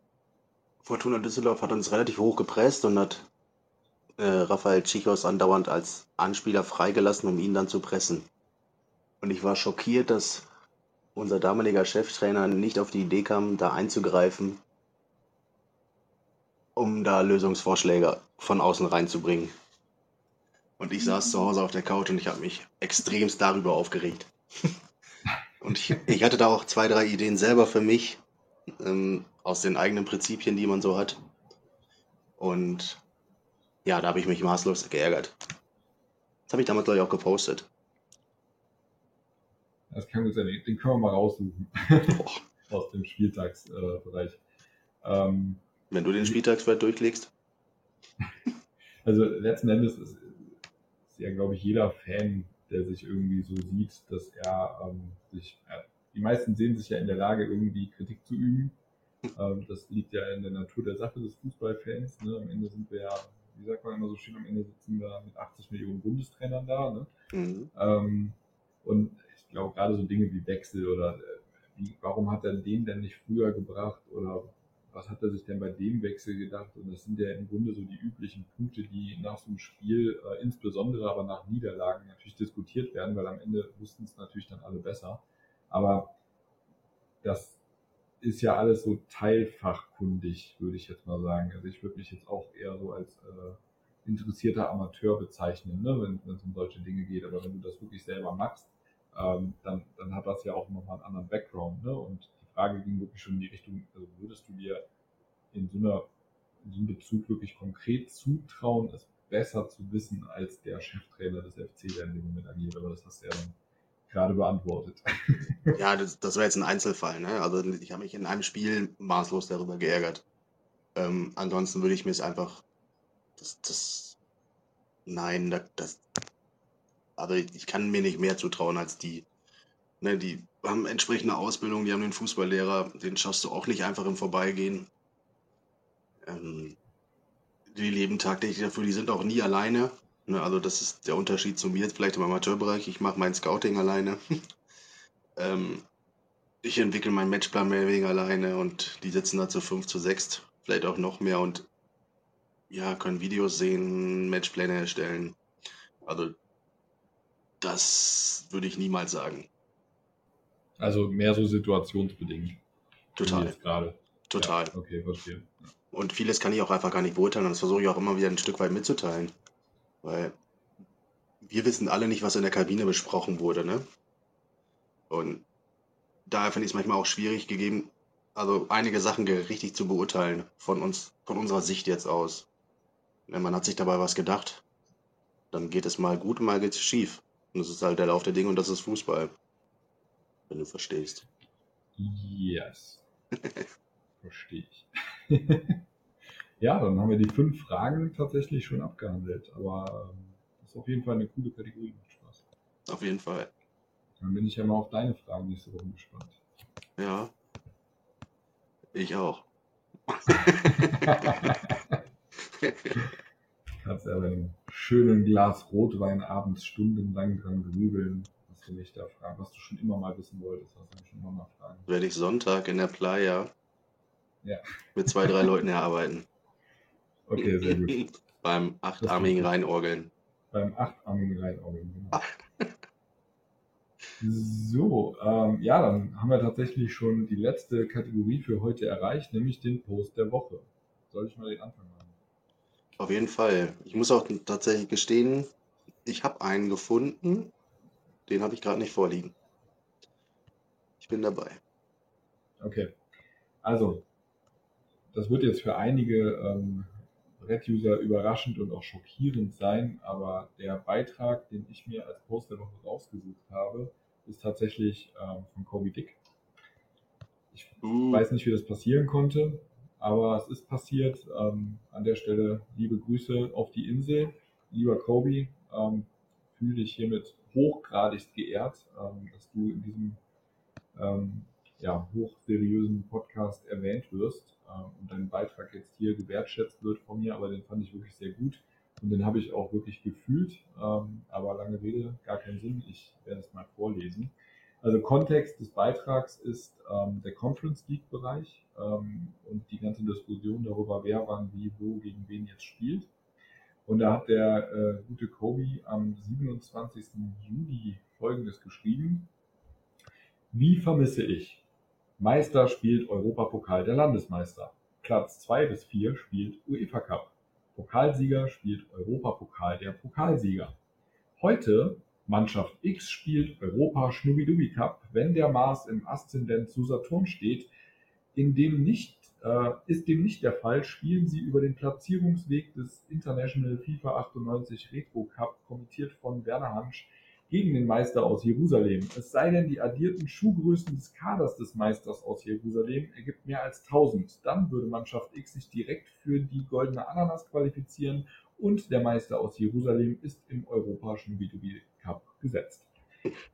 Speaker 2: Fortuna Düsseldorf hat uns relativ hoch gepresst und hat äh, Rafael Chichos andauernd als Anspieler freigelassen, um ihn dann zu pressen. Und ich war schockiert, dass unser damaliger Cheftrainer nicht auf die Idee kam, da einzugreifen, um da Lösungsvorschläge von außen reinzubringen. Und ich saß zu Hause auf der Couch und ich habe mich extremst darüber aufgeregt. [laughs] und ich, ich hatte da auch zwei, drei Ideen selber für mich, ähm, aus den eigenen Prinzipien, die man so hat. Und ja, da habe ich mich maßlos geärgert. Das habe ich damals, glaube ich, auch gepostet.
Speaker 1: Das kann gut sein, den können wir mal raussuchen [laughs] aus dem Spieltagsbereich. Ähm,
Speaker 2: Wenn du den Spieltagswert durchlegst. [laughs]
Speaker 1: also letzten Endes ist ja, glaube ich, jeder Fan, der sich irgendwie so sieht, dass er ähm, sich, äh, die meisten sehen sich ja in der Lage, irgendwie Kritik zu üben. Ähm, das liegt ja in der Natur der Sache des Fußballfans. Ne? Am Ende sind wir ja, wie sagt man immer so schön, am Ende sitzen wir mit 80 Millionen Bundestrainern da. Ne?
Speaker 2: Mhm.
Speaker 1: Ähm, und ich glaube, gerade so Dinge wie Wechsel oder äh, wie, warum hat er den denn nicht früher gebracht oder was hat er sich denn bei dem Wechsel gedacht? Und das sind ja im Grunde so die üblichen Punkte, die nach so einem Spiel, äh, insbesondere aber nach Niederlagen natürlich diskutiert werden, weil am Ende wussten es natürlich dann alle besser. Aber das ist ja alles so teilfachkundig, würde ich jetzt mal sagen. Also ich würde mich jetzt auch eher so als äh, interessierter Amateur bezeichnen, ne, wenn es um solche Dinge geht. Aber wenn du das wirklich selber machst, ähm, dann, dann hat das ja auch nochmal einen anderen Background. Ne? Und Frage ging wirklich schon in die Richtung, also würdest du dir in so, einer, in so einem Bezug wirklich konkret zutrauen, es besser zu wissen als der Cheftrainer des FC, der in dem Moment agiert. Aber das hast du ja dann gerade beantwortet. [laughs]
Speaker 2: Ja, das, das war jetzt ein Einzelfall. Ne? Also ich habe mich in einem Spiel maßlos darüber geärgert. Ähm, ansonsten würde ich mir es einfach. Das, das. Nein, das. Also ich kann mir nicht mehr zutrauen als die. Ne, die haben entsprechende Ausbildung, die haben den Fußballlehrer, den schaffst du auch nicht einfach im Vorbeigehen. Ähm, die leben tagtäglich dafür, die sind auch nie alleine. Ne, also das ist der Unterschied zu mir jetzt vielleicht im Amateurbereich. Ich mache mein Scouting alleine. [laughs] ähm, ich entwickle meinen Matchplan mehr oder weniger alleine und die sitzen da zu 5 zu 6, vielleicht auch noch mehr und ja, können Videos sehen, Matchpläne erstellen. Also das würde ich niemals sagen.
Speaker 1: Also mehr so situationsbedingt.
Speaker 2: Total,
Speaker 1: gerade.
Speaker 2: total.
Speaker 1: Ja, okay, verstehe.
Speaker 2: Und vieles kann ich auch einfach gar nicht beurteilen und das versuche ich auch immer wieder ein Stück weit mitzuteilen. Weil wir wissen alle nicht, was in der Kabine besprochen wurde, ne? Und daher finde ich es manchmal auch schwierig gegeben, also einige Sachen richtig zu beurteilen von uns, von unserer Sicht jetzt aus. Wenn man hat sich dabei was gedacht, dann geht es mal gut mal geht es schief. Und das ist halt der Lauf der Dinge und das ist Fußball. Wenn du verstehst.
Speaker 1: Yes. [laughs] Verstehe ich. [laughs] ja, dann haben wir die fünf Fragen tatsächlich schon abgehandelt. Aber ähm, das ist auf jeden Fall eine coole Kategorie. Macht Spaß.
Speaker 2: Auf jeden Fall.
Speaker 1: Dann bin ich ja mal auf deine Fragen nächste Woche gespannt.
Speaker 2: Ja. Ich auch. [laughs]
Speaker 1: Kannst ja bei einem schönen Glas Rotwein abends stundenlang dran grübeln, du mich da fragen, was du schon immer mal wissen wolltest, was du schon immer mal fragen.
Speaker 2: werde ich Sonntag in der Playa
Speaker 1: Ja.
Speaker 2: mit zwei, drei Leuten erarbeiten.
Speaker 1: Okay, sehr gut. [laughs]
Speaker 2: Beim achtarmigen Reinorgeln.
Speaker 1: Beim achtarmigen Reinorgeln, genau. [laughs] So, ähm, ja, dann haben wir tatsächlich schon die letzte Kategorie für heute erreicht, nämlich den Post der Woche. Soll ich mal den Anfang machen?
Speaker 2: Auf jeden Fall. Ich muss auch tatsächlich gestehen, ich habe einen gefunden, den habe ich gerade nicht vorliegen. Ich bin dabei.
Speaker 1: Okay. Also, das wird jetzt für einige ähm, Red-User überraschend und auch schockierend sein, aber der Beitrag, den ich mir als Post der Woche rausgesucht habe, ist tatsächlich ähm, von Kobe Dick. Ich
Speaker 2: Uh,
Speaker 1: weiß nicht, wie das passieren konnte, aber es ist passiert. Ähm, an der Stelle liebe Grüße auf die Insel. Lieber Kobe, ähm, fühle dich hiermit hochgradigst geehrt, ähm, dass du in diesem ähm, ja, hochseriösen Podcast erwähnt wirst ähm, und dein Beitrag jetzt hier gewertschätzt wird von mir, aber den fand ich wirklich sehr gut und den habe ich auch wirklich gefühlt, ähm, aber lange Rede, gar keinen Sinn, ich werde es mal vorlesen. Also Kontext des Beitrags ist ähm, der Conference League Bereich ähm, und die ganze Diskussion darüber, wer wann wie wo gegen wen jetzt spielt. Und da hat der äh, gute Kobe am 27. Juli folgendes geschrieben. Wie vermisse ich? Meister spielt Europapokal der Landesmeister. Platz 2 bis 4 spielt UEFA Cup. Pokalsieger spielt Europapokal der Pokalsieger. Heute Mannschaft X spielt Europa Schnubidubi Cup, wenn der Mars im Aszendent zu Saturn steht. In dem nicht, ist dem nicht der Fall, spielen sie über den Platzierungsweg des International FIFA 98 Retro Cup, kommentiert von Werner Hansch, gegen den Meister aus Jerusalem. Es sei denn, die addierten Schuhgrößen des Kaders des Meisters aus Jerusalem ergibt mehr als 1000. Dann würde Mannschaft X sich direkt für die Goldene Ananas qualifizieren und der Meister aus Jerusalem ist im Europa Schnubidubi Cup gesetzt.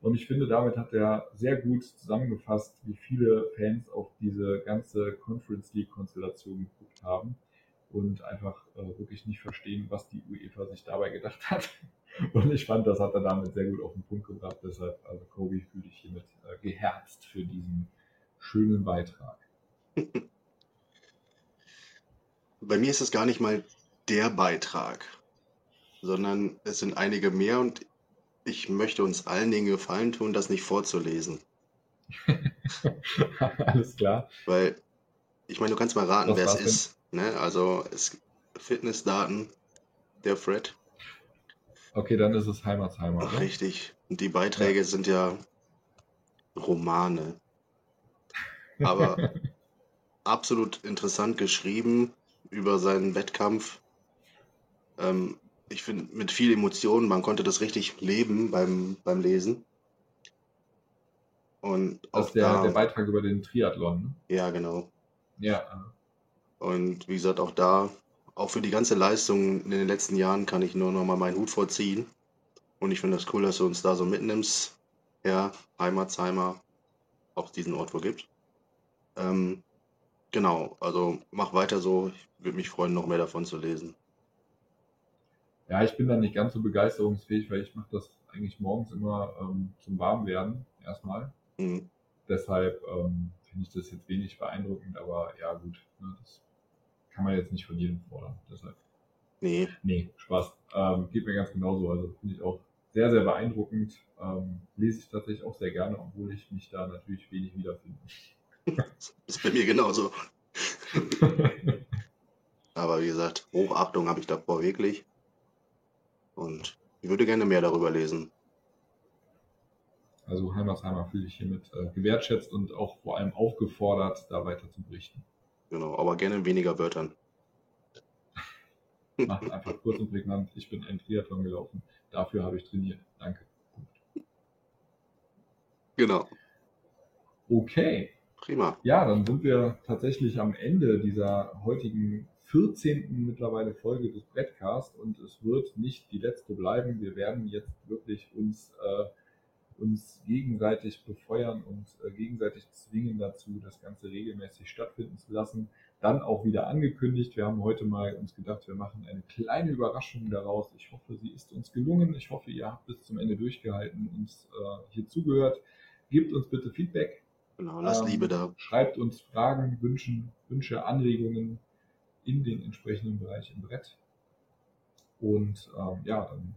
Speaker 1: Und ich finde, damit hat er sehr gut zusammengefasst, wie viele Fans auf diese ganze Conference League Konstellation geguckt haben und einfach äh, wirklich nicht verstehen, was die UEFA sich dabei gedacht hat. [laughs] Und ich fand, das hat er damit sehr gut auf den Punkt gebracht. Deshalb, also Kobe, fühle ich hiermit äh, geherzt für diesen schönen Beitrag.
Speaker 2: bei mir ist es gar nicht mal der Beitrag, sondern es sind einige mehr und ich möchte uns allen den Gefallen tun, das nicht vorzulesen. [laughs]
Speaker 1: Alles klar.
Speaker 2: Weil, ich meine, du kannst mal raten,
Speaker 1: Was
Speaker 2: wer es
Speaker 1: denn?
Speaker 2: ist. Ne? Also, es Fitnessdaten, der Fred.
Speaker 1: Okay, dann ist es Heimatsheimer.
Speaker 2: Ach, richtig. Und die Beiträge sind ja Romane. [laughs] Aber absolut interessant geschrieben über seinen Wettkampf. Ähm, ich finde, mit viel Emotionen, man konnte das richtig leben beim, beim Lesen. Und
Speaker 1: Das
Speaker 2: auch
Speaker 1: ist der,
Speaker 2: da,
Speaker 1: der Beitrag über den Triathlon. Ne?
Speaker 2: ja, genau.
Speaker 1: Ja,
Speaker 2: Und wie gesagt, auch da, auch für die ganze Leistung in den letzten Jahren kann ich nur noch mal meinen Hut vorziehen. Und ich finde das cool, dass du uns da so mitnimmst. Ja, Heimatsheimer, auch diesen Ort wo gibt. Ähm, genau, also mach weiter so. Ich würde mich freuen, noch mehr davon zu lesen.
Speaker 1: Ja, ich bin da nicht ganz so begeisterungsfähig, weil ich mache das eigentlich morgens immer ähm, zum Warmwerden erstmal.
Speaker 2: Mhm.
Speaker 1: Deshalb ähm, finde ich das jetzt wenig beeindruckend, aber ja gut, ne, das kann man jetzt nicht von jedem fordern. Deshalb,
Speaker 2: Nee,
Speaker 1: nee, Spaß. Ähm, geht mir ganz genauso. Also finde ich auch sehr, sehr beeindruckend. Ähm, lese ich tatsächlich auch sehr gerne, obwohl ich mich da natürlich wenig wiederfinde. [laughs]
Speaker 2: ist bei mir genauso. [laughs] Aber wie gesagt, Hochachtung habe ich davor wirklich. Und ich würde gerne mehr darüber lesen.
Speaker 1: Also Heimatsheimer fühle ich hiermit äh, gewertschätzt und auch vor allem aufgefordert, da weiter zu berichten.
Speaker 2: Genau, aber gerne in weniger Wörtern. [laughs]
Speaker 1: Macht einfach kurz und prägnant. Ich bin ein Triathlon gelaufen. Dafür habe ich trainiert. Danke.
Speaker 2: Genau.
Speaker 1: Okay.
Speaker 2: Prima.
Speaker 1: Ja, dann sind wir tatsächlich am Ende dieser heutigen 14. mittlerweile Folge des Brettcast und es wird nicht die letzte bleiben. Wir werden jetzt wirklich uns, äh, uns gegenseitig befeuern und äh, gegenseitig zwingen dazu, das Ganze regelmäßig stattfinden zu lassen. Dann auch wieder angekündigt. Wir haben heute mal uns gedacht, wir machen eine kleine Überraschung daraus. Ich hoffe, sie ist uns gelungen. Ich hoffe, ihr habt bis zum Ende durchgehalten, uns äh, hier zugehört. Gebt uns bitte Feedback.
Speaker 2: Genau, lass
Speaker 1: Ähm,
Speaker 2: Liebe da.
Speaker 1: Schreibt uns Fragen, Wünschen, Wünsche, Anregungen in den entsprechenden Bereich im Brett. Und ähm, ja, dann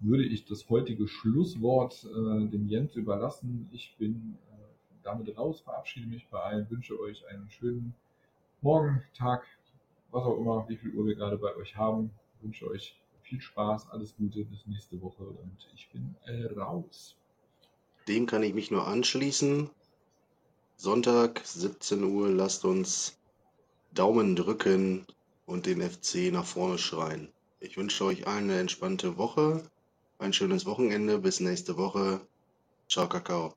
Speaker 1: würde ich das heutige Schlusswort äh, dem Jens überlassen. Ich bin äh, damit raus, verabschiede mich bei allen, wünsche euch einen schönen Morgen, Tag, was auch immer, wie viel Uhr wir gerade bei euch haben. Wünsche euch viel Spaß, alles Gute, bis nächste Woche und ich bin äh, raus.
Speaker 2: Dem kann ich mich nur anschließen. Sonntag, 17 Uhr. Lasst uns Daumen drücken und den FC nach vorne schreien. Ich wünsche euch allen eine entspannte Woche, ein schönes Wochenende. Bis nächste Woche. Ciao, Kakao.